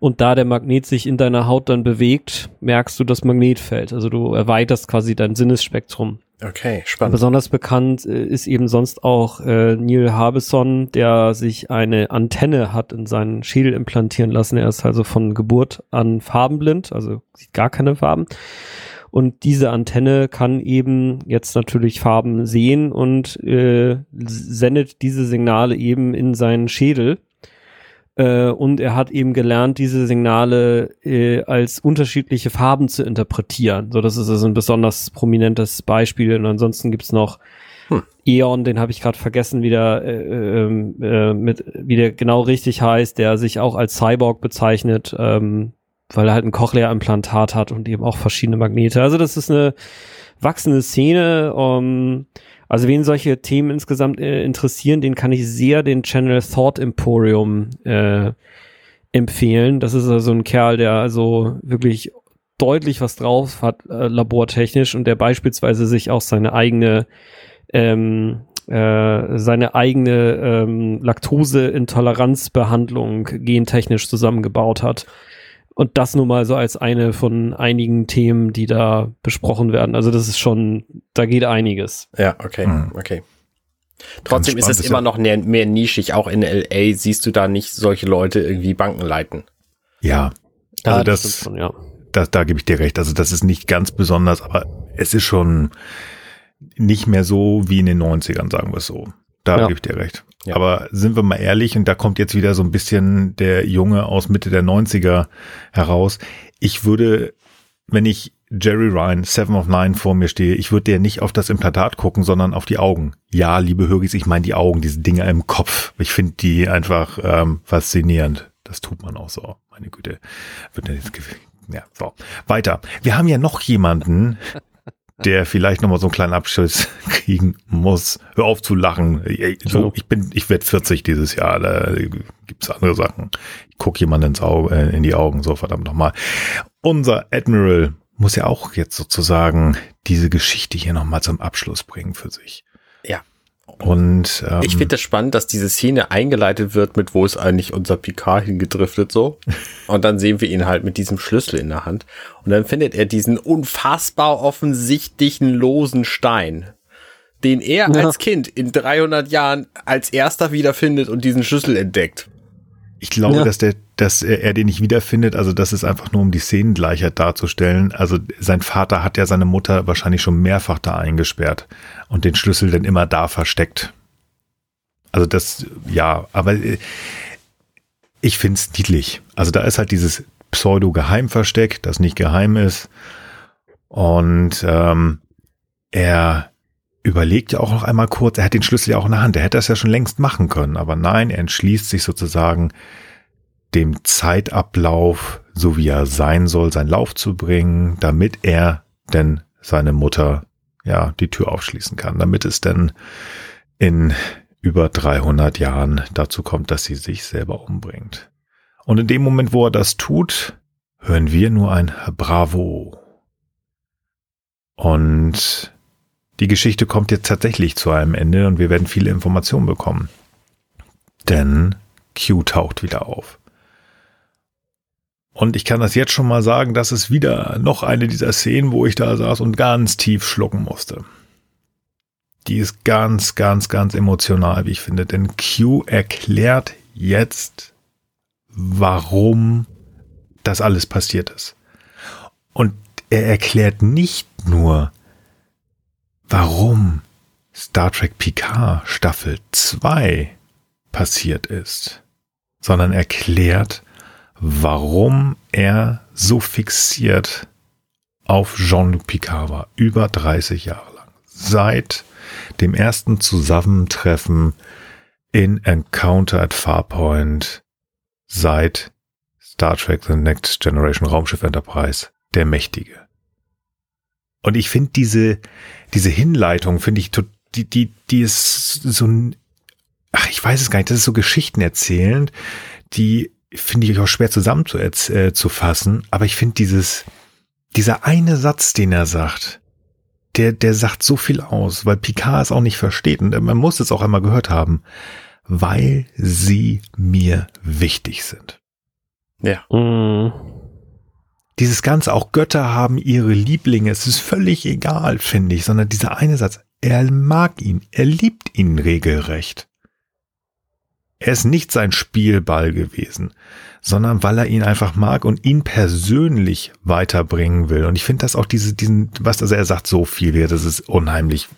und da der Magnet sich in deiner Haut dann bewegt, merkst du das Magnetfeld. Also du erweiterst quasi dein Sinnesspektrum. Okay, spannend. Besonders bekannt äh, ist eben sonst auch äh, Neil Harbison, der sich eine Antenne hat in seinen Schädel implantieren lassen. Er ist also von Geburt an farbenblind, also sieht gar keine Farben. Und diese Antenne kann eben jetzt natürlich Farben sehen und äh, sendet diese Signale eben in seinen Schädel und er hat eben gelernt, diese Signale äh, als unterschiedliche Farben zu interpretieren. So, das ist also ein besonders prominentes Beispiel. Und ansonsten gibt's noch hm. Eon, den habe ich gerade vergessen, wie der, äh, ähm, äh, mit, wie der genau richtig heißt, der sich auch als Cyborg bezeichnet, ähm, weil er halt ein Cochlea-Implantat hat und eben auch verschiedene Magnete. Also das ist eine wachsende Szene. Um, also wen solche Themen insgesamt äh, interessieren, den kann ich sehr den Channel Thought Emporium äh, empfehlen. Das ist also ein Kerl, der also wirklich deutlich was drauf hat, äh, labortechnisch, und der beispielsweise sich auch seine eigene ähm, äh, seine eigene ähm, Laktoseintoleranzbehandlung gentechnisch zusammengebaut hat. Und das nun mal so als eine von einigen Themen, die da besprochen werden. Also das ist schon, da geht einiges. Ja, okay, hm. okay. Trotzdem ist es immer noch mehr, mehr nischig. Auch in LA siehst du da nicht solche Leute irgendwie Banken leiten. Ja, also ja, das, das schon, ja. Da, da gebe ich dir recht. Also das ist nicht ganz besonders, aber es ist schon nicht mehr so wie in den 90ern, sagen wir es so. Da ja. gebe ich dir recht. Ja. Aber sind wir mal ehrlich, und da kommt jetzt wieder so ein bisschen der Junge aus Mitte der 90er heraus. Ich würde, wenn ich Jerry Ryan, Seven of Nine vor mir stehe, ich würde der nicht auf das Implantat gucken, sondern auf die Augen. Ja, liebe Hörgis, ich meine die Augen, diese Dinge im Kopf. Ich finde die einfach ähm, faszinierend. Das tut man auch so. Meine Güte. Wird jetzt ja, so. Weiter. Wir haben ja noch jemanden, [laughs] der vielleicht nochmal so einen kleinen Abschluss [laughs] kriegen muss. Hör auf zu lachen. So, ich bin, ich werde 40 dieses Jahr. Da gibt's andere Sachen. Ich guck jemand ins Auge, äh, in die Augen, so verdammt nochmal. Unser Admiral muss ja auch jetzt sozusagen diese Geschichte hier nochmal zum Abschluss bringen für sich. Und ähm, ich finde das spannend, dass diese Szene eingeleitet wird mit, wo ist eigentlich unser Picard hingedriftet so. [laughs] Und dann sehen wir ihn halt mit diesem Schlüssel in der Hand. Und dann findet er diesen unfassbar offensichtlichen losen Stein, den er ja. als Kind in 300 Jahren als erster wiederfindet und diesen Schlüssel entdeckt. Ich glaube, ja. dass der, dass er, den nicht wiederfindet. Also das ist einfach nur, um die Szenengleichheit darzustellen. Also sein Vater hat ja seine Mutter wahrscheinlich schon mehrfach da eingesperrt und den Schlüssel dann immer da versteckt. Also das, ja, aber äh, ich find's niedlich. Also da ist halt dieses Pseudo-Geheimversteck, das nicht geheim ist. Und ähm, er überlegt ja auch noch einmal kurz, er hat den Schlüssel ja auch in der Hand, er hätte das ja schon längst machen können, aber nein, er entschließt sich sozusagen dem Zeitablauf, so wie er sein soll, seinen Lauf zu bringen, damit er denn seine Mutter ja die Tür aufschließen kann, damit es denn in über 300 Jahren dazu kommt, dass sie sich selber umbringt. Und in dem Moment, wo er das tut, hören wir nur ein Bravo. Und die Geschichte kommt jetzt tatsächlich zu einem Ende und wir werden viele Informationen bekommen. Denn Q taucht wieder auf. Und ich kann das jetzt schon mal sagen, das ist wieder noch eine dieser Szenen, wo ich da saß und ganz tief schlucken musste. Die ist ganz, ganz, ganz emotional, wie ich finde. Denn Q erklärt jetzt, warum das alles passiert ist. Und er erklärt nicht nur, warum Star Trek Picard Staffel 2 passiert ist, sondern erklärt, warum er so fixiert auf Jean-Luc Picard war, über 30 Jahre lang. Seit dem ersten Zusammentreffen in Encounter at Farpoint, seit Star Trek The Next Generation Raumschiff Enterprise, der Mächtige. Und ich finde diese, diese Hinleitung, finde ich, die, die, die ist so ein, ach, ich weiß es gar nicht, das ist so Geschichten erzählend, die finde ich auch schwer zusammenzufassen, äh, aber ich finde dieses, dieser eine Satz, den er sagt, der, der sagt so viel aus, weil Picard es auch nicht versteht und man muss es auch einmal gehört haben, weil sie mir wichtig sind. Ja. Mhm dieses Ganze, auch Götter haben ihre Lieblinge, es ist völlig egal, finde ich, sondern dieser eine Satz, er mag ihn, er liebt ihn regelrecht. Er ist nicht sein Spielball gewesen, sondern weil er ihn einfach mag und ihn persönlich weiterbringen will. Und ich finde das auch diese, diesen, was, also er sagt so viel, das ist unheimlich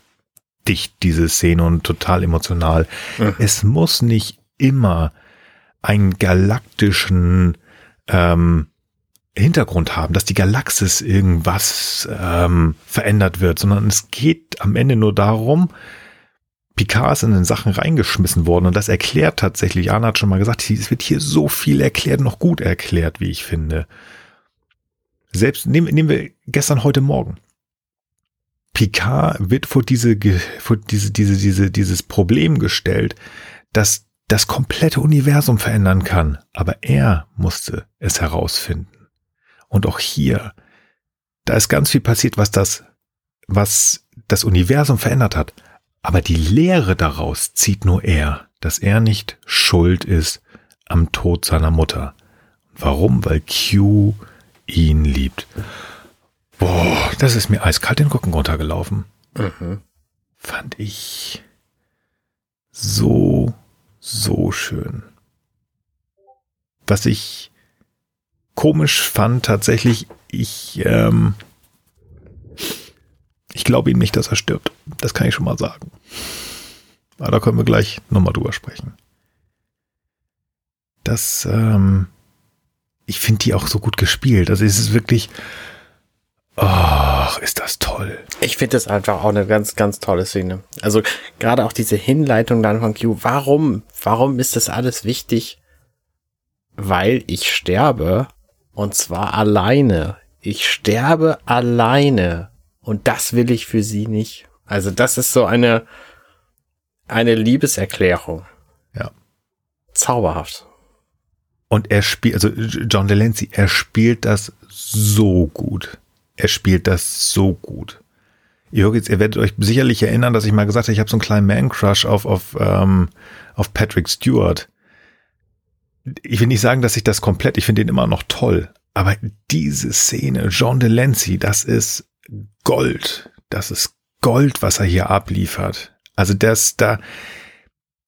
dicht, diese Szene und total emotional. Mhm. Es muss nicht immer einen galaktischen, ähm, Hintergrund haben, dass die Galaxis irgendwas ähm, verändert wird, sondern es geht am Ende nur darum, Picard ist in den Sachen reingeschmissen worden und das erklärt tatsächlich, Arne hat schon mal gesagt, es wird hier so viel erklärt, noch gut erklärt, wie ich finde. Selbst nehmen, nehmen wir gestern, heute Morgen. Picard wird vor diese, vor diese, diese, diese, dieses Problem gestellt, dass das komplette Universum verändern kann. Aber er musste es herausfinden. Und auch hier, da ist ganz viel passiert, was das, was das Universum verändert hat. Aber die Lehre daraus zieht nur er, dass er nicht schuld ist am Tod seiner Mutter. Warum? Weil Q ihn liebt. Boah, das ist mir eiskalt den Rücken runtergelaufen. Mhm. Fand ich so, so schön. Was ich komisch fand tatsächlich, ich, ähm, ich glaube ihm nicht, dass er stirbt. Das kann ich schon mal sagen. Aber da können wir gleich nochmal drüber sprechen. Das, ähm, ich finde die auch so gut gespielt. Also es ist wirklich, ach, ist das toll. Ich finde das einfach auch eine ganz, ganz tolle Szene. Also gerade auch diese Hinleitung dann von Q. Warum, warum ist das alles wichtig? weil ich sterbe und zwar alleine. Ich sterbe alleine und das will ich für sie nicht. Also das ist so eine eine Liebeserklärung. Ja. Zauberhaft. Und er spielt, also John Delancey, er spielt das so gut. Er spielt das so gut. Ihr, hört jetzt, ihr werdet euch sicherlich erinnern, dass ich mal gesagt habe, ich habe so einen kleinen Man-Crush auf, auf, ähm, auf Patrick Stewart. Ich will nicht sagen, dass ich das komplett, ich finde den immer noch toll. Aber diese Szene, John Delancey, das ist Gold. Das ist Gold, was er hier abliefert. Also das, da,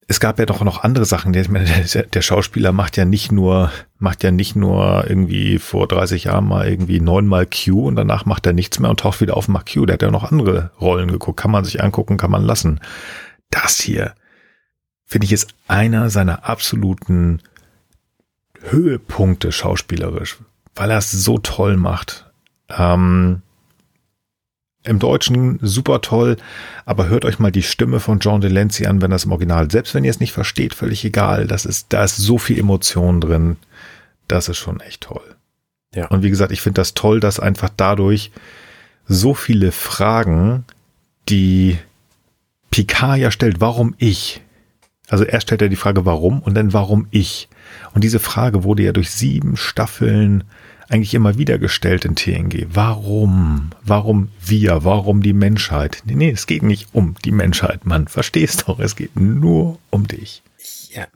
es gab ja doch noch andere Sachen. Der, der, Schauspieler macht ja nicht nur, macht ja nicht nur irgendwie vor 30 Jahren mal irgendwie neunmal Q und danach macht er nichts mehr und taucht wieder auf und macht Q. Der hat ja noch andere Rollen geguckt. Kann man sich angucken, kann man lassen. Das hier, finde ich, ist einer seiner absoluten Höhepunkte schauspielerisch, weil er es so toll macht. Ähm, im Deutschen super toll, aber hört euch mal die Stimme von John Delancey an, wenn das im Original, selbst wenn ihr es nicht versteht, völlig egal. Das ist, da ist so viel Emotion drin. Das ist schon echt toll. Ja. Und wie gesagt, ich finde das toll, dass einfach dadurch so viele Fragen, die Picard ja stellt, warum ich? Also er stellt ja die Frage, warum und dann warum ich? Und diese Frage wurde ja durch sieben Staffeln eigentlich immer wieder gestellt in TNG. Warum? Warum wir? Warum die Menschheit? Nee, nee, es geht nicht um die Menschheit, Mann. Verstehst doch, es geht nur um dich. Ja,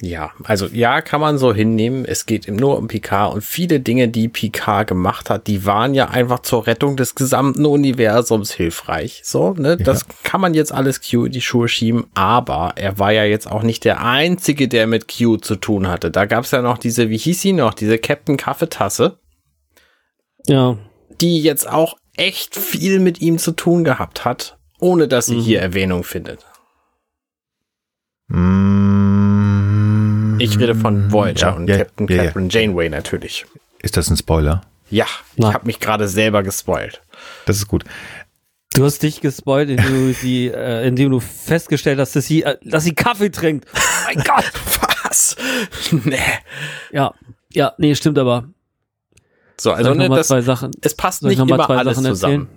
ja, also ja, kann man so hinnehmen. Es geht ihm nur um Picard und viele Dinge, die Picard gemacht hat, die waren ja einfach zur Rettung des gesamten Universums hilfreich. So, ne, ja. das kann man jetzt alles Q in die Schuhe schieben, aber er war ja jetzt auch nicht der einzige, der mit Q zu tun hatte. Da gab's ja noch diese, wie hieß sie noch, diese Captain Kaffeetasse. Ja. Die jetzt auch echt viel mit ihm zu tun gehabt hat, ohne dass sie mhm. hier Erwähnung findet. Mm, ich rede von Voyager ja, und yeah, Captain yeah, Catherine. Janeway natürlich. Ist das ein Spoiler? Ja, ich habe mich gerade selber gespoilt. Das ist gut. Du hast dich gespoilt, indem du, sie, [laughs] äh, indem du festgestellt hast, dass sie, äh, dass sie Kaffee trinkt. [laughs] Oh mein Gott. Was? [laughs] nee. Ja, ja, nee, stimmt aber. So, also ne, das, zwei Sachen, es passt nicht immer alles Sachen zusammen.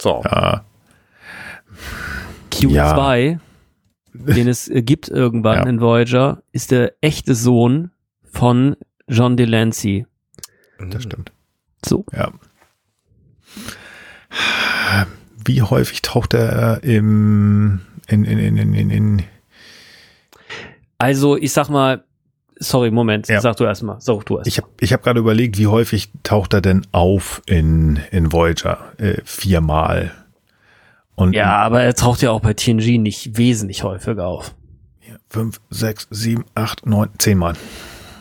So. Ja. Q2, ja. Den es äh, gibt irgendwann ja. in Voyager, ist der echte Sohn von John Delancey. Das stimmt. So. Ja. Wie häufig taucht er im in, in, in, in, in also ich sag mal, Sorry, Moment, ja. sag du erstmal. Sag du erst. Ich habe ich hab gerade überlegt, wie häufig taucht er denn auf in, in Voyager? Äh, viermal. Und ja, aber er taucht ja auch bei TNG nicht wesentlich häufiger auf. Fünf, sechs, sieben, acht, neun, zehnmal.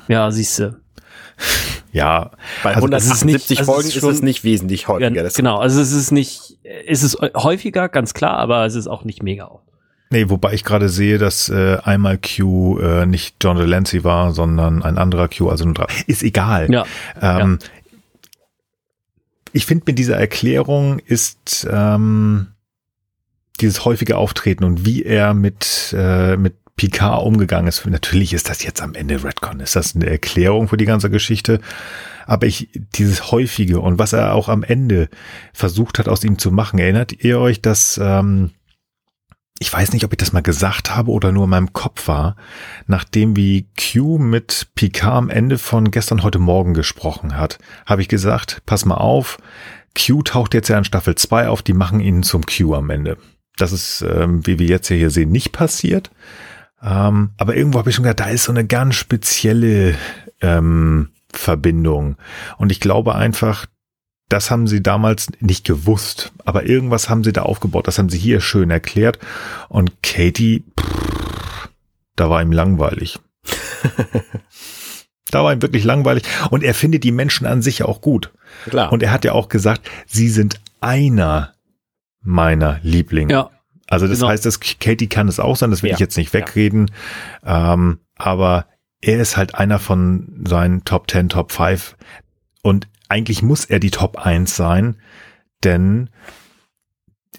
Ja, siehst du. [laughs] Ja, bei also 178 nicht, Folgen ist, schon, ist, es nicht wesentlich häufiger. Ja, genau, also es ist nicht, es ist häufiger, ganz klar, aber es ist auch nicht mega oft. Nee, wobei ich gerade sehe, dass äh, einmal Q äh, nicht John Delancey war, sondern ein anderer Q, also nur drei. Ist egal. Ja. Ähm, ja. Ich finde, mit dieser Erklärung ist ähm, dieses häufige Auftreten und wie er mit, äh, mit Picard umgegangen ist. Natürlich ist das jetzt am Ende Redcon. Ist das eine Erklärung für die ganze Geschichte? Aber ich, dieses häufige und was er auch am Ende versucht hat, aus ihm zu machen, erinnert ihr euch, dass ähm, ich weiß nicht, ob ich das mal gesagt habe oder nur in meinem Kopf war, nachdem wie Q mit Picard am Ende von gestern heute Morgen gesprochen hat, habe ich gesagt, pass mal auf, Q taucht jetzt ja in Staffel 2 auf, die machen ihn zum Q am Ende. Das ist, ähm, wie wir jetzt hier sehen, nicht passiert. Ähm, aber irgendwo habe ich schon gedacht, da ist so eine ganz spezielle ähm, Verbindung. Und ich glaube einfach, das haben sie damals nicht gewusst, aber irgendwas haben sie da aufgebaut. Das haben sie hier schön erklärt. Und Katie, pff, da war ihm langweilig. [laughs] da war ihm wirklich langweilig. Und er findet die Menschen an sich auch gut. Klar. Und er hat ja auch gesagt, sie sind einer meiner Lieblinge. Ja. Also das genau. heißt, dass Katie kann es auch sein, das will ja. ich jetzt nicht wegreden. Ja. Ähm, aber er ist halt einer von seinen Top 10, Top 5. Und eigentlich muss er die Top 1 sein, denn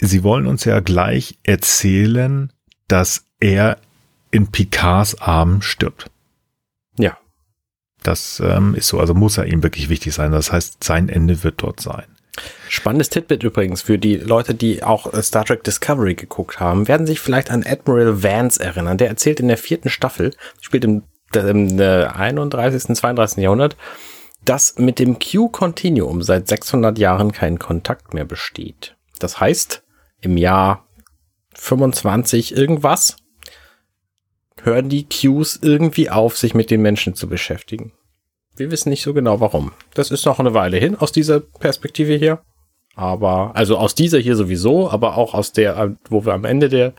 sie wollen uns ja gleich erzählen, dass er in Picards Arm stirbt. Ja. Das ähm, ist so, also muss er ihm wirklich wichtig sein. Das heißt, sein Ende wird dort sein. Spannendes Titbit übrigens für die Leute, die auch äh, Star Trek Discovery geguckt haben, werden sich vielleicht an Admiral Vance erinnern. Der erzählt in der vierten Staffel, spielt im, im 31., äh, 32. Jahrhundert, dass mit dem Q-Continuum seit 600 Jahren kein Kontakt mehr besteht. Das heißt, im Jahr 25 irgendwas hören die Qs irgendwie auf, sich mit den Menschen zu beschäftigen. Wir wissen nicht so genau warum. Das ist noch eine Weile hin aus dieser Perspektive hier. Aber, also aus dieser hier sowieso, aber auch aus der, wo wir am Ende der,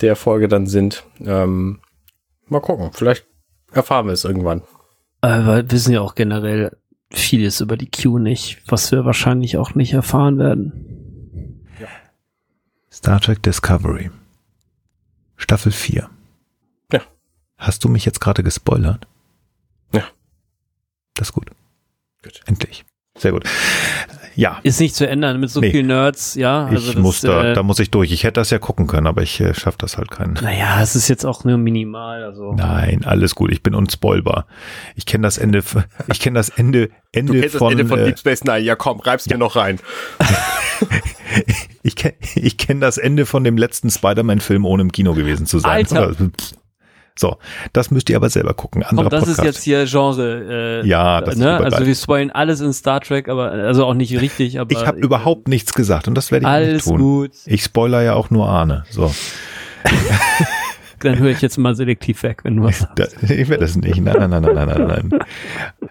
der Folge dann sind. Ähm, mal gucken, vielleicht erfahren wir es irgendwann. Aber wir wissen ja auch generell vieles über die Q nicht, was wir wahrscheinlich auch nicht erfahren werden. Ja. Star Trek Discovery. Staffel 4. Ja. Hast du mich jetzt gerade gespoilert? Das ist gut. Gut. Endlich. Sehr gut. Ja. Ist nicht zu ändern mit so nee. vielen Nerds, ja. Also ich das, muss da, äh, da muss ich durch. Ich hätte das ja gucken können, aber ich äh, schaffe das halt keinen. Naja, es ist jetzt auch nur minimal, also. Nein, alles gut. Ich bin unspoilbar. Ich kenne das Ende, [laughs] ich kenne das Ende, Ende du kennst von. Das Ende von äh, Deep Space Nine. Ja, komm, reib's ja. mir noch rein. [laughs] ich kenne ich kenn das Ende von dem letzten Spider-Man-Film, ohne im Kino gewesen zu sein. Alter. So, das müsst ihr aber selber gucken. Anderer Komm, das Podcast. ist jetzt hier Genre. Äh, ja, das ne? ist Also wir spoilen alles in Star Trek, aber also auch nicht richtig. Aber ich habe überhaupt nichts gesagt und das werde ich alles nicht tun. gut. Ich spoiler ja auch nur Arne. So. [laughs] dann höre ich jetzt mal selektiv weg, wenn du was [laughs] sagst. ich werde das nicht. Nein, nein, nein, nein, nein, nein.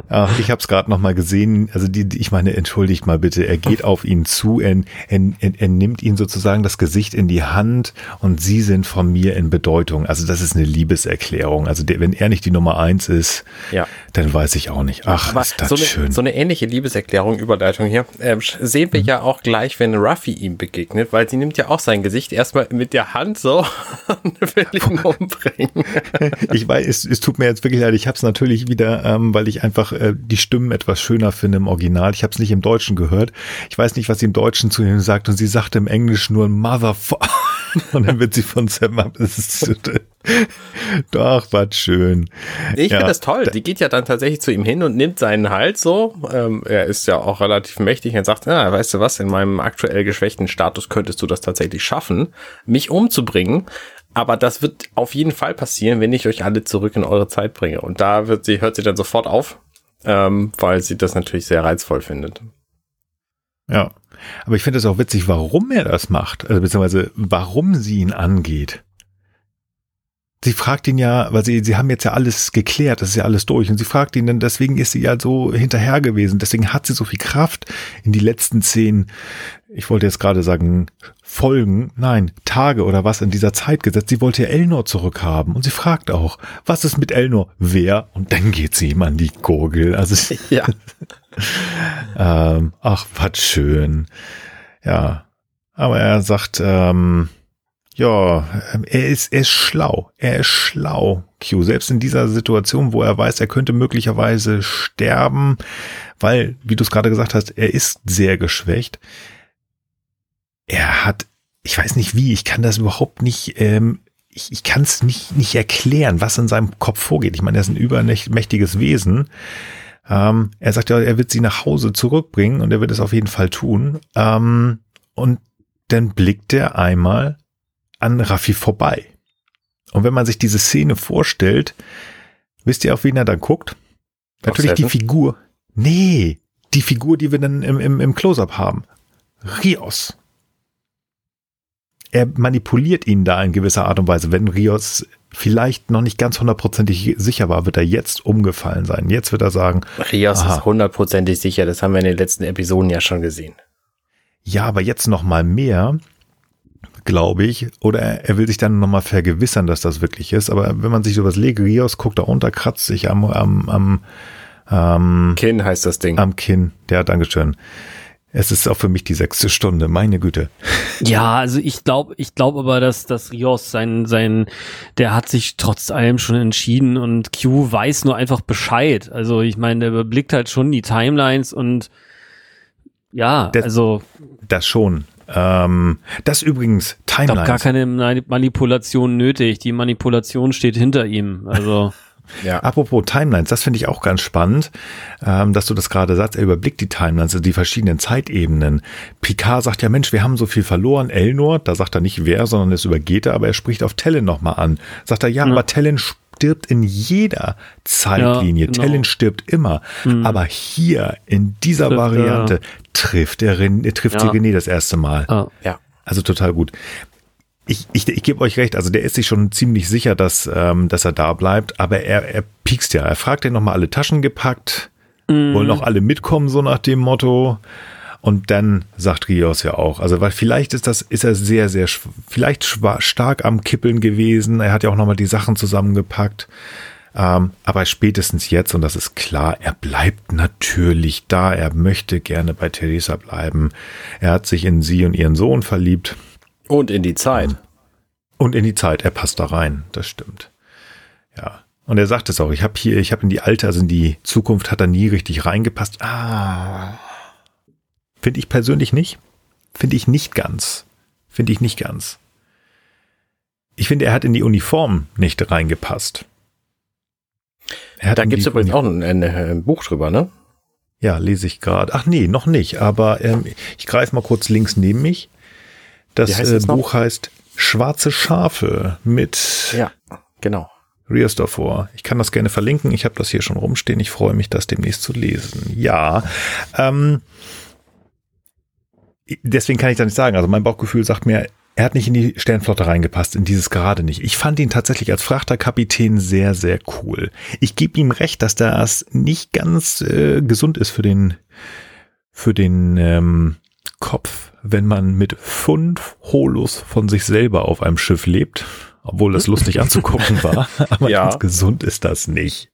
Ach, ich habe es gerade noch mal gesehen. Also die, ich meine, entschuldigt mal bitte. Er geht auf ihn zu, er, er, er, nimmt ihn sozusagen das Gesicht in die Hand und sie sind von mir in Bedeutung. Also das ist eine Liebeserklärung. Also der, wenn er nicht die Nummer eins ist, ja. dann weiß ich auch nicht. Ach, Aber ist das so eine, schön. So eine ähnliche Liebeserklärung, Überleitung hier, äh, sehen wir mhm. ja auch gleich, wenn Ruffy ihm begegnet, weil sie nimmt ja auch sein Gesicht erstmal mit der Hand so [laughs] und will ihn [laughs] umbringen. [laughs] ich weiß, es, es tut mir jetzt wirklich leid. Ich habe es natürlich wieder, ähm, weil ich einfach äh, die Stimmen etwas schöner finde im Original. Ich habe es nicht im Deutschen gehört. Ich weiß nicht, was sie im Deutschen zu ihm sagt und sie sagte im Englischen nur Motherfucker. [laughs] Und dann wird sie von Sam ab. Das ist Doch, was schön. Ich ja. finde das toll. Die geht ja dann tatsächlich zu ihm hin und nimmt seinen Hals so. Ähm, er ist ja auch relativ mächtig und sagt, ja, weißt du was, in meinem aktuell geschwächten Status könntest du das tatsächlich schaffen, mich umzubringen. Aber das wird auf jeden Fall passieren, wenn ich euch alle zurück in eure Zeit bringe. Und da wird sie, hört sie dann sofort auf, ähm, weil sie das natürlich sehr reizvoll findet. Ja. Aber ich finde es auch witzig, warum er das macht, also beziehungsweise warum sie ihn angeht. Sie fragt ihn ja, weil sie, sie haben jetzt ja alles geklärt, das ist ja alles durch. Und sie fragt ihn dann, deswegen ist sie ja so hinterher gewesen. Deswegen hat sie so viel Kraft in die letzten zehn, ich wollte jetzt gerade sagen, Folgen, nein, Tage oder was in dieser Zeit gesetzt. Sie wollte ja Elnor zurückhaben. Und sie fragt auch, was ist mit Elnor? Wer? Und dann geht sie ihm an die Gurgel. Also, [laughs] ja. [laughs] ähm, ach, was schön. Ja. Aber er sagt, ähm, ja, er ist, er ist schlau. Er ist schlau, Q. Selbst in dieser Situation, wo er weiß, er könnte möglicherweise sterben, weil, wie du es gerade gesagt hast, er ist sehr geschwächt. Er hat, ich weiß nicht wie, ich kann das überhaupt nicht, ähm, ich, ich kann es nicht, nicht erklären, was in seinem Kopf vorgeht. Ich meine, er ist ein übermächtiges Wesen. Ähm, er sagt ja, er wird sie nach Hause zurückbringen und er wird es auf jeden Fall tun. Ähm, und dann blickt er einmal an Raffi vorbei. Und wenn man sich diese Szene vorstellt, wisst ihr, auf wen er dann guckt? Natürlich die Figur. Nee, die Figur, die wir dann im, im, im Close-Up haben. Rios. Er manipuliert ihn da in gewisser Art und Weise. Wenn Rios vielleicht noch nicht ganz hundertprozentig sicher war, wird er jetzt umgefallen sein. Jetzt wird er sagen. Rios aha, ist hundertprozentig sicher. Das haben wir in den letzten Episoden ja schon gesehen. Ja, aber jetzt noch mal mehr glaube ich. Oder er will sich dann nochmal vergewissern, dass das wirklich ist. Aber wenn man sich so was Legrios guckt, da unter kratzt sich am, am, am, am Kinn heißt das Ding. Am Kinn. Ja, Dankeschön. Es ist auch für mich die sechste Stunde, meine Güte. Ja, also ich glaube, ich glaube aber, dass, dass Rios sein, sein, der hat sich trotz allem schon entschieden und Q weiß nur einfach Bescheid. Also ich meine, der überblickt halt schon die Timelines und ja, das, also. Das schon. Ähm, das übrigens Timelines. Ich glaube gar keine Manipulation nötig. Die Manipulation steht hinter ihm. Also [laughs] Ja. Apropos Timelines, das finde ich auch ganz spannend, ähm, dass du das gerade sagst. Er überblickt die Timelines, also die verschiedenen Zeitebenen. Picard sagt ja, Mensch, wir haben so viel verloren. Elnor, da sagt er nicht wer, sondern es übergeht er, aber er spricht auf Tellen nochmal an. Sagt er, ja, ja. aber Tellen stirbt in jeder Zeitlinie. Ja, genau. Tellen stirbt immer. Mhm. Aber hier, in dieser trifft, Variante, trifft er, trifft ja. sie René das erste Mal. Ah. Ja. Also total gut ich, ich, ich gebe euch recht, also der ist sich schon ziemlich sicher, dass, ähm, dass er da bleibt, aber er, er piekst ja. Er fragt ja nochmal alle Taschen gepackt, mm. wollen auch alle mitkommen, so nach dem Motto. Und dann sagt Rios ja auch, also weil vielleicht ist das, ist er sehr, sehr, vielleicht stark am Kippeln gewesen. Er hat ja auch nochmal die Sachen zusammengepackt. Ähm, aber spätestens jetzt, und das ist klar, er bleibt natürlich da. Er möchte gerne bei Theresa bleiben. Er hat sich in sie und ihren Sohn verliebt. Und in die Zeit. Und in die Zeit. Er passt da rein. Das stimmt. Ja. Und er sagt es auch. Ich habe hier, ich habe in die alte, also in die Zukunft hat er nie richtig reingepasst. Ah. Finde ich persönlich nicht. Finde ich nicht ganz. Finde ich nicht ganz. Ich finde, er hat in die Uniform nicht reingepasst. da gibt es übrigens auch ein, ein, ein, Buch drüber, ne? Ja, lese ich gerade. Ach nee, noch nicht. Aber ähm, ich greife mal kurz links neben mich. Das heißt äh, Buch heißt Schwarze Schafe mit ja, genau. Rios davor. Ich kann das gerne verlinken. Ich habe das hier schon rumstehen. Ich freue mich, das demnächst zu lesen. Ja. Ähm, deswegen kann ich da nicht sagen. Also mein Bauchgefühl sagt mir, er hat nicht in die Sternflotte reingepasst, in dieses gerade nicht. Ich fand ihn tatsächlich als Frachterkapitän sehr, sehr cool. Ich gebe ihm recht, dass das nicht ganz äh, gesund ist für den, für den ähm, Kopf, wenn man mit fünf Holos von sich selber auf einem Schiff lebt, obwohl das lustig anzugucken war. [laughs] Aber ja. ganz gesund ist das nicht.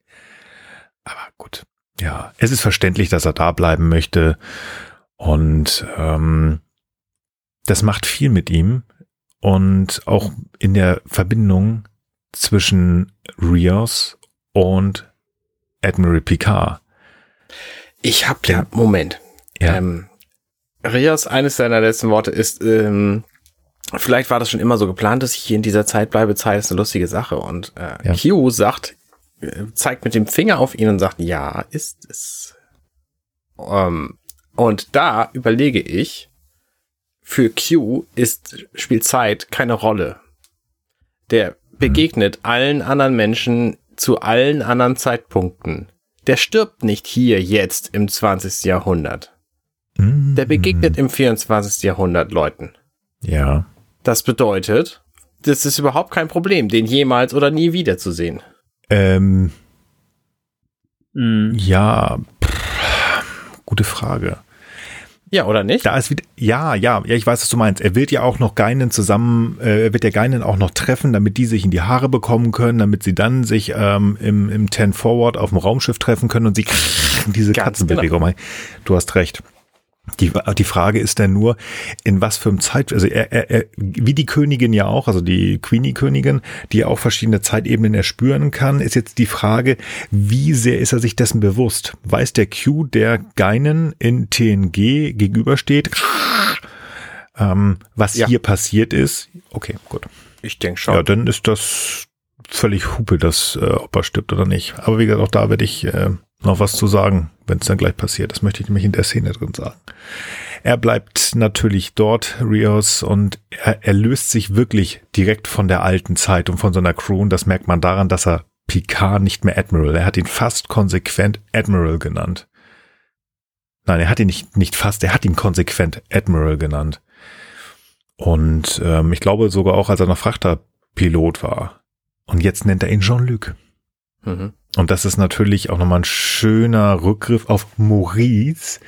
Aber gut. Ja, es ist verständlich, dass er da bleiben möchte. Und ähm, das macht viel mit ihm. Und auch in der Verbindung zwischen Rios und Admiral Picard. Ich habe ja, Moment. Ja. Ähm, Rios, eines seiner letzten Worte ist, ähm, vielleicht war das schon immer so geplant, dass ich hier in dieser Zeit bleibe, Zeit ist eine lustige Sache. Und äh, ja. Q sagt, äh, zeigt mit dem Finger auf ihn und sagt, ja, ist es. Ähm, und da überlege ich, für Q ist, spielt Zeit keine Rolle. Der begegnet hm. allen anderen Menschen zu allen anderen Zeitpunkten. Der stirbt nicht hier jetzt im 20. Jahrhundert. Der begegnet im 24. Jahrhundert Leuten. Ja. Das bedeutet, das ist überhaupt kein Problem, den jemals oder nie wiederzusehen. Ähm, mhm. Ja, pff, gute Frage. Ja, oder nicht? Da ist wieder, ja, ja, ja, ich weiß, was du meinst. Er wird ja auch noch Geinen zusammen, äh, er wird ja Geinen auch noch treffen, damit die sich in die Haare bekommen können, damit sie dann sich ähm, im, im Ten Forward auf dem Raumschiff treffen können und sie [laughs] diese Ganz Katzenbewegung genau. machen. Du hast recht. Die, die Frage ist dann nur, in was für einem Zeit, also er, er, er, wie die Königin ja auch, also die Queenie-Königin, die auch verschiedene Zeitebenen erspüren kann, ist jetzt die Frage, wie sehr ist er sich dessen bewusst? Weiß der Q, der Geinen in TNG gegenübersteht, ähm, was ja. hier passiert ist? Okay, gut. Ich denke schon. Ja, dann ist das völlig Hupe, dass äh, ob er stirbt oder nicht. Aber wie gesagt, auch da werde ich äh, noch was zu sagen, wenn es dann gleich passiert. Das möchte ich nämlich in der Szene drin sagen. Er bleibt natürlich dort, Rios, und er, er löst sich wirklich direkt von der alten Zeit und von seiner Crew. Und das merkt man daran, dass er Picard nicht mehr Admiral. Er hat ihn fast konsequent Admiral genannt. Nein, er hat ihn nicht, nicht fast, er hat ihn konsequent Admiral genannt. Und ähm, ich glaube sogar auch, als er noch Frachterpilot war. Und jetzt nennt er ihn Jean-Luc. Mhm. Und das ist natürlich auch nochmal ein schöner Rückgriff auf Maurice,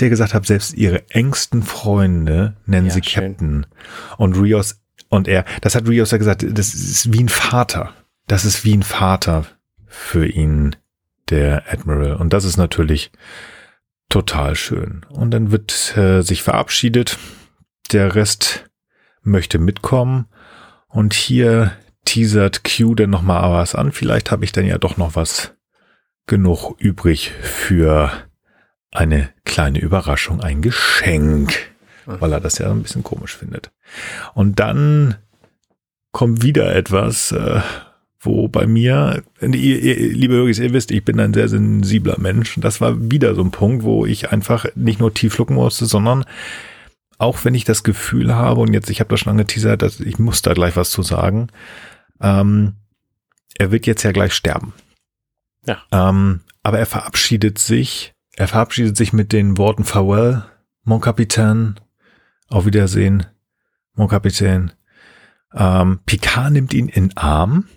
der gesagt hat, selbst ihre engsten Freunde nennen ja, sie Captain. Und Rios und er, das hat Rios ja gesagt, das ist wie ein Vater. Das ist wie ein Vater für ihn, der Admiral. Und das ist natürlich total schön. Und dann wird äh, sich verabschiedet. Der Rest möchte mitkommen. Und hier teasert Q denn noch mal was an. Vielleicht habe ich dann ja doch noch was genug übrig für eine kleine Überraschung, ein Geschenk, weil er das ja ein bisschen komisch findet. Und dann kommt wieder etwas, äh, wo bei mir, ihr, ihr, liebe Hörgis, ihr wisst, ich bin ein sehr sensibler Mensch. Das war wieder so ein Punkt, wo ich einfach nicht nur tief schlucken musste, sondern auch wenn ich das Gefühl habe, und jetzt, ich habe das schon angeteasert, dass ich muss da gleich was zu sagen, ähm, er wird jetzt ja gleich sterben. Ja. Ähm, aber er verabschiedet sich, er verabschiedet sich mit den Worten Farewell, mon Capitaine, auf Wiedersehen, mon Capitaine. Ähm, Picard nimmt ihn in Arm.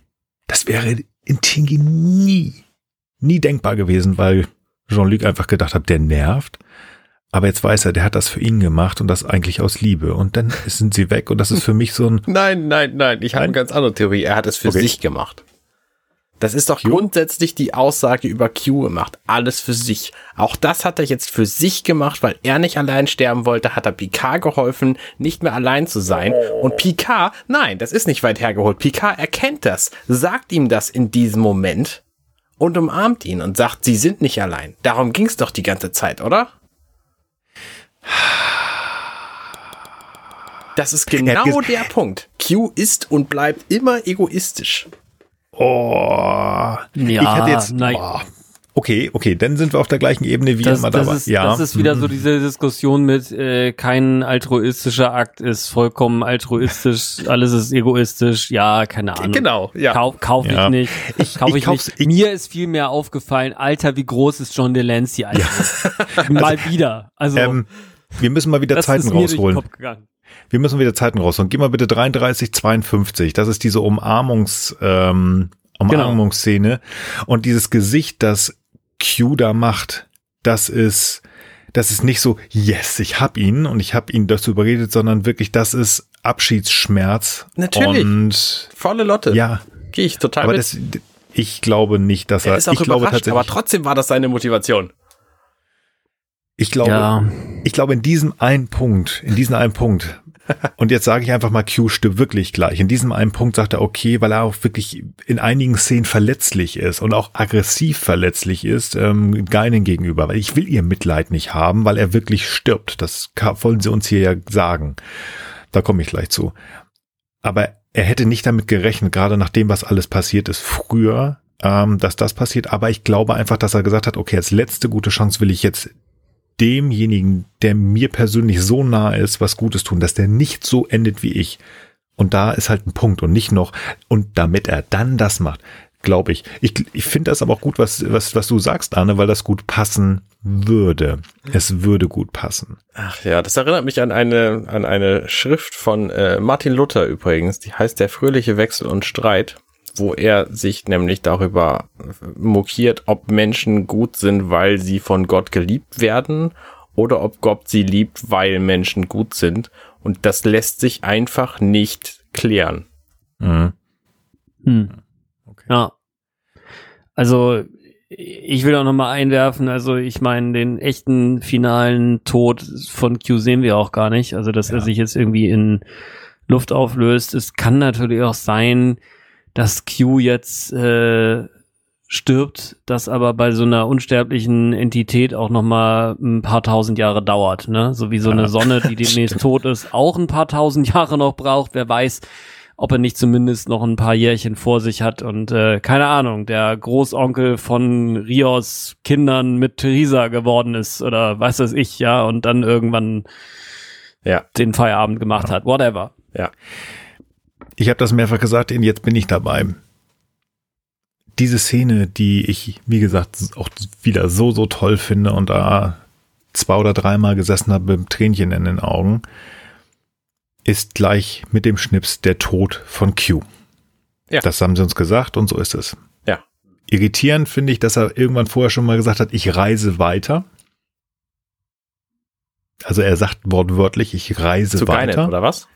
Das wäre in Tingy nie, nie denkbar gewesen, weil Jean-Luc einfach gedacht hat, der nervt. Aber jetzt weiß er, der hat das für ihn gemacht und das eigentlich aus Liebe. Und dann sind sie weg und das ist für mich so ein. [laughs] Nein, nein, nein. Ich habe eine ganz andere Theorie. Er hat es für okay. sich gemacht. Das ist doch Q? grundsätzlich die Aussage über Q gemacht. Alles für sich. Auch das hat er jetzt für sich gemacht, weil er nicht allein sterben wollte, hat er Picard geholfen, nicht mehr allein zu sein. Und Picard, nein, das ist nicht weit hergeholt. Picard erkennt das, sagt ihm das in diesem Moment und umarmt ihn und sagt, sie sind nicht allein. Darum ging's doch die ganze Zeit, oder? Das ist genau der Punkt. Q ist und bleibt immer egoistisch. Oh, ja, ich hatte jetzt. Nein. Oh. Okay, okay, dann sind wir auf der gleichen Ebene wie das, immer dabei. Ist, ja. Das ist wieder so diese Diskussion mit äh, kein altruistischer Akt ist vollkommen altruistisch, [laughs] alles ist egoistisch. Ja, keine Ahnung. Genau, ja. Kauf, kauf ja. ich nicht. Ich, kauf ich, ich nicht. Ich, Mir ist viel mehr aufgefallen, Alter, wie groß ist John Delancey eigentlich? Ja. [laughs] Mal also, wieder. Also ähm, wir müssen mal wieder Zeiten rausholen. Wir müssen wieder Zeiten rausholen. Geh mal bitte 33, 52. Das ist diese Umarmungs, ähm, genau. Umarmungsszene. Genau. Und dieses Gesicht, das Q da macht, das ist, das ist nicht so, yes, ich hab ihn und ich hab ihn dazu überredet, sondern wirklich, das ist Abschiedsschmerz. Natürlich. Und volle Lotte. Ja. Gehe ich total aber mit. Das, ich glaube nicht, dass er, er ist auch ich glaube tatsächlich, aber trotzdem war das seine Motivation. Ich glaube, ja. ich glaube in diesem einen Punkt, in diesem einen Punkt, [laughs] und jetzt sage ich einfach mal, Q stirbt wirklich gleich. In diesem einen Punkt sagt er okay, weil er auch wirklich in einigen Szenen verletzlich ist und auch aggressiv verletzlich ist, ähm, Geinen gegenüber. Weil ich will ihr Mitleid nicht haben, weil er wirklich stirbt. Das wollen sie uns hier ja sagen. Da komme ich gleich zu. Aber er hätte nicht damit gerechnet, gerade nach dem, was alles passiert ist, früher, ähm, dass das passiert. Aber ich glaube einfach, dass er gesagt hat, okay, als letzte gute Chance will ich jetzt demjenigen, der mir persönlich so nah ist, was Gutes tun, dass der nicht so endet wie ich. Und da ist halt ein Punkt und nicht noch, und damit er dann das macht, glaube ich. Ich, ich finde das aber auch gut, was, was, was du sagst, Arne, weil das gut passen würde. Es würde gut passen. Ach ja, das erinnert mich an eine, an eine Schrift von äh, Martin Luther übrigens, die heißt Der fröhliche Wechsel und Streit wo er sich nämlich darüber mokiert, ob Menschen gut sind, weil sie von Gott geliebt werden oder ob Gott sie liebt, weil Menschen gut sind. Und das lässt sich einfach nicht klären. Mhm. Hm. Okay. Ja. Also ich will auch noch mal einwerfen, also ich meine, den echten finalen Tod von Q sehen wir auch gar nicht. Also, dass ja. er sich jetzt irgendwie in Luft auflöst. Es kann natürlich auch sein, dass Q jetzt äh, stirbt, das aber bei so einer unsterblichen Entität auch noch mal ein paar tausend Jahre dauert, ne? So wie so eine Sonne, die [laughs] demnächst tot ist, auch ein paar tausend [laughs] Jahre noch braucht. Wer weiß, ob er nicht zumindest noch ein paar Jährchen vor sich hat und äh, keine Ahnung, der Großonkel von Rios Kindern mit Theresa geworden ist oder weiß das ich, ja, und dann irgendwann ja. den Feierabend gemacht ja. hat, whatever. Ja. Ich habe das mehrfach gesagt, und jetzt bin ich dabei. Diese Szene, die ich, wie gesagt, auch wieder so, so toll finde und da zwei oder dreimal gesessen habe mit Tränchen in den Augen, ist gleich mit dem Schnips der Tod von Q. Ja. Das haben sie uns gesagt und so ist es. Ja. Irritierend finde ich, dass er irgendwann vorher schon mal gesagt hat, ich reise weiter. Also er sagt wortwörtlich, ich reise Zu weiter. Keinen, oder was?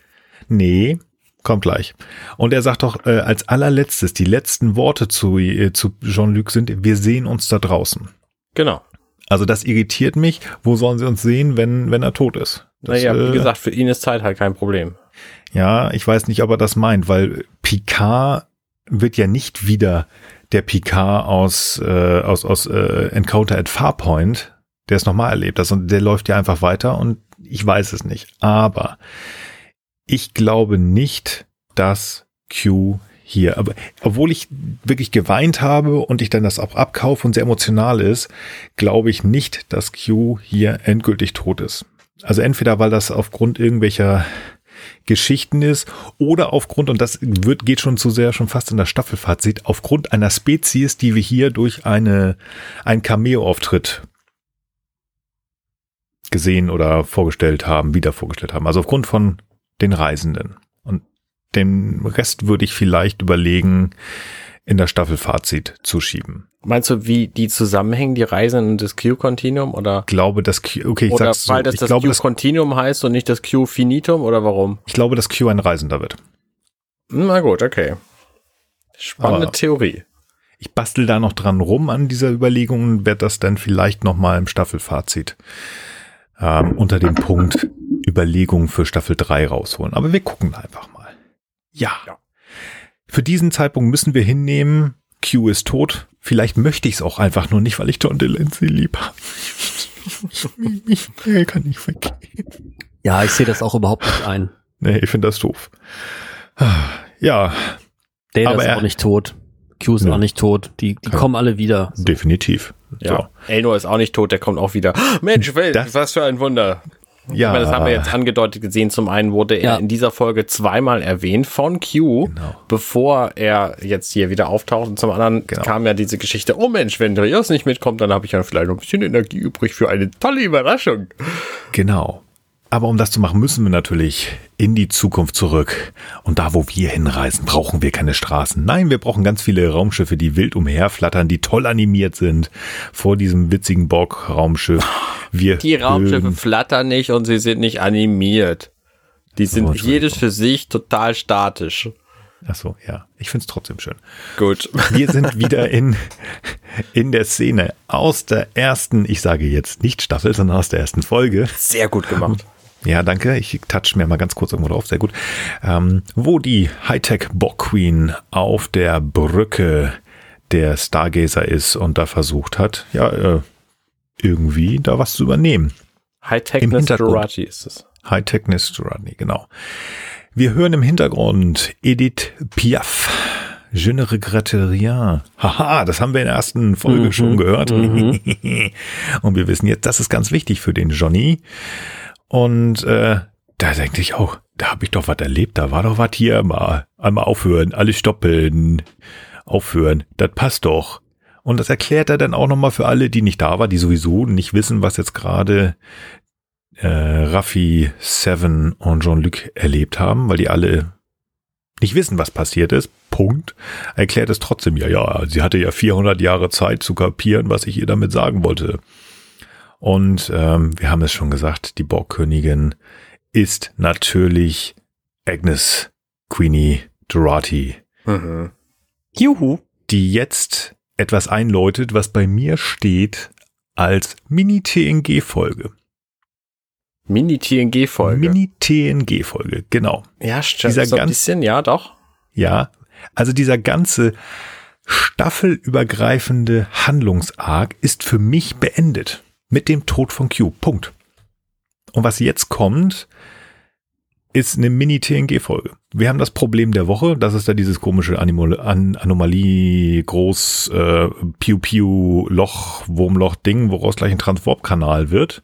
Nee, Kommt gleich. Und er sagt doch äh, als allerletztes, die letzten Worte zu, äh, zu Jean-Luc sind, wir sehen uns da draußen. Genau. Also das irritiert mich. Wo sollen sie uns sehen, wenn, wenn er tot ist? Das, naja, wie äh, gesagt, für ihn ist Zeit halt kein Problem. Ja, ich weiß nicht, ob er das meint, weil Picard wird ja nicht wieder der Picard aus, äh, aus, aus äh, Encounter at Farpoint, der es nochmal erlebt hat. Und der läuft ja einfach weiter und ich weiß es nicht. Aber ich glaube nicht, dass Q hier. Aber obwohl ich wirklich geweint habe und ich dann das auch abkaufe und sehr emotional ist, glaube ich nicht, dass Q hier endgültig tot ist. Also entweder weil das aufgrund irgendwelcher Geschichten ist oder aufgrund, und das wird, geht schon zu sehr schon fast in das Staffelfazit, aufgrund einer Spezies, die wir hier durch eine, ein Cameo-Auftritt gesehen oder vorgestellt haben, wieder vorgestellt haben. Also aufgrund von den Reisenden. Und den Rest würde ich vielleicht überlegen, in das Staffelfazit zu schieben. Meinst du, wie die zusammenhängen, die Reisen und das Q-Continuum oder? Ich glaube, das Q, okay, ich oder sag's weil so. das ich das Q-Continuum heißt und nicht das Q-Finitum oder warum? ich glaube, dass Q ein Reisender wird. Na gut, okay. Spannende Aber- Theorie. Ich bastel da noch dran rum an dieser Überlegung und werde das dann vielleicht noch mal im Staffelfazit ähm, unter dem Punkt Überlegungen für Staffel 3 rausholen. Aber wir gucken einfach mal. Ja. Ja. Für diesen Zeitpunkt müssen wir hinnehmen, Q ist tot. Vielleicht möchte ich es auch einfach nur nicht, weil ich John Delancey lieb habe. [laughs] Ich, kann nicht weggehen. Ja, ich sehe das auch überhaupt nicht ein. Nee, ich finde das doof. Ja, Data Aber ist er- auch nicht tot. Q ist Nö. auch nicht tot. Die, die Kein- kommen alle wieder. definitiv. Ja. Elnor ist auch nicht tot, der kommt auch wieder. [gasps] Mensch, Welt, Das- was für ein Wunder. Ja, meine, das haben wir jetzt angedeutet gesehen. Zum einen wurde er Ja. in dieser Folge zweimal erwähnt von Q, Genau. bevor er jetzt hier wieder auftaucht. Und zum anderen Genau. kam ja diese Geschichte, oh Mensch, wenn Rios nicht mitkommt, dann habe ich ja vielleicht noch ein bisschen Energie übrig für eine tolle Überraschung. Genau. Aber um das zu machen, müssen wir natürlich in die Zukunft zurück. Und da, wo wir hinreisen, brauchen wir keine Straßen. Nein, wir brauchen ganz viele Raumschiffe, die wild umherflattern, die toll animiert sind. Vor diesem witzigen Borg-Raumschiff. Wir Die Raumschiffe flattern nicht und sie sind nicht animiert. Die sind Entschuldigung. jedes für sich total statisch. Ach so, ja. Ich find's trotzdem schön. Gut. Wir sind [laughs] wieder in, in der Szene aus der ersten, ich sage jetzt nicht Staffel, sondern aus der ersten Folge. Sehr gut gemacht. Ja, danke. Ich touch mir mal ganz kurz irgendwo drauf. Sehr gut. Ähm, wo die Hightech Bog Queen auf der Brücke der Stargazer ist und da versucht hat, ja, äh, irgendwie da was zu übernehmen. Hightech. Nestorati ist es. Hightech Nestorani, genau. Wir hören im Hintergrund Edith Piaf. Je ne regrette rien. Haha, das haben wir in der ersten Folge Mhm, schon gehört. mhm. [laughs] Und wir wissen jetzt, das ist ganz wichtig für den Johnny. Und äh, da denke ich auch, da habe ich doch was erlebt, da war doch was hier mal. Einmal aufhören, alles stoppeln, aufhören, das passt doch. Und das erklärt er dann auch nochmal für alle, die nicht da waren, die sowieso nicht wissen, was jetzt gerade äh, Raffi, Seven und Jean-Luc erlebt haben, weil die alle nicht wissen, was passiert ist. Punkt. Er erklärt es trotzdem, ja, ja, sie hatte ja 400 Jahre Zeit zu kapieren, was ich ihr damit sagen wollte. Und ähm, wir haben es schon gesagt, die Borgkönigin ist natürlich Agnes Queenie Dorati, Mhm. Juhu. die jetzt etwas einläutet, was bei mir steht als Mini-TNG-Folge. Mini-TNG-Folge. Mini-TNG-Folge, genau. ja, stimmt. dieser so ein ganz- bisschen, ja, doch. Ja, also dieser ganze staffelübergreifende Handlungsarg ist für mich beendet mit dem Tod von Q. Punkt. Und was jetzt kommt, ist eine Mini-TNG-Folge. Wir haben das Problem der Woche, das ist da dieses komische Animal An Anomalie, groß, äh, Piu-Piu-Loch, Wurmloch-Ding, woraus gleich ein Transwarp-Kanal wird.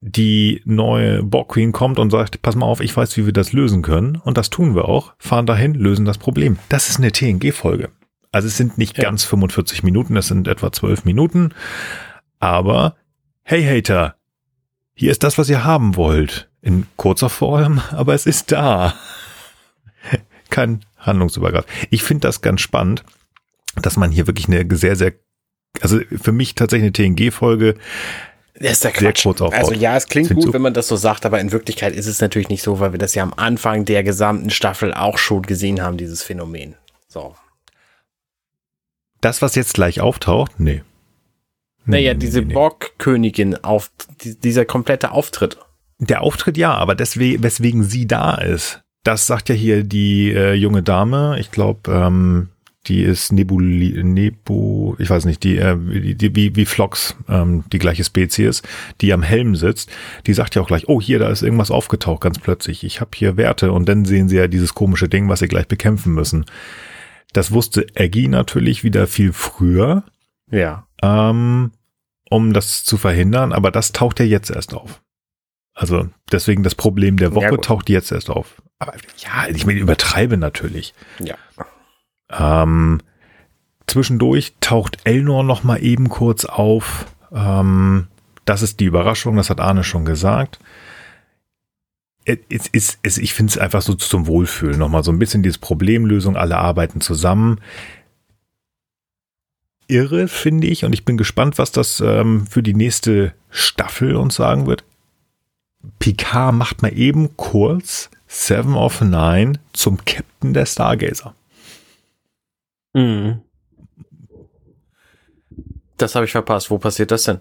Die neue Borg Queen kommt und sagt, pass mal auf, ich weiß, wie wir das lösen können. Und das tun wir auch. Fahren dahin, lösen das Problem. Das ist eine TNG-Folge. Also es sind nicht Ja. ganz 45 Minuten, es sind etwa 12 Minuten. Aber, hey Hater, hier ist das, was ihr haben wollt. In kurzer Form, [laughs] aber es ist da. Kein Handlungsübergreif. Ich finde das ganz spannend, dass man hier wirklich eine sehr, sehr, also für mich tatsächlich eine TNG-Folge Das ist der Quatsch. also ja, es klingt gut, wenn man das so sagt, aber in Wirklichkeit ist es natürlich nicht so, weil wir das ja am Anfang der gesamten Staffel auch schon gesehen haben, dieses Phänomen. So. Das, was jetzt gleich auftaucht, nee. Naja, Nee, diese. Borg-Königin auf, die, dieser komplette Auftritt. Der Auftritt ja, aber deswegen, weswegen sie da ist, das sagt ja hier die äh, junge Dame, ich glaube, ähm, die ist Nebuli, Nebu, ich weiß nicht, die, äh, die, die wie, wie Flox, ähm, die gleiche Spezies, die am Helm sitzt, die sagt ja auch gleich, oh, hier, da ist irgendwas aufgetaucht, ganz plötzlich. Ich habe hier Werte und dann sehen sie ja dieses komische Ding, was sie gleich bekämpfen müssen. Das wusste Eggy natürlich wieder viel früher. Ja. Ähm, um das zu verhindern, aber das taucht ja jetzt erst auf. Also deswegen das Problem der Woche ja, taucht jetzt erst auf. Aber ja, ich meine, übertreibe natürlich. Ja. Ähm, zwischendurch taucht Elnor noch mal eben kurz auf. Ähm, das ist die Überraschung, das hat Arne schon gesagt. Es ist, es, ich finde es einfach so zum Wohlfühlen nochmal so ein bisschen diese Problemlösung, alle arbeiten zusammen. Irre, finde ich, und ich bin gespannt, was das ähm, für die nächste Staffel uns sagen wird. Picard macht mal eben kurz Seven of Nine zum Captain der Stargazer. Mhm. Das habe ich verpasst. Wo passiert das denn?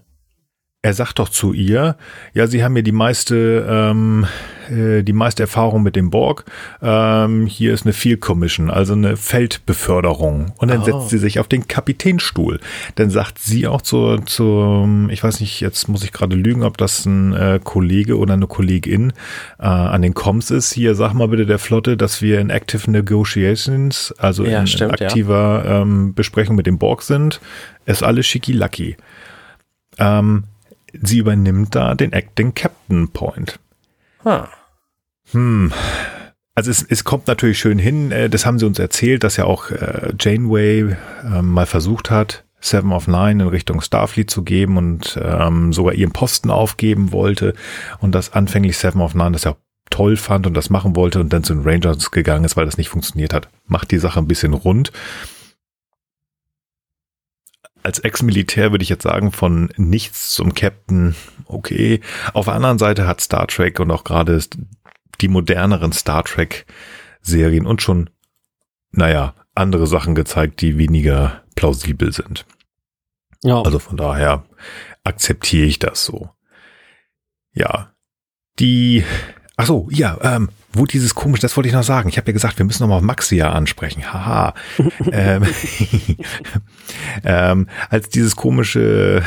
Er sagt doch zu ihr, ja, sie haben ja die meiste, ähm, äh, die meiste Erfahrung mit dem Borg. Ähm, hier ist eine Field Commission, also eine Feldbeförderung. Und dann oh. setzt sie sich auf den Kapitänstuhl. Dann sagt sie auch zu, zu ich weiß nicht, jetzt muss ich gerade lügen, ob das ein äh, Kollege oder eine Kollegin äh, an den Comms ist. Hier, sag mal bitte der Flotte, dass wir in Active Negotiations, also ja, in, stimmt, in, aktiver ja. ähm, Besprechung mit dem Borg sind. Ist alles schicki-lacki. Ähm, sie übernimmt da den Acting Captain Point. Ah. Hm. Also es, es kommt natürlich schön hin, äh, das haben sie uns erzählt, dass ja auch äh, Janeway äh, mal versucht hat, Seven of Nine in Richtung Starfleet zu geben und ähm, sogar ihren Posten aufgeben wollte und das anfänglich Seven of Nine das ja toll fand und das machen wollte und dann zu den Rangers gegangen ist, weil das nicht funktioniert hat. Macht die Sache ein bisschen rund als Ex-Militär würde ich jetzt sagen, von nichts zum Captain, okay. Auf der anderen Seite hat Star Trek und auch gerade die moderneren Star Trek-Serien und schon, naja, andere Sachen gezeigt, die weniger plausibel sind. Ja. Also von daher akzeptiere ich das so. Ja. Die, ach so, ja, ähm, wo dieses komisch, das wollte ich noch sagen. Ich habe ja gesagt, wir müssen noch mal Maxia ansprechen. Haha. [laughs] ähm, [laughs] ähm, als dieses komische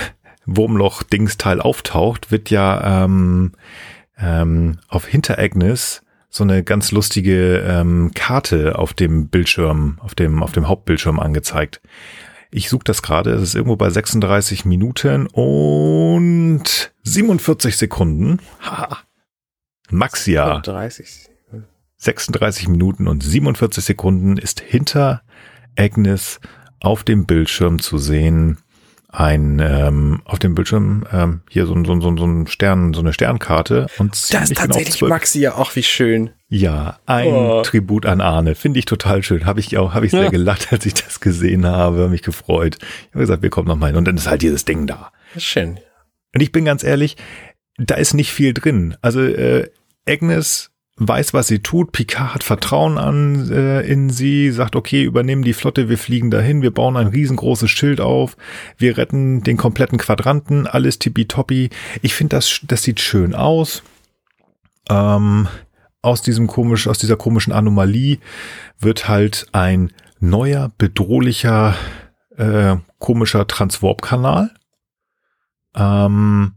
Wurmloch-Dingsteil auftaucht, wird ja ähm, ähm, auf Hinter Agnes so eine ganz lustige ähm, Karte auf dem Bildschirm, auf dem, auf dem Hauptbildschirm angezeigt. Ich suche das gerade, es ist irgendwo bei 36 Minuten und 47 Sekunden. Ha. Maxia. 30. 36 Minuten und 47 Sekunden ist hinter Agnes auf dem Bildschirm zu sehen. Ein ähm, auf dem Bildschirm ähm, hier so, so, so, so ein Stern, so eine Sternkarte und das ist tatsächlich Maxi ja auch wie schön. Ja, ein oh. Tribut an Arne, finde ich total schön. Habe ich auch, habe ich sehr ja. gelacht, als ich das gesehen habe, mich gefreut. Ich habe gesagt, wir kommen noch mal hin und dann ist halt dieses Ding da. Schön. Und ich bin ganz ehrlich, da ist nicht viel drin. Also äh, Agnes weiß, was sie tut. Picard hat Vertrauen an äh, in sie, sagt, okay, übernehmen die Flotte, wir fliegen dahin, wir bauen ein riesengroßes Schild auf, wir retten den kompletten Quadranten, alles tippitoppi. Ich finde, das, das sieht schön aus. Ähm, aus diesem komisch, aus dieser komischen Anomalie wird halt ein neuer, bedrohlicher, äh, komischer Transwarp-Kanal. Ähm,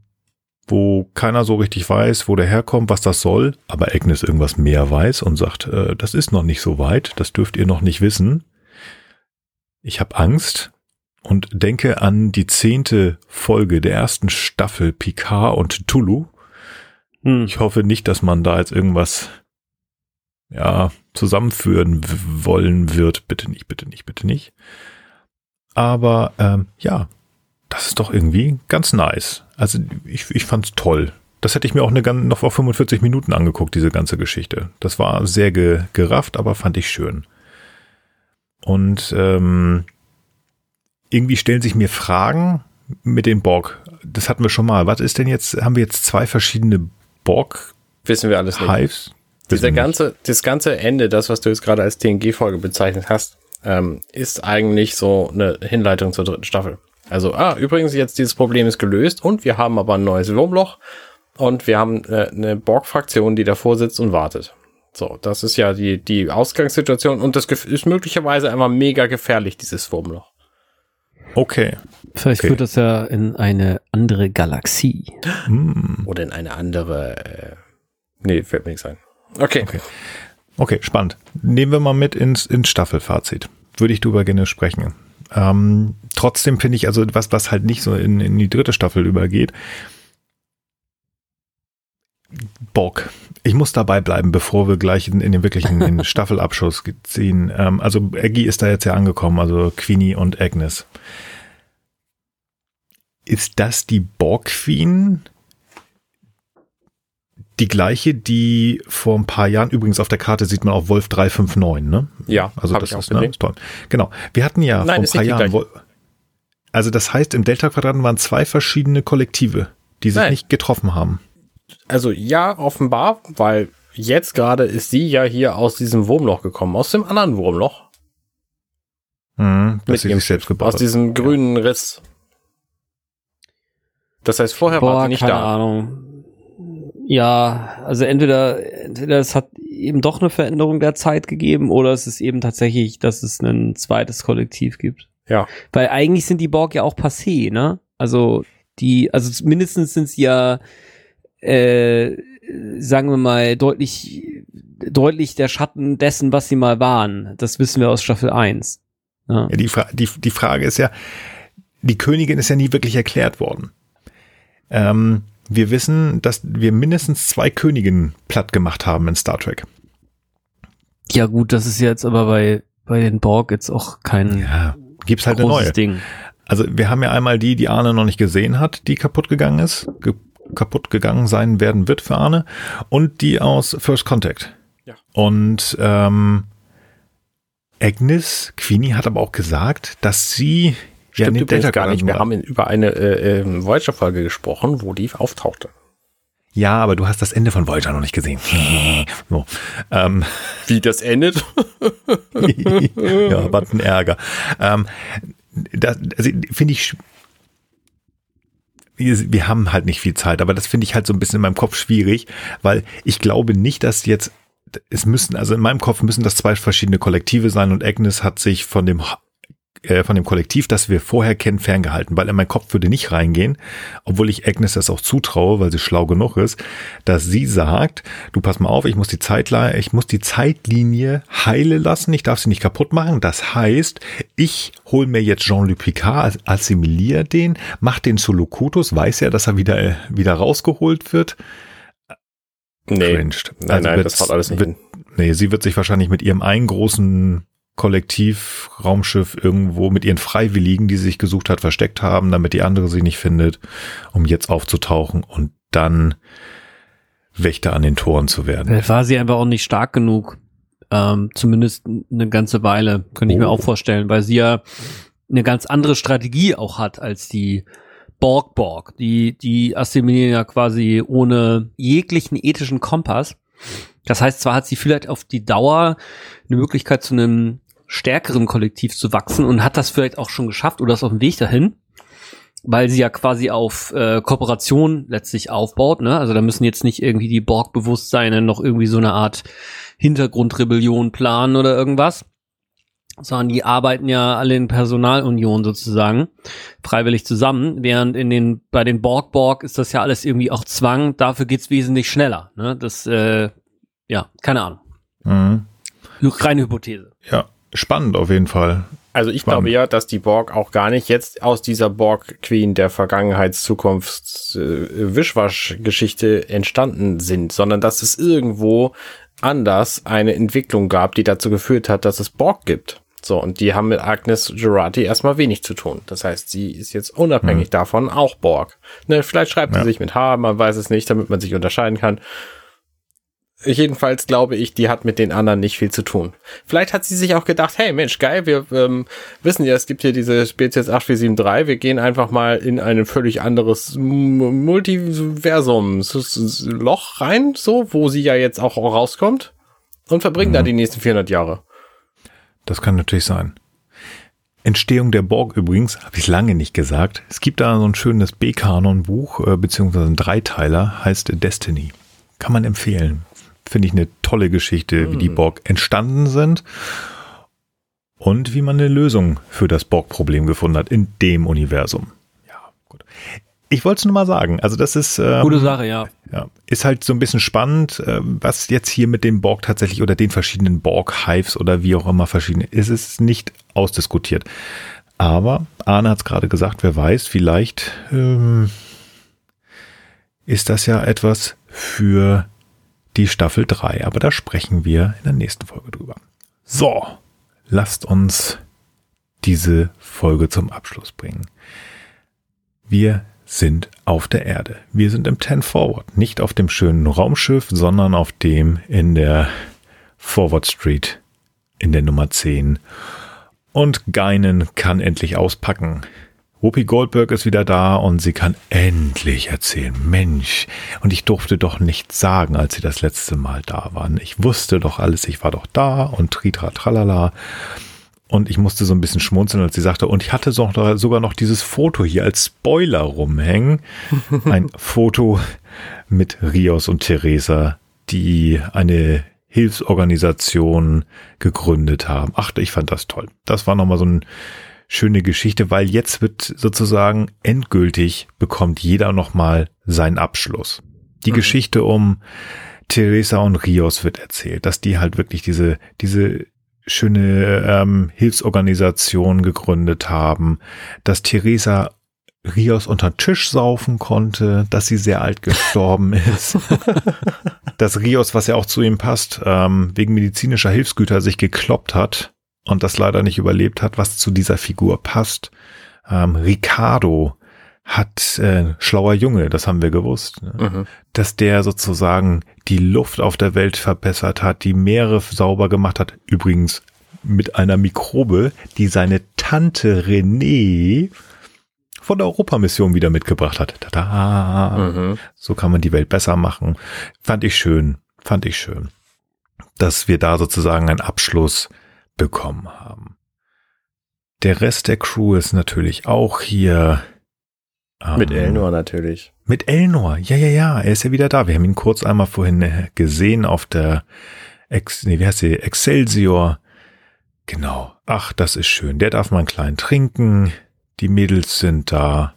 wo keiner so richtig weiß, wo der herkommt, was das soll, aber Agnes irgendwas mehr weiß und sagt, äh, das ist noch nicht so weit, das dürft ihr noch nicht wissen. Ich habe Angst und denke an die zehnte Folge der ersten Staffel Picard und Tulu. Hm. Ich hoffe nicht, dass man da jetzt irgendwas ja zusammenführen wollen wird. Bitte nicht, bitte nicht, bitte nicht. Aber ähm, ja, das ist doch irgendwie ganz nice. Also ich, ich fand's toll. Das hätte ich mir auch eine, noch vor 45 Minuten angeguckt, diese ganze Geschichte. Das war sehr ge, gerafft, aber fand ich schön. Und ähm, irgendwie stellen sich mir Fragen mit den Borg. Das hatten wir schon mal. Was ist denn jetzt? Haben wir jetzt zwei verschiedene Borg? Wissen wir alles nicht. Hives? Dieser ganze, das ganze Ende, das, was du jetzt gerade als TNG-Folge bezeichnet hast, ähm, ist eigentlich so eine Hinleitung zur dritten Staffel. Also, ah, übrigens, jetzt dieses Problem ist gelöst und wir haben aber ein neues Wurmloch und wir haben äh, eine Borg-Fraktion, die davor sitzt und wartet. So, das ist ja die, die Ausgangssituation und das ist möglicherweise einfach mega gefährlich, dieses Wurmloch. Okay. Vielleicht Okay. führt das ja in eine andere Galaxie. Hm. Oder in eine andere. Äh, nee, fällt mir nichts ein. Okay. Okay. Okay, spannend. Nehmen wir mal mit ins, ins Staffelfazit. Würde ich drüber gerne sprechen. Ähm, trotzdem finde ich, also was, was halt nicht so in, in die dritte Staffel übergeht, Bock. Ich muss dabei bleiben, bevor wir gleich in, in den wirklichen in den [laughs] Staffelabschluss ziehen. Ähm, also Aggie ist da jetzt ja angekommen, also Queenie und Agnes. Ist das die Borg Queen? Die gleiche, die vor ein paar Jahren, übrigens auf der Karte sieht man auch Wolf 359, ne? Ja, Also das ich auch ist, ne, gesehen. ist toll. Genau. Wir hatten ja Nein, vor ein paar Jahren. gleiche. Wol- Also das heißt, im Delta-Quadranten waren zwei verschiedene Kollektive, die sich Nein. nicht getroffen haben. Also ja, offenbar, weil jetzt gerade ist sie ja hier aus diesem Wurmloch gekommen, aus dem anderen Wurmloch. Mhm, Mit sie sich selbst gebaut Aus diesem grünen Riss. Das heißt, vorher war sie nicht keine da. Ahnung. Ja, also entweder, entweder es hat eben doch eine Veränderung der Zeit gegeben oder es ist eben tatsächlich, dass es ein zweites Kollektiv gibt. Ja. Weil eigentlich sind die Borg ja auch passé, ne? Also die, also mindestens sind sie ja, äh, sagen wir mal, deutlich, deutlich der Schatten dessen, was sie mal waren. Das wissen wir aus Staffel 1. Ja. Ja, die, Fra die, die Frage ist ja, die Königin ist ja nie wirklich erklärt worden. Ähm, wir wissen, dass wir mindestens zwei Königinnen platt gemacht haben in Star Trek. ja gut, das ist jetzt aber bei, bei den Borg jetzt auch kein Ja, gibt's halt eine großes neue. Ding. Also wir haben ja einmal die, die Arne noch nicht gesehen hat, die kaputt gegangen ist, ge kaputt gegangen sein werden wird für Arne, und die aus First Contact. Ja. Und ähm, Agnes, Queenie hat aber auch gesagt, dass sie Stimmt den übrigens gar nicht. Wir war. haben in, über eine äh, äh, Voyager-Folge gesprochen, wo die auftauchte. Ja, aber du hast das Ende von Voyager noch nicht gesehen. [laughs] so. ähm, Wie das endet? [laughs] ja, was ein Ärger. Ähm, das, also finde ich, wir haben halt nicht viel Zeit, aber das finde ich halt so ein bisschen in meinem Kopf schwierig, weil ich glaube nicht, dass jetzt, es müssen, also in meinem Kopf müssen das zwei verschiedene Kollektive sein und Agnes hat sich von dem äh, von dem Kollektiv, das wir vorher kennen, ferngehalten, weil in meinen Kopf würde nicht reingehen, obwohl ich Agnes das auch zutraue, weil sie schlau genug ist, dass sie sagt, du pass mal auf, ich muss die Zeitlinie, ich muss die Zeitlinie heile lassen, ich darf sie nicht kaputt machen. Das heißt, ich hole mir jetzt Jean-Luc Picard, assimiliere den, mach den zu Locutus, weiß ja, dass er wieder, äh, wieder rausgeholt wird. Nee. Cringed. Nein, Also nein, wird- das haut alles nicht wird, hin. Nee, sie wird sich wahrscheinlich mit ihrem einen großen Kollektiv-Raumschiff irgendwo mit ihren Freiwilligen, die sie sich gesucht hat, versteckt haben, damit die andere sie nicht findet, um jetzt aufzutauchen und dann Wächter an den Toren zu werden. Vielleicht war sie einfach auch nicht stark genug. Ähm, zumindest eine ganze Weile, könnte ich mir Oh. auch vorstellen, weil sie ja eine ganz andere Strategie auch hat als die Borg Borg. Die, die assimilieren ja quasi ohne jeglichen ethischen Kompass. Das heißt, zwar hat sie vielleicht auf die Dauer eine Möglichkeit zu einem stärkeren Kollektiv zu wachsen und hat das vielleicht auch schon geschafft oder ist auf dem Weg dahin, weil sie ja quasi auf äh, Kooperation letztlich aufbaut. Ne? Also da müssen jetzt nicht irgendwie die Borg-Bewusstseine noch irgendwie so eine Art Hintergrundrebellion planen oder irgendwas, sondern die arbeiten ja alle in Personalunion sozusagen freiwillig zusammen, während in den bei den Borg Borg ist das ja alles irgendwie auch Zwang. Dafür geht's wesentlich schneller. Ne? Das äh, ja keine Ahnung, Mhm. reine Hypothese. Ja, spannend auf jeden Fall. Also ich Spannend. glaube ja, dass die Borg auch gar nicht jetzt aus dieser Borg-Queen der Vergangenheits-Zukunfts-Wischwasch-Geschichte entstanden sind, sondern dass es irgendwo anders eine Entwicklung gab, die dazu geführt hat, dass es Borg gibt. So, und die haben mit Agnes Gerati erstmal wenig zu tun. Das heißt, sie ist jetzt unabhängig davon auch Borg. Ne, vielleicht schreibt Ja. sie sich mit H, man weiß es nicht, damit man sich unterscheiden kann. Jedenfalls glaube ich, die hat mit den anderen nicht viel zu tun. Vielleicht hat sie sich auch gedacht, hey Mensch, geil, wir ähm, wissen ja, es gibt hier diese Spezies 8473, wir gehen einfach mal in ein völlig anderes Multiversum, Loch rein, so, wo sie ja jetzt auch rauskommt und verbringen da die nächsten 400 Jahre. Das kann natürlich sein. Entstehung der Borg übrigens, habe ich lange nicht gesagt. Es gibt da so ein schönes B-Kanon-Buch, äh, beziehungsweise ein Dreiteiler, heißt Destiny. Kann man empfehlen. Finde ich eine tolle Geschichte, wie die Borg entstanden sind und wie man eine Lösung für das Borg-Problem gefunden hat in dem Universum. Ja, gut. Ich wollte es nur mal sagen. Also das ist ähm, Gute Sache, ja. ja, ist halt so ein bisschen spannend, äh, was jetzt hier mit dem Borg tatsächlich oder den verschiedenen Borg-Hives oder wie auch immer verschiedene ist, es nicht ausdiskutiert. Aber Arne hat es gerade gesagt, wer weiß, vielleicht ähm, ist das ja etwas für die Staffel 3. Aber da sprechen wir in der nächsten Folge drüber. So, lasst uns diese Folge zum Abschluss bringen. Wir sind auf der Erde. Wir sind im 10 Forward, nicht auf dem schönen Raumschiff, sondern auf dem in der Forward Street in der Nummer 10. Und Geinen kann endlich auspacken. Whoopi Goldberg ist wieder da und sie kann endlich erzählen. Mensch, und ich durfte doch nichts sagen, als sie das letzte Mal da waren. Ich wusste doch alles, ich war doch da und tritra tralala. Und ich musste so ein bisschen schmunzeln, als sie sagte, und ich hatte sogar noch dieses Foto hier als Spoiler rumhängen. [laughs] Ein Foto mit Rios und Theresa, die eine Hilfsorganisation gegründet haben. Ach, ich fand das toll. Das war nochmal so eine schöne Geschichte, weil jetzt wird sozusagen endgültig bekommt jeder nochmal seinen Abschluss. Die mhm. Geschichte um Theresa und Rios wird erzählt, dass die halt wirklich diese, diese schöne ähm, Hilfsorganisation gegründet haben, dass Theresa Rios unter Tisch saufen konnte, dass sie sehr alt gestorben [laughs] ist, dass Rios, was ja auch zu ihm passt, ähm, wegen medizinischer Hilfsgüter sich gekloppt hat und das leider nicht überlebt hat, was zu dieser Figur passt. Ähm, Ricardo hat äh, schlauer Junge, das haben wir gewusst, ne? mhm. dass der sozusagen die Luft auf der Welt verbessert hat, die Meere sauber gemacht hat. Übrigens mit einer Mikrobe, die seine Tante René von der Europamission wieder mitgebracht hat. Tada! Mhm. So kann man die Welt besser machen. Fand ich schön, fand ich schön, dass wir da sozusagen einen Abschluss bekommen haben. Der Rest der Crew ist natürlich auch hier mit ähm, Elnor natürlich. Mit Elnor, ja, ja, ja, er ist ja wieder da. Wir haben ihn kurz einmal vorhin äh, gesehen auf der Ex, nee, wie heißt sie? Excelsior. Genau. Ach, das ist schön. Der darf mal einen kleinen trinken. Die Mädels sind da.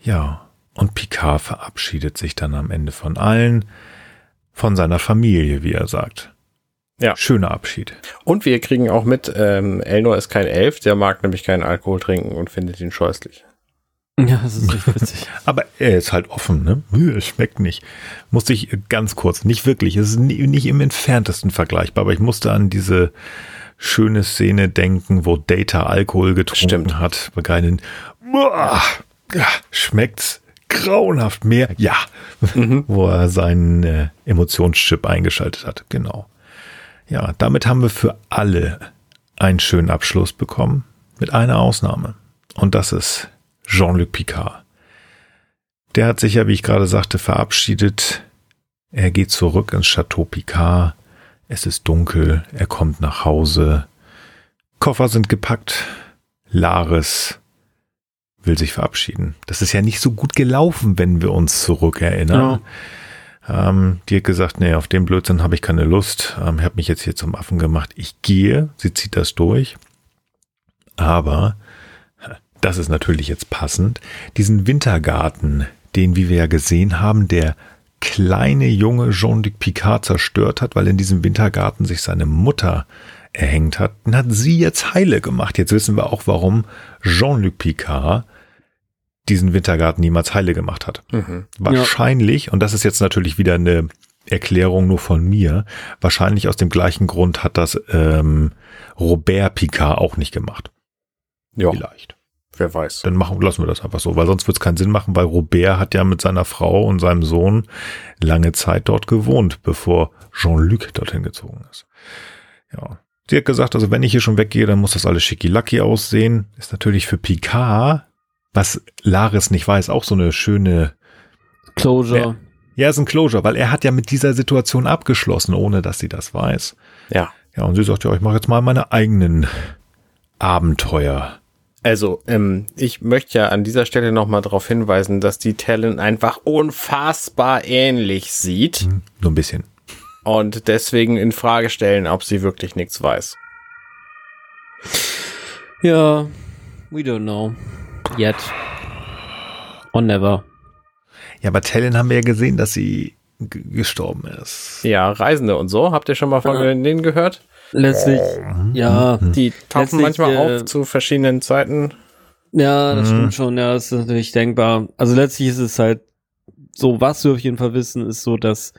Ja. Und Picard verabschiedet sich dann am Ende von allen. Von seiner Familie, wie er sagt. Ja. Schöner Abschied. Und wir kriegen auch mit, ähm, Elnor ist kein Elf, der mag nämlich keinen Alkohol trinken und findet ihn scheußlich. Ja, das ist richtig witzig. [laughs] Aber er ist halt offen, ne? Es schmeckt nicht. Musste ich ganz kurz, nicht wirklich, es ist nicht im entferntesten vergleichbar, aber ich musste an diese schöne Szene denken, wo Data Alkohol getrunken Stimmt. hat. Bei keinen, boah, ja, schmeckt's grauenhaft mehr. Ja, mhm. [laughs] wo er seinen äh, Emotionschip eingeschaltet hat. Genau. Ja, damit haben wir für alle einen schönen Abschluss bekommen, mit einer Ausnahme. Und das ist Jean-Luc Picard. Der hat sich ja, wie ich gerade sagte, verabschiedet. Er geht zurück ins Chateau Picard. Es ist dunkel. Er kommt nach Hause. Koffer sind gepackt. Laris will sich verabschieden. Das ist ja nicht so gut gelaufen, wenn wir uns zurückerinnern. Ja. Ähm, die hat gesagt, nee, auf den Blödsinn habe ich keine Lust. Ähm, ich habe mich jetzt hier zum Affen gemacht. Ich gehe. Sie zieht das durch. Aber das ist natürlich jetzt passend, diesen Wintergarten, den, wie wir ja gesehen haben, der kleine junge Jean-Luc Picard zerstört hat, weil in diesem Wintergarten sich seine Mutter erhängt hat, den hat sie jetzt heile gemacht. Jetzt wissen wir auch, warum Jean-Luc Picard diesen Wintergarten niemals heile gemacht hat. Mhm. Wahrscheinlich, ja. und das ist jetzt natürlich wieder eine Erklärung nur von mir, wahrscheinlich aus dem gleichen Grund hat das ähm, Robert Picard auch nicht gemacht. Ja. Vielleicht. Wer weiß. Dann machen, lassen wir das einfach so, weil sonst wird es keinen Sinn machen, weil Robert hat ja mit seiner Frau und seinem Sohn lange Zeit dort gewohnt, bevor Jean-Luc dorthin gezogen ist. Ja. Sie hat gesagt, also wenn ich hier schon weggehe, dann muss das alles schicki-lacki aussehen. Ist natürlich für Picard, was Laris nicht weiß, auch so eine schöne Closure. Ja, ist ein Closure, weil er hat ja mit dieser Situation abgeschlossen, ohne dass sie das weiß. Ja. Ja, und sie sagt, ja, ich mache jetzt mal meine eigenen Abenteuer. Also, ähm, ich möchte ja an dieser Stelle nochmal darauf hinweisen, dass die Talon einfach unfassbar ähnlich sieht. Hm, nur ein bisschen. und deswegen in Frage stellen, ob sie wirklich nichts weiß. Ja, we don't know. Yet. Or never. Ja, bei Tellen haben wir ja gesehen, dass sie gestorben ist. Ja, Reisende und so. Habt ihr schon mal von Ja. denen gehört? Letztlich, ja, Die tauchen manchmal äh, auf zu verschiedenen Zeiten. ja, das Mhm. stimmt schon, ja, das ist natürlich denkbar. Also letztlich ist es halt so, was wir auf jeden Fall wissen, ist so, dass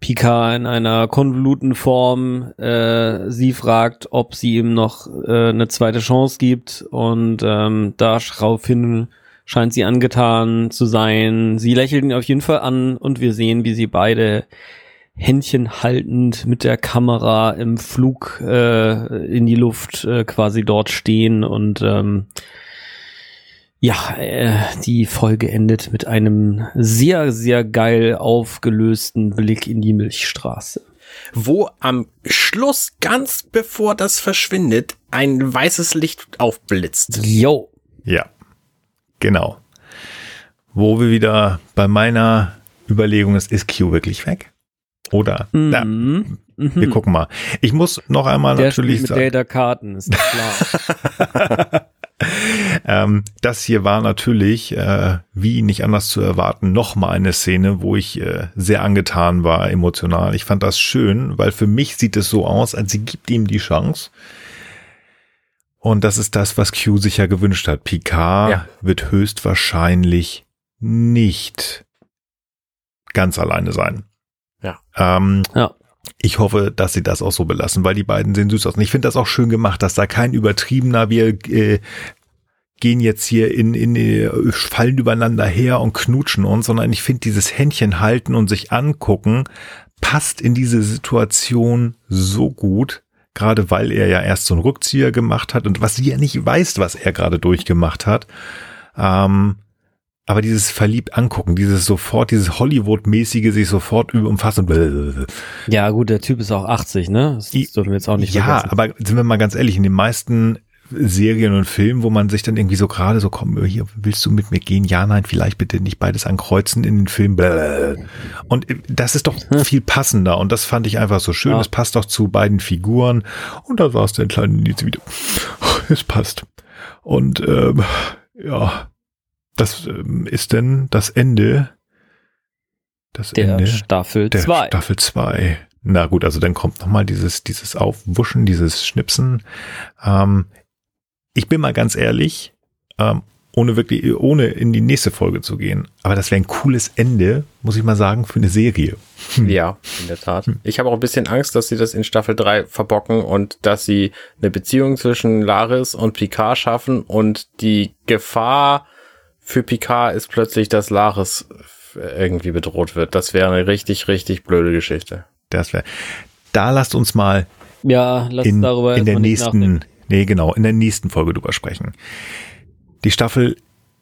Picard in einer konvoluten Form äh, sie fragt, ob sie ihm noch äh, eine zweite Chance gibt und ähm, daraufhin scheint sie angetan zu sein. Sie lächelt ihn auf jeden Fall an und wir sehen, wie sie beide Händchen haltend mit der Kamera im Flug äh, in die Luft äh, quasi dort stehen und ähm, ja, äh, die Folge endet mit einem sehr, sehr geil aufgelösten Blick in die Milchstraße. Wo am Schluss, ganz bevor das verschwindet, ein weißes Licht aufblitzt. Yo. Ja, genau. Wo wir wieder bei meiner Überlegung ist, ist Q wirklich weg? Oder? Na, Mhm. wir Mhm. gucken mal. Ich muss noch einmal Der natürlich mit sagen, Data Karten, ist doch klar. [laughs] [laughs] ähm, das hier war natürlich, äh, wie nicht anders zu erwarten, noch mal eine Szene, wo ich äh, sehr angetan war, emotional. Ich fand das schön, weil für mich sieht es so aus, als sie gibt ihm die Chance. Und das ist das, was Q sich ja gewünscht hat. Picard Ja. wird höchstwahrscheinlich nicht ganz alleine sein. Ja. Ähm, ja. Ich hoffe, dass sie das auch so belassen, weil die beiden sehen süß aus. Und ich finde das auch schön gemacht, dass da kein übertriebener, wir äh, gehen jetzt hier in, in, äh, fallen übereinander her und knutschen uns, sondern ich finde dieses Händchen halten und sich angucken, passt in diese Situation so gut, gerade weil er ja erst so einen Rückzieher gemacht hat und was sie ja nicht weiß, was er gerade durchgemacht hat. Ähm, aber dieses verliebt angucken, dieses sofort, dieses Hollywood-mäßige sich sofort umfassen. ja, gut, der Typ ist auch 80, ne? Das I- dürfen wir jetzt auch nicht ja, vergessen. aber sind wir mal ganz ehrlich, in den meisten Serien und Filmen, wo man sich dann irgendwie so gerade so, komm, hier, willst du mit mir gehen? Ja, nein, vielleicht bitte nicht beides ankreuzen in den Film. Blablabla. Und äh, das ist doch viel passender und das fand ich einfach so schön. Ja. Es passt doch zu beiden Figuren und da saß der kleine Nils wieder. [laughs] Es passt. Und ähm, ja, das ähm, ist denn das Ende. Das Der Ende Staffel der 2. Staffel 2. Na gut, also dann kommt nochmal dieses, dieses Aufwuschen, dieses Schnipsen. Ähm, ich bin mal ganz ehrlich, ähm, ohne wirklich, ohne in die nächste Folge zu gehen. Aber das wäre ein cooles Ende, muss ich mal sagen, für eine Serie. Ja, in der Tat. Ich habe auch ein bisschen Angst, dass sie das in Staffel 3 verbocken und dass sie eine Beziehung zwischen Laris und Picard schaffen und die Gefahr für Picard ist plötzlich, dass Laris irgendwie bedroht wird. Das wäre eine richtig, richtig blöde Geschichte. Das wäre. Da lasst uns mal Ja, lass in, darüber in der nächsten, nee, genau, in der nächsten Folge drüber sprechen. Die Staffel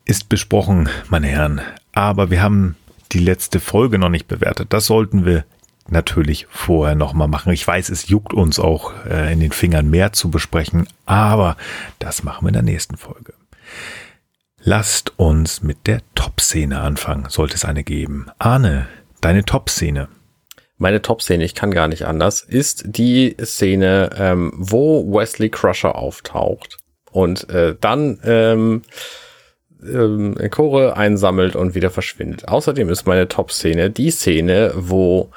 ist besprochen, meine Herren, aber wir haben die letzte Folge noch nicht bewertet. Das sollten wir natürlich vorher nochmal machen. Ich weiß, es juckt uns auch äh, in den Fingern mehr zu besprechen, aber das machen wir in der nächsten Folge. Lasst uns mit der Top-Szene anfangen, sollte es eine geben. Arne, deine Top-Szene. Meine Top-Szene, ich kann gar nicht anders, ist die Szene, ähm, wo Wesley Crusher auftaucht und äh, dann ähm, ähm, Chore einsammelt und wieder verschwindet. Außerdem ist meine Top-Szene die Szene, wo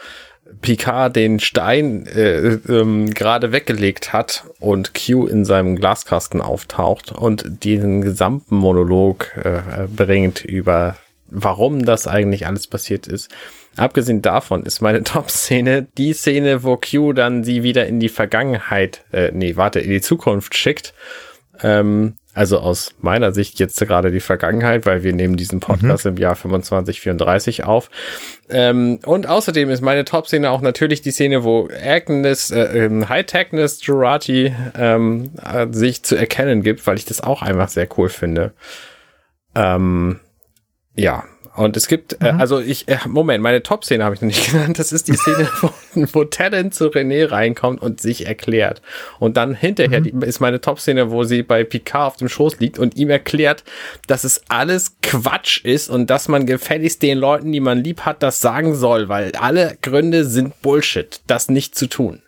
Picard den Stein äh, ähm, gerade weggelegt hat und Q in seinem Glaskasten auftaucht und diesen gesamten Monolog äh, bringt über warum das eigentlich alles passiert ist. Abgesehen davon ist meine [laughs] Top-Szene die Szene, wo Q dann sie wieder in die Vergangenheit, äh, nee, warte, in die Zukunft schickt. Ähm, also aus meiner Sicht jetzt gerade die Vergangenheit, weil wir nehmen diesen Podcast im Jahr 2534 auf. Ähm, und außerdem ist meine Top-Szene auch natürlich die Szene, wo Agnes, äh, ähm, High-Techness Jurati ähm, äh, sich zu erkennen gibt, weil ich das auch einfach sehr cool finde. Ähm, ja, Und es gibt, äh, also ich, äh, Moment, meine Top-Szene habe ich noch nicht [laughs] genannt. Das ist die Szene, wo, wo Talent zu René reinkommt und sich erklärt. Und dann hinterher die, ist meine Top-Szene, wo sie bei Picard auf dem Schoß liegt und ihm erklärt, dass es alles Quatsch ist und dass man gefälligst den Leuten, die man lieb hat, das sagen soll, weil alle Gründe sind Bullshit, das nicht zu tun.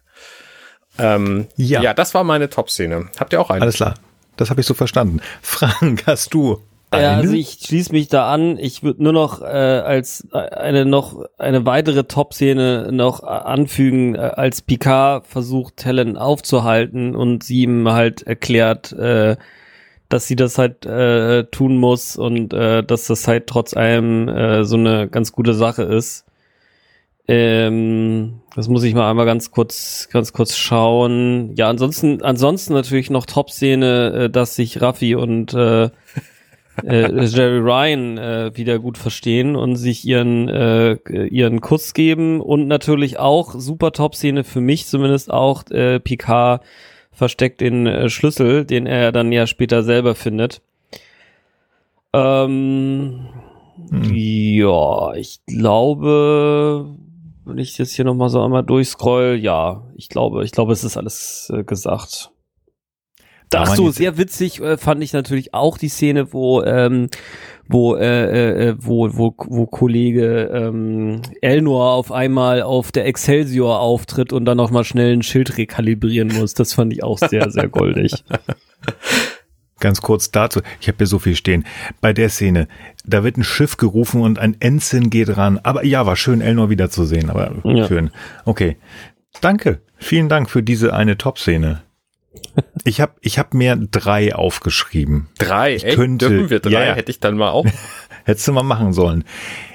Ähm, ja. ja, das war meine Top-Szene. Habt ihr auch eine? Alles klar. Das habe ich so verstanden. [laughs] Frank, hast du eine? Ja, also ich schließe mich da an. Ich würde nur noch äh, als eine noch eine weitere Top-Szene noch anfügen, äh, als Picard versucht, Helen aufzuhalten und sie ihm halt erklärt, äh, dass sie das halt äh, tun muss und äh, dass das halt trotz allem äh, so eine ganz gute Sache ist. Ähm, das muss ich mal einmal ganz kurz, ganz kurz schauen. Ja, ansonsten, ansonsten natürlich noch Top-Szene, äh, dass sich Raffi und äh, äh, Jerry Ryan äh, wieder gut verstehen und sich ihren äh, ihren Kuss geben und natürlich auch super Top-Szene für mich zumindest auch äh, Picard versteckt den äh, Schlüssel, den er dann ja später selber findet. Ähm, hm. Ja, ich glaube, wenn ich jetzt hier nochmal so einmal durchscroll, ja, ich glaube, ich glaube, es ist alles äh, gesagt. Ach so, sehr witzig äh, fand ich natürlich auch die Szene, wo ähm, wo äh, äh, äh, wo wo wo Kollege ähm, Elnor auf einmal auf der Excelsior auftritt und dann noch mal schnell ein Schild rekalibrieren muss. Das fand ich auch sehr sehr [laughs] goldig. Ganz kurz dazu, ich habe hier so viel stehen. Bei der Szene, da wird ein Schiff gerufen und ein Ensign geht ran. Aber ja, war schön, Elnor wiederzusehen, aber ja. schön. Okay. Danke. Vielen Dank für diese eine Top-Szene. [laughs] Ich habe ich hab mir drei aufgeschrieben. Drei? Ich Echt? könnte, Dürfen wir drei? Ja, Hätte ich dann mal auch. [laughs] Hättest du mal machen sollen.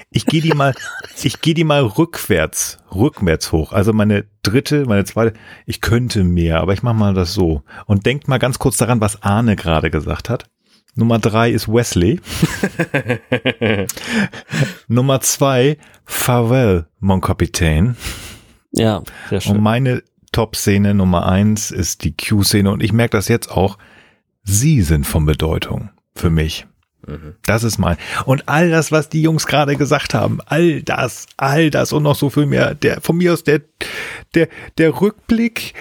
Ich gehe die mal, [laughs] ich gehe die mal rückwärts, rückwärts hoch. Also meine dritte, meine zweite, ich könnte mehr, aber ich mache mal das so. Und denkt mal ganz kurz daran, was Arne gerade gesagt hat. Nummer drei ist Wesley. [laughs] Nummer zwei, Farewell, mon Capitaine. Ja, sehr schön. Und meine Top-Szene Nummer eins ist die Q-Szene und ich merke das jetzt auch. Sie sind von Bedeutung für mich. Mhm. Das ist mein. Und all das, was die Jungs gerade gesagt haben, all das, all das und noch so viel mehr, der, von mir aus der, der, der Rückblick,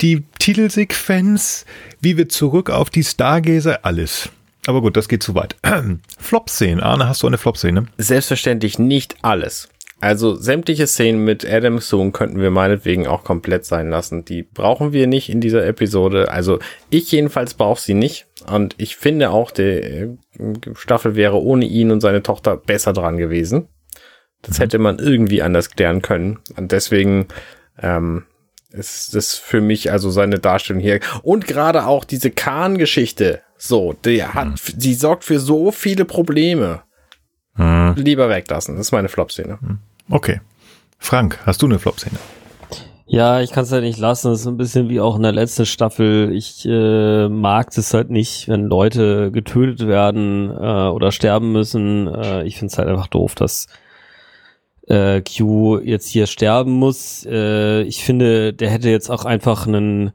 die Titelsequenz, wie wir zurück auf die Stargazer, alles. Aber gut, das geht zu weit. [clears throat] Flop-Szene. Arne, hast du eine Flop-Szene? Selbstverständlich nicht alles. Also sämtliche Szenen mit Adam Soon könnten wir meinetwegen auch komplett sein lassen. Die brauchen wir nicht in dieser Episode. Also ich jedenfalls brauche sie nicht. Und ich finde auch, die äh, Staffel wäre ohne ihn und seine Tochter besser dran gewesen. Das mhm. hätte man irgendwie anders klären können. Und deswegen ähm, ist das für mich also seine Darstellung hier. Und gerade auch diese Khan-Geschichte. So, der hat, mhm. die sorgt für so viele Probleme. Mhm. Lieber weglassen. Das ist meine Flop-Szene. Okay. Frank, hast du eine Flop-Szene? Ja, ich kann es halt nicht lassen. Das ist ein bisschen wie auch in der letzten Staffel. Ich äh, mag es halt nicht, wenn Leute getötet werden äh, oder sterben müssen. Äh, ich finde es halt einfach doof, dass äh, Q jetzt hier sterben muss. Äh, ich finde, der hätte jetzt auch einfach einen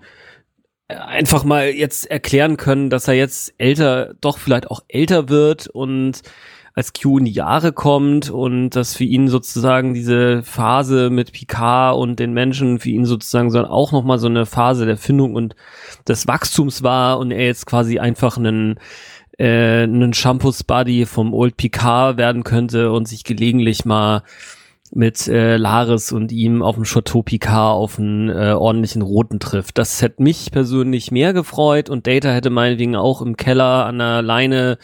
einfach mal jetzt erklären können, dass er jetzt älter, doch vielleicht auch älter wird und als Q in die Jahre kommt und dass für ihn sozusagen diese Phase mit Picard und den Menschen für ihn sozusagen so auch nochmal so eine Phase der Findung und des Wachstums war und er jetzt quasi einfach einen äh, einen Shampoos-Buddy vom Old Picard werden könnte und sich gelegentlich mal mit äh, Laris und ihm auf dem Chateau Picard auf einen äh, ordentlichen Roten trifft. Das hätte mich persönlich mehr gefreut und Data hätte meinetwegen auch im Keller an der Leine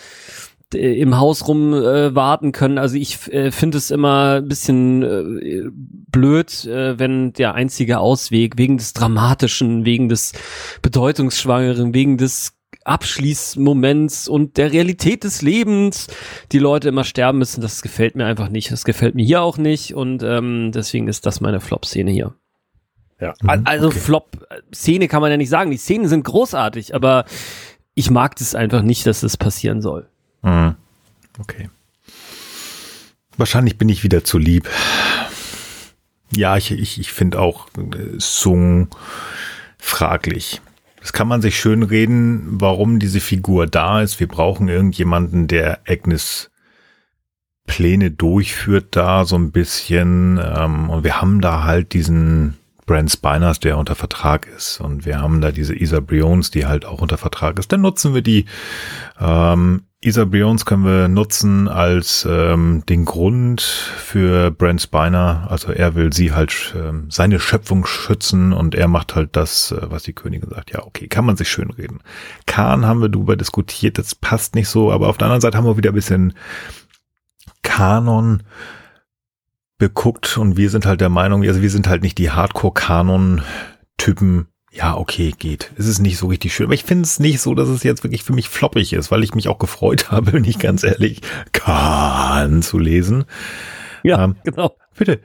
im Haus rum äh, warten können. Also ich äh, finde es immer ein bisschen äh, blöd, äh, wenn der einzige Ausweg wegen des Dramatischen, wegen des Bedeutungsschwangeren, wegen des Abschließmoments und der Realität des Lebens die Leute immer sterben müssen. Das gefällt mir einfach nicht. Das gefällt mir hier auch nicht und ähm, deswegen ist das meine Flop-Szene hier. Ja. Also okay. Flop-Szene kann man ja nicht sagen. Die Szenen sind großartig, aber ich mag das einfach nicht, dass das passieren soll. Mhm. Okay. Wahrscheinlich bin ich wieder zu lieb. Ja, ich, ich, ich finde auch äh, Sung fraglich. Das kann man sich schön reden, warum diese Figur da ist. Wir brauchen irgendjemanden, der Agnes Pläne durchführt da so ein bisschen. Ähm, und wir haben da halt diesen Brent Spiners, der unter Vertrag ist. Und wir haben da diese Isa Briones, die halt auch unter Vertrag ist. Dann nutzen wir die. Ähm, Isa Briones können wir nutzen als ähm, den Grund für Brent Spiner. Also er will sie halt ähm, seine Schöpfung schützen und er macht halt das, äh, was die Königin sagt. Ja, okay, kann man sich schön reden. Khan haben wir darüber diskutiert, das passt nicht so, aber auf der anderen Seite haben wir wieder ein bisschen Kanon beguckt und wir sind halt der Meinung, also wir sind halt nicht die Hardcore-Kanon-Typen. Ja, okay, geht. Es ist nicht so richtig schön. Aber ich finde es nicht so, dass es jetzt wirklich für mich floppig ist, weil ich mich auch gefreut [laughs] habe, bin ich ganz ehrlich, Kahn zu lesen. Ja, ähm, genau. Bitte,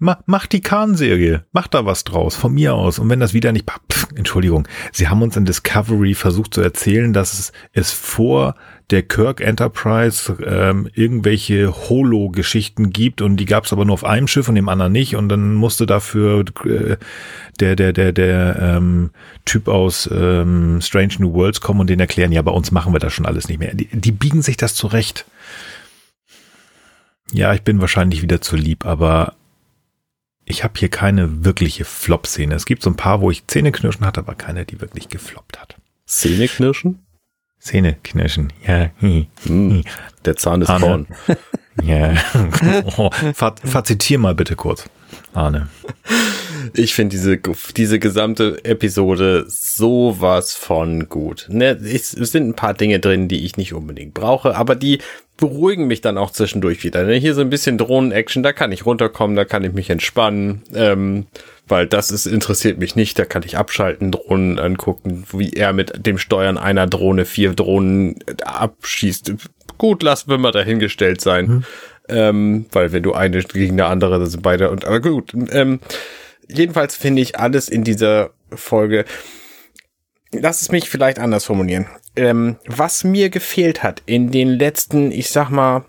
Ma, mach die Kahn-Serie, mach da was draus, von mir aus. Und wenn das wieder nicht, pff, Entschuldigung, sie haben uns in Discovery versucht zu erzählen, dass es, es vor der Kirk Enterprise ähm, irgendwelche Holo-Geschichten gibt und die gab es aber nur auf einem Schiff und dem anderen nicht und dann musste dafür äh, der der der der ähm, Typ aus ähm, Strange New Worlds kommen und den erklären, ja bei uns machen wir das schon alles nicht mehr. Die, die biegen sich das zurecht. Ja, ich bin wahrscheinlich wieder zu lieb, aber ich habe hier keine wirkliche Flop-Szene. Es gibt so ein paar, wo ich Zähneknirschen hatte, aber keine, die wirklich gefloppt hat. Zähneknirschen? Zähneknirschen, ja. Hm. Hm, der Zahn ist vorn. [laughs] Ja. Oh, fazitier mal bitte kurz, Arne. Ich finde diese, diese gesamte Episode sowas von gut. Ne, es sind ein paar Dinge drin, die ich nicht unbedingt brauche, aber die beruhigen mich dann auch zwischendurch wieder. Ne? Hier so ein bisschen Drohnen-Action, da kann ich runterkommen, da kann ich mich entspannen, ähm, weil das ist, interessiert mich nicht. Da kann ich abschalten, Drohnen angucken, wie er mit dem Steuern einer Drohne vier Drohnen abschießt. Gut, lassen wir mal dahingestellt sein. Mhm. Ähm, weil wenn du eine gegen eine andere, das sind beide und aber gut. Ähm, jedenfalls finde ich alles in dieser Folge. Lass es mich vielleicht anders formulieren ähm, was mir gefehlt hat in den letzten, ich sag mal,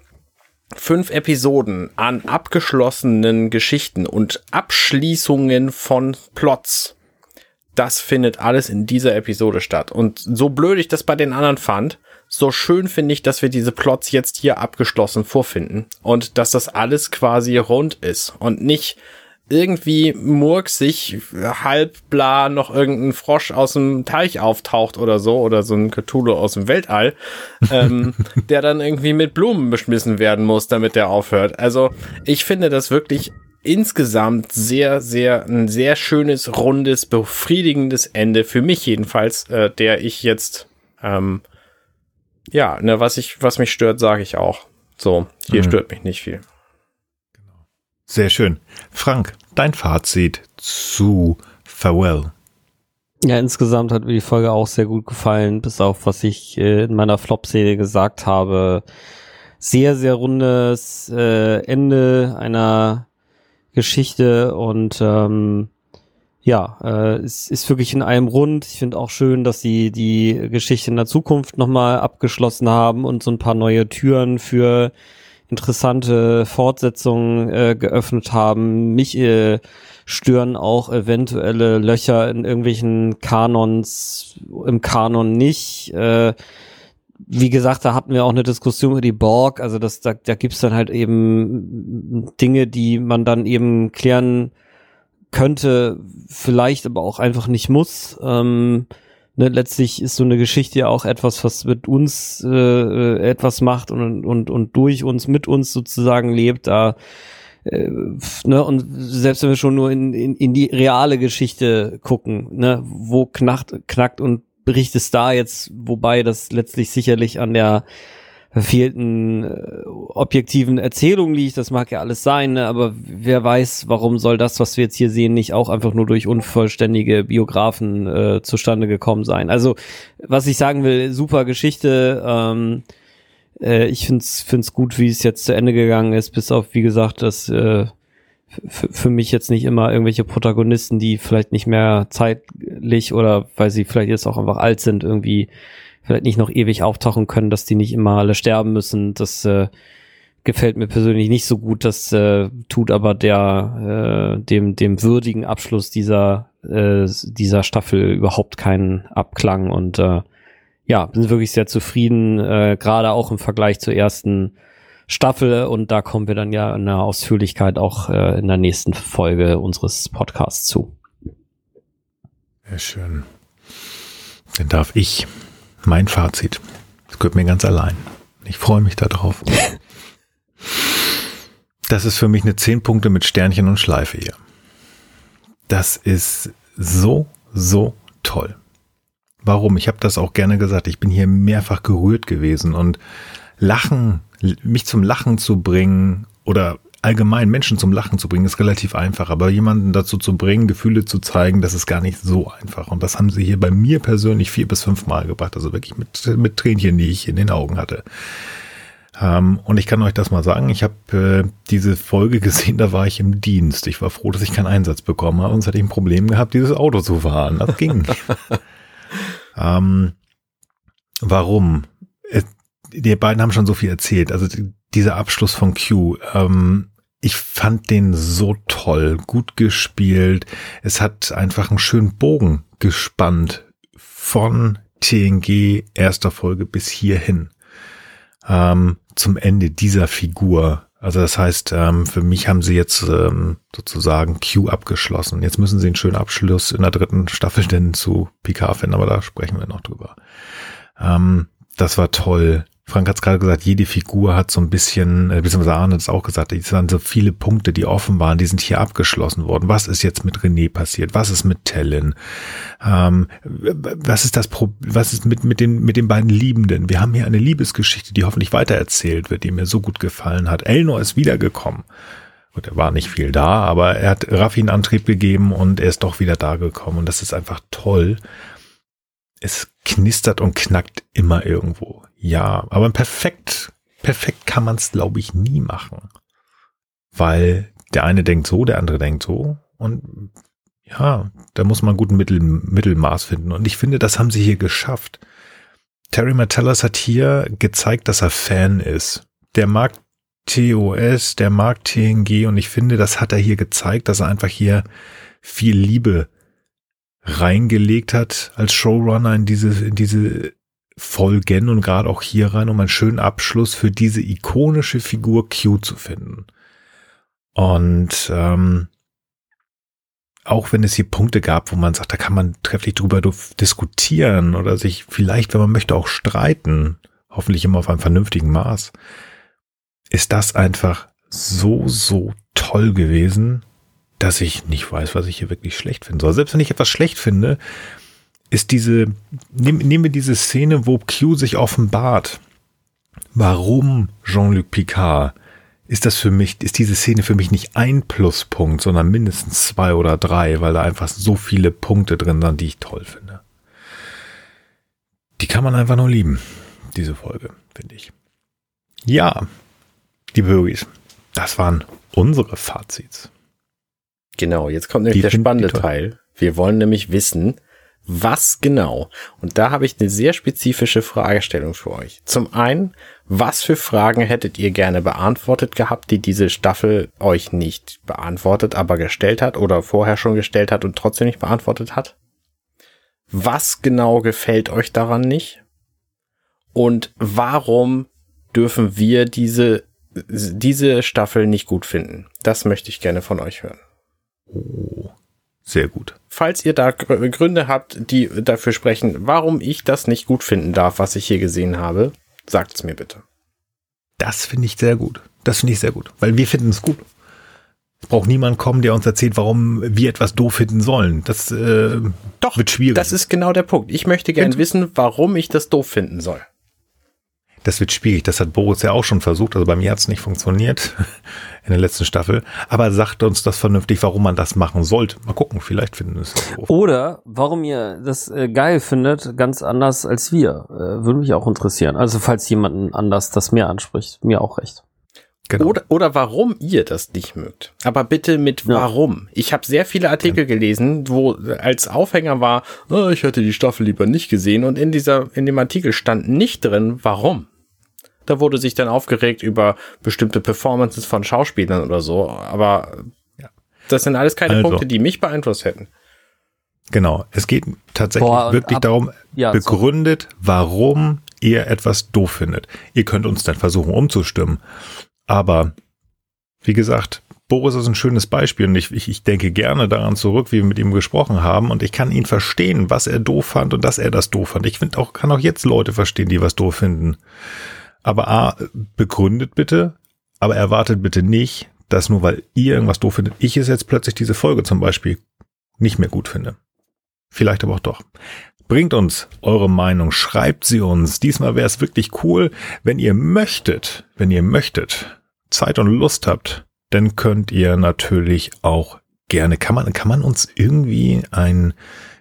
fünf Episoden an abgeschlossenen Geschichten und Abschließungen von Plots, das findet alles in dieser Episode statt. Und so blöd ich das bei den anderen fand, so schön finde ich, dass wir diese Plots jetzt hier abgeschlossen vorfinden und dass das alles quasi rund ist und nicht irgendwie murksig, halb bla noch irgendein Frosch aus dem Teich auftaucht oder so, oder so ein Cthulhu aus dem Weltall, ähm, [laughs] der dann irgendwie mit Blumen beschmissen werden muss, damit der aufhört. Also ich finde das wirklich insgesamt sehr, sehr, ein sehr schönes, rundes, befriedigendes Ende, für mich jedenfalls, äh, der ich jetzt, ähm, ja, ne, was ich, was mich stört, sage ich auch. So, hier mhm. stört mich nicht viel. Sehr schön. Frank, dein Fazit zu Farewell. Ja, insgesamt hat mir die Folge auch sehr gut gefallen, bis auf was ich äh, in meiner Flop-Serie gesagt habe. Sehr, sehr rundes äh, Ende einer Geschichte und ähm, ja, äh, es ist wirklich in einem rund. Ich finde auch schön, dass sie die Geschichte in der Zukunft nochmal abgeschlossen haben und so ein paar neue Türen für interessante Fortsetzungen äh, geöffnet haben. Mich äh, stören auch eventuelle Löcher in irgendwelchen Kanons, im Kanon nicht. Äh, wie gesagt, da hatten wir auch eine Diskussion über die Borg. Also das, da, da gibt's dann halt eben Dinge, die man dann eben klären könnte, vielleicht aber auch einfach nicht muss. Ähm, ne, letztlich ist so eine Geschichte ja auch etwas, was mit uns äh, äh, etwas macht und, und, und durch uns, mit uns sozusagen lebt. Da äh, ne, und selbst wenn wir schon nur in, in, in die reale Geschichte gucken, ne, wo knackt, knackt und bricht es da jetzt, wobei das letztlich sicherlich an der verfehlten äh, objektiven Erzählung liegt, das mag ja alles sein, ne? aber wer weiß, warum soll das, was wir jetzt hier sehen, nicht auch einfach nur durch unvollständige Biografen äh, zustande gekommen sein. Also, was ich sagen will, super Geschichte. Ähm, äh, ich find's find's gut, wie es jetzt zu Ende gegangen ist, bis auf, wie gesagt, dass äh, für mich jetzt nicht immer irgendwelche Protagonisten, die vielleicht nicht mehr zeitlich oder weil sie vielleicht jetzt auch einfach alt sind, irgendwie vielleicht nicht noch ewig auftauchen können, dass die nicht immer alle sterben müssen. Das äh, gefällt mir persönlich nicht so gut. Das äh, tut aber der äh, dem dem würdigen Abschluss dieser äh, dieser Staffel überhaupt keinen Abklang und äh, ja, bin wirklich sehr zufrieden, äh, gerade auch im Vergleich zur ersten Staffel und da kommen wir dann ja in der Ausführlichkeit auch äh, in der nächsten Folge unseres Podcasts zu. Sehr schön. Dann darf ich mein Fazit. Das gehört mir ganz allein. Ich freue mich darauf. Das ist für mich eine 10 Punkte mit Sternchen und Schleife hier. Das ist so, so toll. Warum? Ich habe das auch gerne gesagt. Ich bin hier mehrfach gerührt gewesen und Lachen, mich zum Lachen zu bringen oder allgemein Menschen zum Lachen zu bringen, ist relativ einfach. Aber jemanden dazu zu bringen, Gefühle zu zeigen, das ist gar nicht so einfach. Und das haben sie hier bei mir persönlich vier bis fünf Mal gebracht. Also wirklich mit, mit Tränchen, die ich in den Augen hatte. Ähm, und ich kann euch das mal sagen, ich habe äh, diese Folge [laughs] gesehen, da war ich im Dienst. Ich war froh, dass ich keinen Einsatz bekommen habe, sonst hätte ich ein Problem gehabt, dieses Auto zu fahren. Das ging. [laughs] ähm, warum? Äh, die beiden haben schon so viel erzählt. Also dieser Abschluss von Q, ähm, ich fand den so toll, gut gespielt. Es hat einfach einen schönen Bogen gespannt von TNG erster Folge bis hierhin ähm, zum Ende dieser Figur. Also das heißt, ähm, für mich haben sie jetzt ähm, sozusagen Q abgeschlossen. Jetzt müssen sie einen schönen Abschluss in der dritten Staffel denn zu Picard finden, aber da sprechen wir noch drüber. Ähm, das war toll. Frank hat es gerade gesagt, jede Figur hat so ein bisschen, äh, beziehungsweise Arne hat es auch gesagt, es waren so viele Punkte, die offen waren, die sind hier abgeschlossen worden. Was ist jetzt mit René passiert? Was ist mit Tellen? Ähm, was ist das Pro was ist mit, mit, den, mit den beiden Liebenden? Wir haben hier eine Liebesgeschichte, die hoffentlich weitererzählt wird, die mir so gut gefallen hat. Elnor ist wiedergekommen. Gut, er war nicht viel da, aber er hat Raffi einen Antrieb gegeben und er ist doch wieder da gekommen. Und das ist einfach toll. Es knistert und knackt immer irgendwo. Ja, aber perfekt, perfekt kann man es, glaube ich, nie machen. Weil der eine denkt so, der andere denkt so. Und ja, da muss man guten Mittel, Mittelmaß finden. Und ich finde, das haben sie hier geschafft. Terry Metellus hat hier gezeigt, dass er Fan ist. Der mag TOS, der mag TNG und ich finde, das hat er hier gezeigt, dass er einfach hier viel Liebe reingelegt hat als Showrunner in diese, in diese Folgen und gerade auch hier rein, um einen schönen Abschluss für diese ikonische Figur Q zu finden. Und ähm, auch wenn es hier Punkte gab, wo man sagt, da kann man trefflich drüber diskutieren oder sich vielleicht, wenn man möchte, auch streiten, hoffentlich immer auf einem vernünftigen Maß, ist das einfach so, so toll gewesen, dass ich nicht weiß, was ich hier wirklich schlecht finden soll. Selbst wenn ich etwas schlecht finde, ist diese, nehmen nehm wir diese Szene, wo Q sich offenbart. Warum Jean-Luc Picard? Ist das für mich, ist diese Szene für mich nicht ein Pluspunkt, sondern mindestens zwei oder drei, weil da einfach so viele Punkte drin sind, die ich toll finde. Die kann man einfach nur lieben, diese Folge, finde ich. Ja, die Bürgis, das waren unsere Fazits. Genau, jetzt kommt nämlich die der spannende Teil. Wir wollen nämlich wissen, was genau? Und da habe ich eine sehr spezifische Fragestellung für euch. Zum einen, was für Fragen hättet ihr gerne beantwortet gehabt, die diese Staffel euch nicht beantwortet, aber gestellt hat oder vorher schon gestellt hat und trotzdem nicht beantwortet hat? Was genau gefällt euch daran nicht? Und warum dürfen wir diese, diese Staffel nicht gut finden? Das möchte ich gerne von euch hören. Oh, sehr gut. Falls ihr da Gründe habt, die dafür sprechen, warum ich das nicht gut finden darf, was ich hier gesehen habe, sagt es mir bitte. Das finde ich sehr gut. Das finde ich sehr gut, weil wir finden es gut. Es braucht niemand kommen, der uns erzählt, warum wir etwas doof finden sollen. Das äh, Doch, wird schwierig. Das ist genau der Punkt. Ich möchte gerne wissen, warum ich das doof finden soll das wird schwierig. Das hat Boris ja auch schon versucht. Also bei mir hat es nicht funktioniert [laughs] in der letzten Staffel. Aber sagt uns das vernünftig, warum man das machen sollte. Mal gucken, vielleicht finden wir es. Oder warum ihr das äh, geil findet, ganz anders als wir. Äh, würde mich auch interessieren. Also falls jemanden anders das mehr anspricht, mir auch recht. Genau. Oder, oder warum ihr das nicht mögt. Aber bitte mit ja. warum. Ich habe sehr viele Artikel ja. gelesen, wo als Aufhänger war, oh, ich hätte die Staffel lieber nicht gesehen. Und in dieser, in dem Artikel stand nicht drin, warum. Da wurde sich dann aufgeregt über bestimmte Performances von Schauspielern oder so. Aber ja. das sind alles keine also. Punkte, die mich beeinflusst hätten. Genau. Es geht tatsächlich Boah, wirklich ab, darum, ja, begründet, so. warum ihr etwas doof findet. Ihr könnt uns dann versuchen umzustimmen. Aber wie gesagt, Boris ist ein schönes Beispiel und ich, ich, ich denke gerne daran zurück, wie wir mit ihm gesprochen haben und ich kann ihn verstehen, was er doof fand und dass er das doof fand. Ich finde auch, kann auch jetzt Leute verstehen, die was doof finden. Aber A, begründet bitte, aber erwartet bitte nicht, dass nur weil ihr irgendwas doof findet, ich es jetzt plötzlich diese Folge zum Beispiel nicht mehr gut finde. Vielleicht aber auch doch. Bringt uns eure Meinung, schreibt sie uns. Diesmal wäre es wirklich cool, wenn ihr möchtet, wenn ihr möchtet, Zeit und Lust habt, dann könnt ihr natürlich auch gerne, kann man, kann man uns irgendwie ein,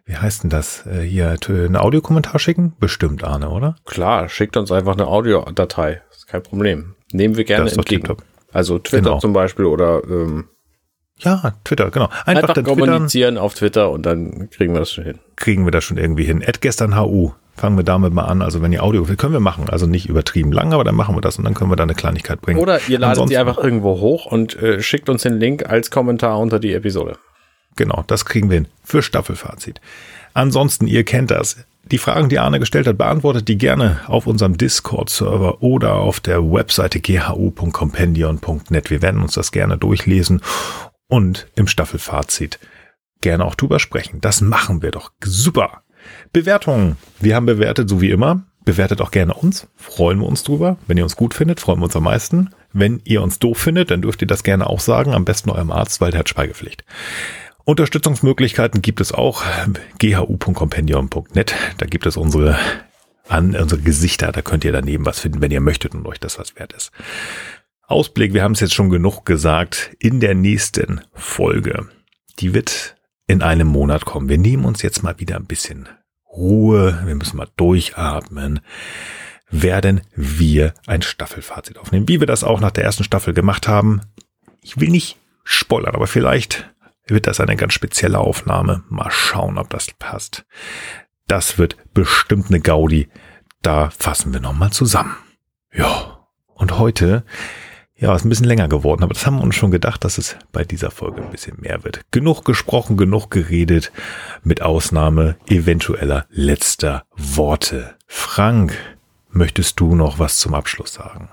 wie heißt denn das, äh, hier, ein Audiokommentar schicken? Bestimmt, Arne, oder? Klar, schickt uns einfach eine Audiodatei. Ist kein Problem. Nehmen wir gerne entgegen. Also Twitter Genau. zum Beispiel oder ähm, Ja, Twitter, genau. Einfach, einfach, dann twittern, kommunizieren auf Twitter und dann kriegen wir das schon hin. kriegen wir das schon irgendwie hin. Ad gestern HU. Fangen wir damit mal an. Also wenn ihr Audio, können wir machen. Also nicht übertrieben lang, aber dann machen wir das und dann können wir da eine Kleinigkeit bringen. Oder ihr ladet Ansonsten- die einfach irgendwo hoch und äh, schickt uns den Link als Kommentar unter die Episode. Genau, das kriegen wir hin für Staffelfazit. Ansonsten, ihr kennt das. Die Fragen, die Arne gestellt hat, beantwortet die gerne auf unserem Discord-Server oder auf der Webseite ghu.compendion.net. Wir werden uns das gerne durchlesen und im Staffelfazit gerne auch drüber sprechen. Das machen wir doch. Super. Bewertungen. Wir haben bewertet, so wie immer. Bewertet auch gerne uns. Freuen wir uns drüber. Wenn ihr uns gut findet, freuen wir uns am meisten. Wenn ihr uns doof findet, dann dürft ihr das gerne auch sagen. Am besten eurem Arzt, weil der hat Schweigepflicht. Unterstützungsmöglichkeiten gibt es auch. ghu.compendium.net. Da gibt es unsere, an, unsere Gesichter. Da könnt ihr daneben was finden, wenn ihr möchtet und euch das was wert ist. Ausblick, wir haben es jetzt schon genug gesagt, in der nächsten Folge. Die wird in einem Monat kommen. Wir nehmen uns jetzt mal wieder ein bisschen Ruhe. Wir müssen mal durchatmen. Werden wir ein Staffelfazit aufnehmen, wie wir das auch nach der ersten Staffel gemacht haben. Ich will nicht spoilern, aber vielleicht wird das eine ganz spezielle Aufnahme. Mal schauen, ob das passt. Das wird bestimmt eine Gaudi. Da fassen wir nochmal zusammen. Ja. Und heute, ja, ist ein bisschen länger geworden, aber das haben wir uns schon gedacht, dass es bei dieser Folge ein bisschen mehr wird. Genug gesprochen, genug geredet, mit Ausnahme eventueller letzter Worte. Frank, möchtest du noch was zum Abschluss sagen?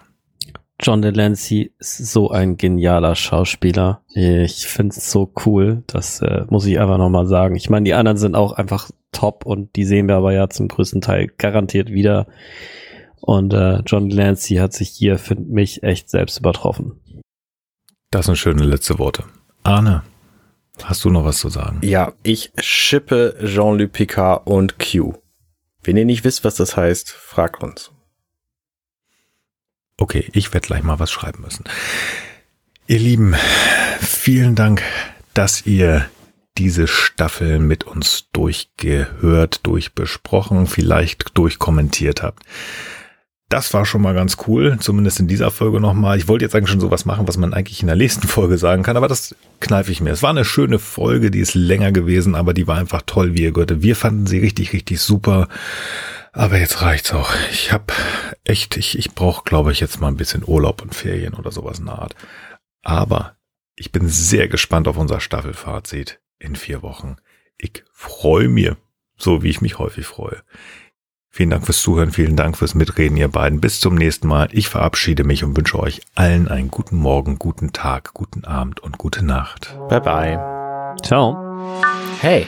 John Delancey ist so ein genialer Schauspieler. Ich finde es so cool. Das äh, muss ich einfach nochmal sagen. Ich meine, die anderen sind auch einfach top und die sehen wir aber ja zum größten Teil garantiert wieder. Und äh, John Delancey hat sich hier, finde mich, echt selbst übertroffen. Das sind schöne letzte Worte. Arne, hast du noch was zu sagen? Ja, ich schippe Jean-Luc Picard und Q. Wenn ihr nicht wisst, was das heißt, fragt uns. Okay, ich werde gleich mal was schreiben müssen. Ihr Lieben, vielen Dank, dass ihr diese Staffel mit uns durchgehört, durchbesprochen, vielleicht durchkommentiert habt. Das war schon mal ganz cool, zumindest in dieser Folge nochmal. Ich wollte jetzt eigentlich schon sowas machen, was man eigentlich in der nächsten Folge sagen kann, aber das kneife ich mir. Es war eine schöne Folge, die ist länger gewesen, aber die war einfach toll, wie ihr gehört. Wir fanden sie richtig, richtig super. Aber jetzt reicht's auch. Ich hab echt, ich, ich brauche, glaube ich, jetzt mal ein bisschen Urlaub und Ferien oder sowas in der Art. Aber ich bin sehr gespannt auf unser Staffelfazit in vier Wochen. Ich freue mich, so wie ich mich häufig freue. Vielen Dank fürs Zuhören, vielen Dank fürs Mitreden, ihr beiden. Bis zum nächsten Mal. Ich verabschiede mich und wünsche euch allen einen guten Morgen, guten Tag, guten Abend und gute Nacht. Bye bye. Ciao. Hey,